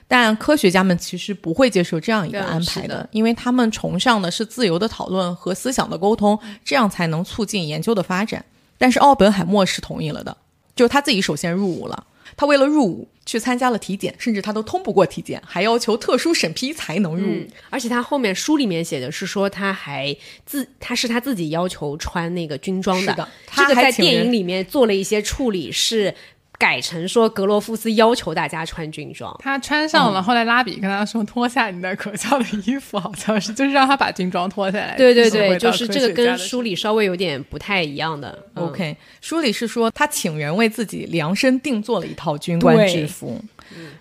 但科学家们其实不会接受这样一个安排的，因为他们崇尚的是自由的讨论和思想的沟通，这样才能促进研究的发展。但是奥本海默是同意了的，就他自己首先入伍了。他为了入伍去参加了体检，甚至他都通不过体检，还要求特殊审批才能入伍。而且他后面书里面写的是说，他还自他是他自己要求穿那个军装的。这个在电影里面做了一些处理是。改成说格罗夫斯要求大家穿军装，他穿上了。后来拉比跟他说：“脱下你的可笑的衣服，好像是就是让他把军装脱下来。”对对对，就是这个跟书里稍微有点不太一样的。OK，书里是说他请人为自己量身定做了一套军官制服。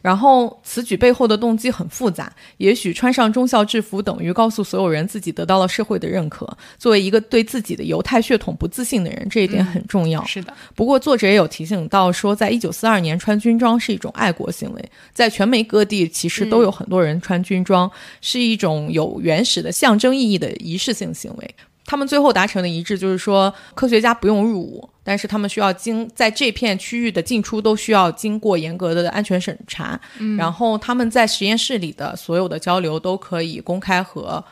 然后此举背后的动机很复杂，也许穿上中校制服等于告诉所有人自己得到了社会的认可。作为一个对自己的犹太血统不自信的人，这一点很重要。是的。不过作者也有提醒到说，在一九四二年穿军装是一种爱国行为，在全美各地其实都有很多人穿军装，是一种有原始的象征意义的仪式性行为。他们最后达成的一致就是说，科学家不用入伍，但是他们需要经在这片区域的进出都需要经过严格的安全审查。嗯，然后他们在实验室里的所有的交流都可以公开和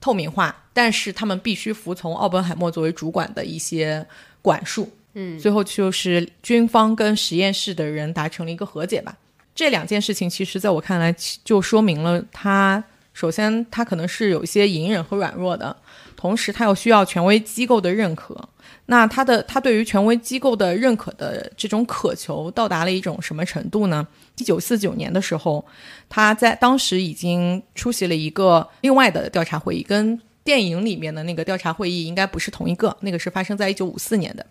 透明化，但是他们必须服从奥本海默作为主管的一些管束。嗯，最后就是军方跟实验室的人达成了一个和解吧。这两件事情其实在我看来就说明了他首先他可能是有一些隐忍和软弱的。同时，他又需要权威机构的认可。那他的他对于权威机构的认可的这种渴求，到达了一种什么程度呢？一九四九年的时候，他在当时已经出席了一个另外的调查会议，跟电影里面的那个调查会议应该不是同一个。那个是发生在一九五四年的。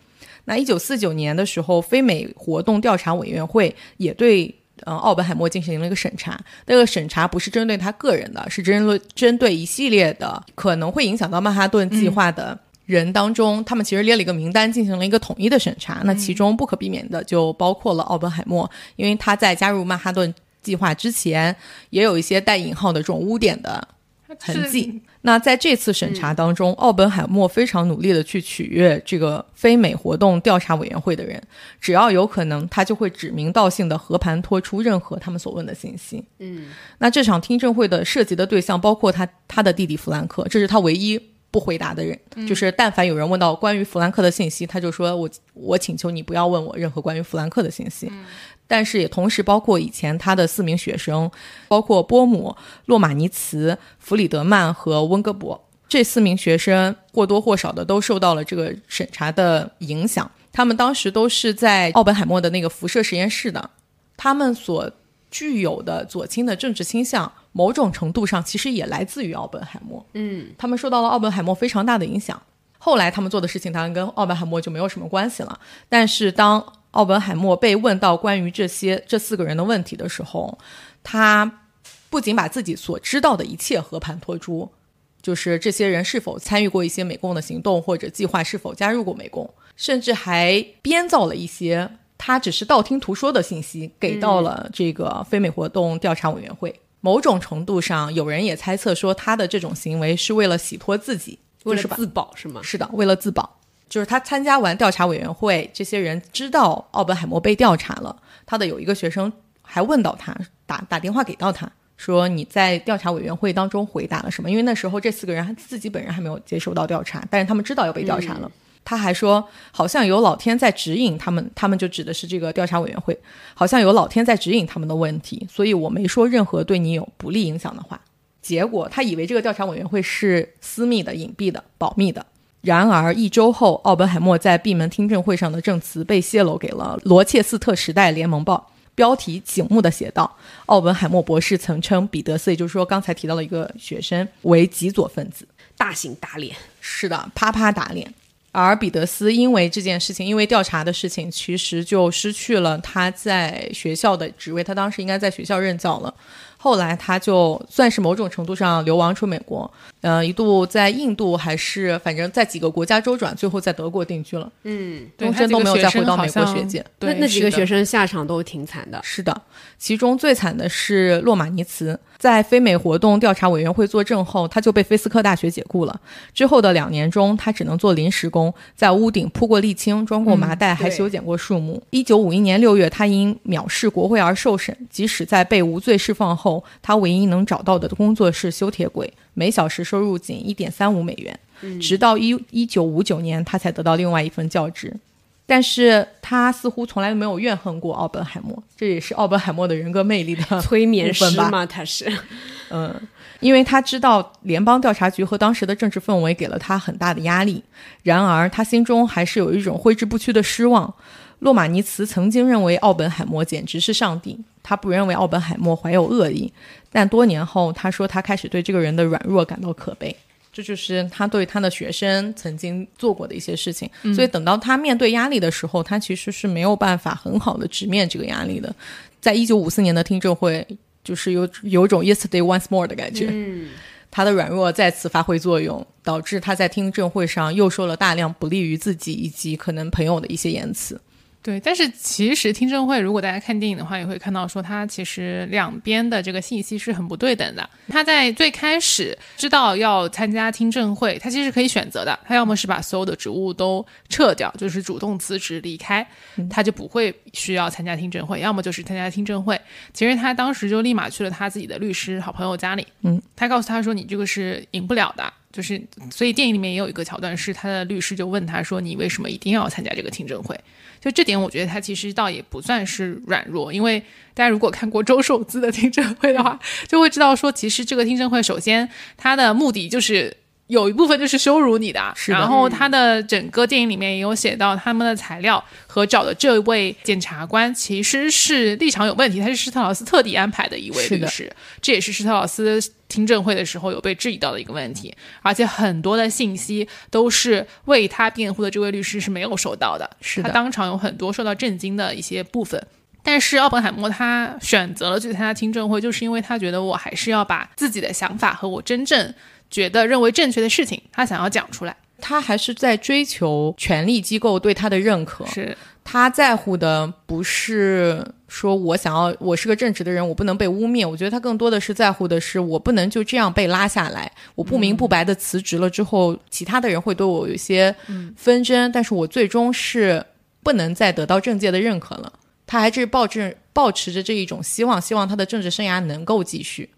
那一九四九年的时候，非美活动调查委员会也对。嗯，奥本海默进行了一个审查，那个审查不是针对他个人的，是针对针对一系列的可能会影响到曼哈顿计划的人当中，他们其实列了一个名单，进行了一个统一的审查。那其中不可避免的就包括了奥本海默，因为他在加入曼哈顿计划之前，也有一些带引号的这种污点的痕迹。那在这次审查当中，奥本海默非常努力的去取悦这个非美活动调查委员会的人，只要有可能，他就会指名道姓的和盘托出任何他们所问的信息。嗯，那这场听证会的涉及的对象包括他他的弟弟弗兰克，这是他唯一不回答的人。就是但凡有人问到关于弗兰克的信息，他就说我我请求你不要问我任何关于弗兰克的信息。但是也同时包括以前他的四名学生，包括波姆、洛马尼茨、弗里德曼和温格伯这四名学生或多或少的都受到了这个审查的影响。他们当时都是在奥本海默的那个辐射实验室的，他们所具有的左倾的政治倾向，某种程度上其实也来自于奥本海默。嗯，他们受到了奥本海默非常大的影响。后来他们做的事情当然跟奥本海默就没有什么关系了。但是当奥本海默被问到关于这些这四个人的问题的时候，他不仅把自己所知道的一切和盘托出，就是这些人是否参与过一些美共的行动，或者计划是否加入过美共，甚至还编造了一些他只是道听途说的信息给到了这个非美活动调查委员会。某种程度上，有人也猜测说他的这种行为是为了洗脱自己，为了自保是吗？是的，为了自保。就是他参加完调查委员会，这些人知道奥本海默被调查了。他的有一个学生还问到他，打打电话给到他说：“你在调查委员会当中回答了什么？”因为那时候这四个人自己本人还没有接受到调查，但是他们知道要被调查了。他还说：“好像有老天在指引他们，他们就指的是这个调查委员会，好像有老天在指引他们的问题，所以我没说任何对你有不利影响的话。”结果他以为这个调查委员会是私密的、隐蔽的、保密的。然而，一周后，奥本海默在闭门听证会上的证词被泄露给了《罗切斯特时代联盟报》，标题醒目的写道：“奥本海默博士曾称彼得斯，也就是说刚才提到的一个学生，为极左分子，大型打脸。”是的，啪啪打脸。而彼得斯因为这件事情，因为调查的事情，其实就失去了他在学校的职位。他当时应该在学校任教了。后来他就算是某种程度上流亡出美国，呃，一度在印度还是反正在几个国家周转，最后在德国定居了，嗯，对终身都没有再回到美国学界。那那几个学生生下场都挺惨的。是的，其中最惨的是洛马尼茨，在非美活动调查委员会作证后，他就被菲斯克大学解雇了。之后的两年中，他只能做临时工，在屋顶铺过沥青、装过麻袋，还修剪过树木。一九五一年六月，他因藐视国会而受审，即使在被无罪释放后，他唯一能找到的工作是修铁轨，每小时收入仅一点三五美元。直到一一九五九年，他才得到另外一份教职。但是他似乎从来没有怨恨过奥本海默，这也是奥本海默的人格魅力的 <laughs> 催眠师部分吧嘛，他是嗯，因为他知道联邦调查局和当时的政治氛围给了他很大的压力，然而他心中还是有一种挥之不去的失望。洛马尼茨曾经认为奥本海默简直是上帝，他不认为奥本海默怀有恶意，但多年后他说他开始对这个人的软弱感到可悲。这就是他对他的学生曾经做过的一些事情，所以等到他面对压力的时候，他其实是没有办法很好的直面这个压力的。在一九五四年的听证会，就是有有种 yesterday once more 的感觉。嗯，<laughs> 他的软弱再次发挥作用，导致他在听证会上又说了大量不利于自己以及可能朋友的一些言辞。对，但是其实听证会，如果大家看电影的话，也会看到说，他其实两边的这个信息是很不对等的。他在最开始知道要参加听证会，他其实可以选择的，他要么是把所有的职务都撤掉，就是主动辞职离开，他就不会需要参加听证会；要么就是参加听证会。其实他当时就立马去了他自己的律师好朋友家里，嗯，他告诉他说：“你这个是赢不了的。”就是，所以电影里面也有一个桥段，是他的律师就问他说：“你为什么一定要参加这个听证会？”就这点，我觉得他其实倒也不算是软弱，因为大家如果看过周受资的听证会的话，就会知道说，其实这个听证会首先他的目的就是。有一部分就是羞辱你的，是的然后他的整个电影里面也有写到他们的材料和找的这位检察官其实是立场有问题，他是施特劳斯特地安排的一位律师，这也是施特劳斯听证会的时候有被质疑到的一个问题，而且很多的信息都是为他辩护的这位律师是没有收到的，是的他当场有很多受到震惊的一些部分。但是奥本海默他选择了去参加听证会，就是因为他觉得我还是要把自己的想法和我真正觉得认为正确的事情，他想要讲出来。他还是在追求权力机构对他的认可，是他在乎的不是说我想要我是个正直的人，我不能被污蔑。我觉得他更多的是在乎的是我不能就这样被拉下来。我不明不白的辞职了之后，其他的人会对我有一些纷争，但是我最终是不能再得到政界的认可了。他还是抱着抱持着这一种希望，希望他的政治生涯能够继续。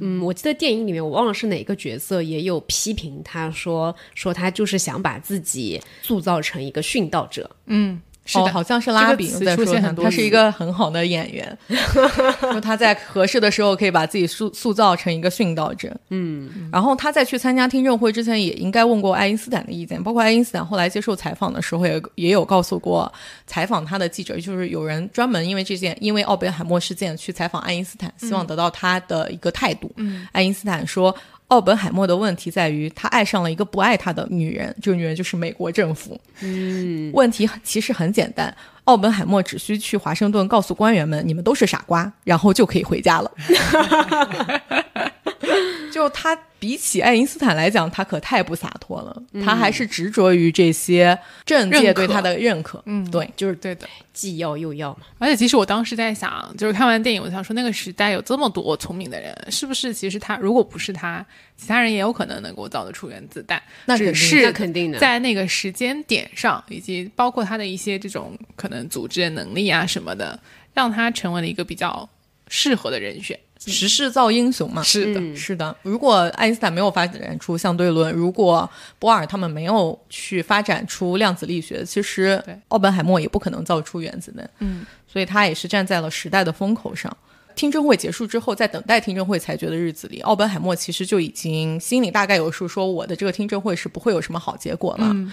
嗯，我记得电影里面我忘了是哪个角色也有批评他说说他就是想把自己塑造成一个殉道者。嗯，是的，哦，好像是拉比在说他，是一个很好的演员，<laughs> 说他在合适的时候可以把自己塑塑造成一个殉道者。嗯，然后他在去参加听证会之前，也应该问过爱因斯坦的意见，包括爱因斯坦后来接受采访的时候也也有告诉过采访他的记者，就是有人专门因为这件，因为奥本海默事件去采访爱因斯坦，希望得到他的一个态度。嗯，爱因斯坦说。奥本海默的问题在于，他爱上了一个不爱他的女人，这个女人就是美国政府。嗯，问题其实很简单，奥本海默只需去华盛顿告诉官员们，你们都是傻瓜，然后就可以回家了。<laughs> <laughs> 就他比起爱因斯坦来讲，他可太不洒脱了，他还是执着于这些政界对他的认可。嗯对，就是对的。既要又要嘛。而且其实我当时在想，就是看完电影，我想说那个时代有这么多聪明的人，是不是其实他如果不是他，其他人也有可能能够造得出原子弹？那肯定只是肯定的在那个时间点上，以及包括他的一些这种可能组织的能力啊什么的，让他成为了一个比较适合的人选。时势造英雄嘛。是的，嗯是的，如果爱因斯坦没有发展出相对论，如果波尔他们没有去发展出量子力学，其实对奥本海默也不可能造出原子弹。嗯，所以他也是站在了时代的风口上。听证会结束之后，在等待听证会裁决的日子里，奥本海默其实就已经心里大概有数，说我的这个听证会是不会有什么好结果了。嗯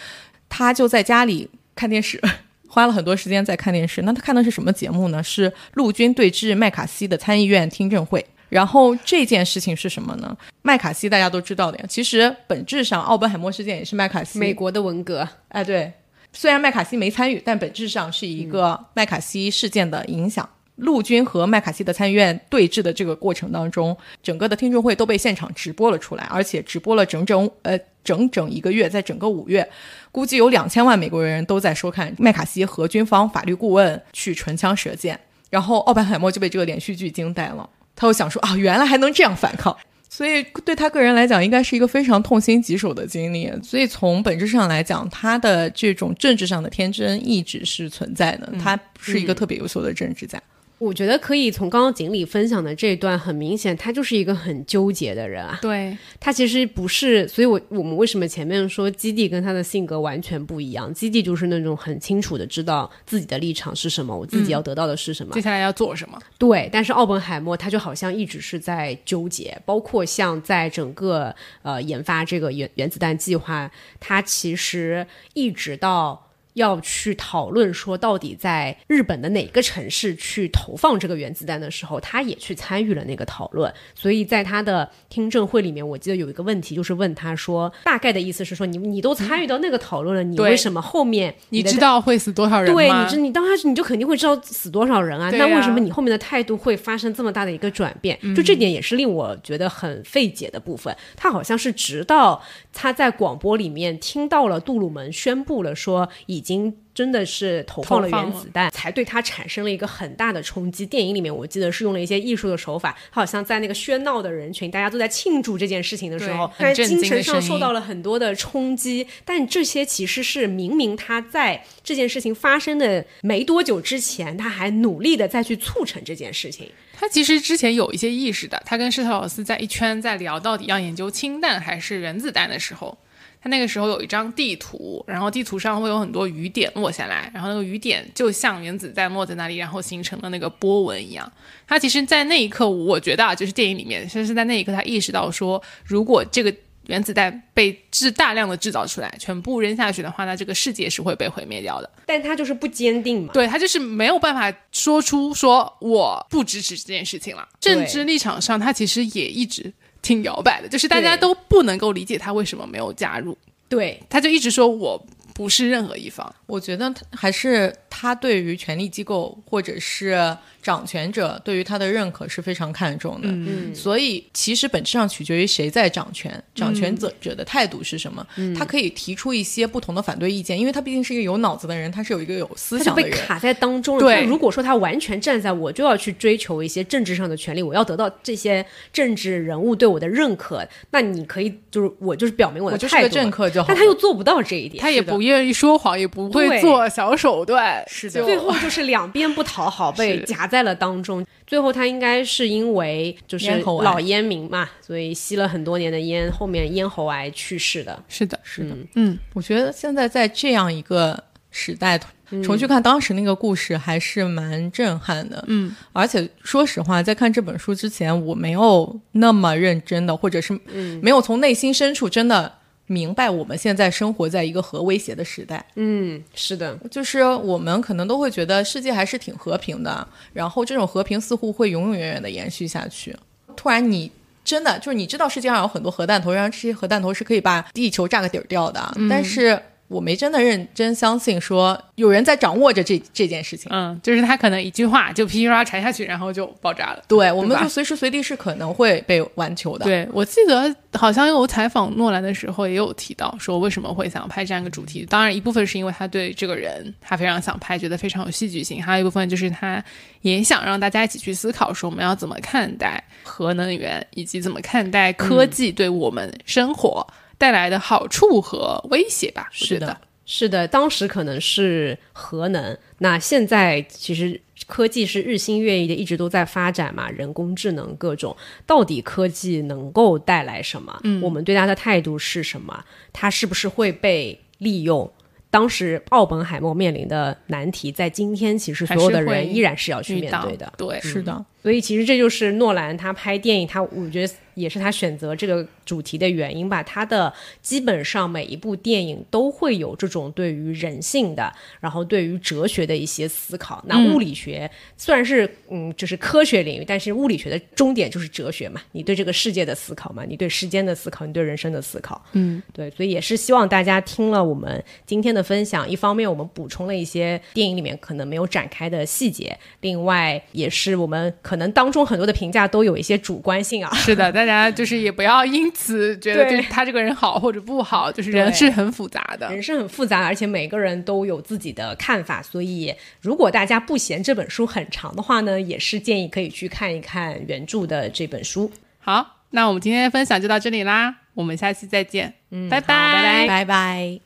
他就在家里看电视，花了很多时间在看电视。那他看的是什么节目呢？是陆军对峙麦卡锡的参议院听证会。然后这件事情是什么呢？麦卡锡大家都知道的呀。其实本质上，奥本海默事件也是麦卡锡美国的文革，哎，对，虽然麦卡锡没参与，但本质上是一个麦卡锡事件的影响。陆军和麦卡锡的参议院对峙的这个过程当中，整个的听证会都被现场直播了出来，而且直播了整整呃整整一个月，在整个五月，估计有两千万美国人都在收看麦卡锡和军方法律顾问去唇枪舌剑，然后奥本海默就被这个连续剧惊呆了，他又想说啊，原来还能这样反抗。所以对他个人来讲，应该是一个非常痛心疾首的经历。所以从本质上来讲，他的这种政治上的天真一直是存在的。他是一个特别优秀的政治家。我觉得可以从刚刚锦鲤分享的这段，很明显，他就是一个很纠结的人啊。对他其实不是，所以我我们为什么前面说基地跟他的性格完全不一样？基地就是那种很清楚的知道自己的立场是什么，我自己要得到的是什么，接下来要做什么。对，但是奥本海默他就好像一直是在纠结，包括像在整个呃研发这个原原子弹计划，他其实一直到。要去讨论说，到底在日本的哪个城市去投放这个原子弹的时候，他也去参与了那个讨论。所以在他的听证会里面，我记得有一个问题，就是问他说，大概的意思是说，你你都参与到那个讨论了，你为什么后面你知道会死多少人对，吗？你你当时你就肯定会知道死多少人啊？那为什么你后面的态度会发生这么大的一个转变？就这点也是令我觉得很费解的部分。他好像是直到他在广播里面听到了杜鲁门宣布了说已经。真的是投放了原子弹，才对他产生了一个很大的冲击。电影里面我记得是用了一些艺术的手法，他好像在那个喧闹的人群，大家都在庆祝这件事情的时候，对很震精神上受到了很多的冲击。但这些其实是明明他在这件事情发生的没多久之前，他还努力的再去促成这件事情。他其实之前有一些意识的，他跟施特劳斯在一圈在聊到底要研究氢弹还是原子弹的时候，他那个时候有一张地图，然后地图上会有很多雨点落下来，然后那个雨点就像原子弹落在那里，然后形成了那个波纹一样。他其实，在那一刻，我觉得啊，就是电影里面，就是在那一刻，他意识到说，如果这个原子弹被制大量的制造出来，全部扔下去的话，那这个世界是会被毁灭掉的。但他就是不坚定嘛。对他就是没有办法说出说我不支持这件事情了。政治立场上，他其实也一直挺摇摆的，就是大家都不能够理解他为什么没有加入，对，他就一直说我不是任何一方。我觉得他还是他对于权力机构或者是掌权者对于他的认可是非常看重的。嗯所以其实本质上取决于谁在掌权，掌权者者的态度是什么。嗯他可以提出一些不同的反对意见，因为他毕竟是一个有脑子的人，他是有一个有思想的人。被卡在当中了。对如果说他完全站在我就要去追求一些政治上的权利，我要得到这些政治人物对我的认可，那你可以就是我就是表明我的我就是个态度，政客就好。但他又做不到这一点，他也不愿意说谎，也不会做小手段，是的。最后就是两边不讨好，被 <laughs> 夹在了当中。最后他应该是因为就是老烟民嘛，所以吸了很多年的烟，后面咽喉癌去世的。是的，是的，嗯。嗯，我觉得现在在这样一个时代，重去看当时那个故事还是蛮震撼的。嗯，而且说实话，在看这本书之前，我没有那么认真的，或者是没有从内心深处真的明白我们现在生活在一个核威胁的时代。嗯，是的，就是我们可能都会觉得世界还是挺和平的，然后这种和平似乎会永永远远的延续下去。突然你。真的就是你知道世界上有很多核弹头，然后这些核弹头是可以把地球炸个底儿掉的，但是我没真的认真相信说有人在掌握着这这件事情。嗯，就是他可能一句话就噼里啪啦传下去，然后就爆炸了。对，我们就随时随地是可能会被玩球的。，对，我记得好像有采访诺兰的时候也有提到，说为什么会想拍这样一个主题。当然，一部分是因为他对这个人他非常想拍，觉得非常有戏剧性；还有一部分就是他也想让大家一起去思考，说我们要怎么看待核能源，以及怎么看待科技对我们生活带来的好处和威胁吧。是的，是的，当时可能是核能，那现在其实科技是日新月异的，一直都在发展嘛，人工智能各种，到底科技能够带来什么？嗯，我们对它的态度是什么？它是不是会被利用？当时奥本海默面临的难题，在今天其实所有的人依然是要去面对的。对，是的，所以其实这就是诺兰他拍电影，他我觉得也是他选择这个主题的原因吧。他的基本上每一部电影都会有这种对于人性的，然后对于哲学的一些思考。那物理学虽然是嗯，就是科学领域，但是物理学的终点就是哲学嘛，你对这个世界的思考嘛，你对时间的思考，你对人生的思考。嗯，对，所以也是希望大家听了我们今天的分享，一方面我们补充了一些电影里面可能没有展开的细节，另外也是我们可能当中很多的评价都有一些主观性啊。是的，大家就是也不要因此觉得他这个人好或者不好，就是人是很复杂的。人是很复杂的，而且每个人都有自己的看法，所以如果大家不嫌这本书很长的话呢，也是建议可以去看一看原著的这本书。好，那我们今天的分享就到这里啦，我们下期再见，嗯，拜拜拜拜。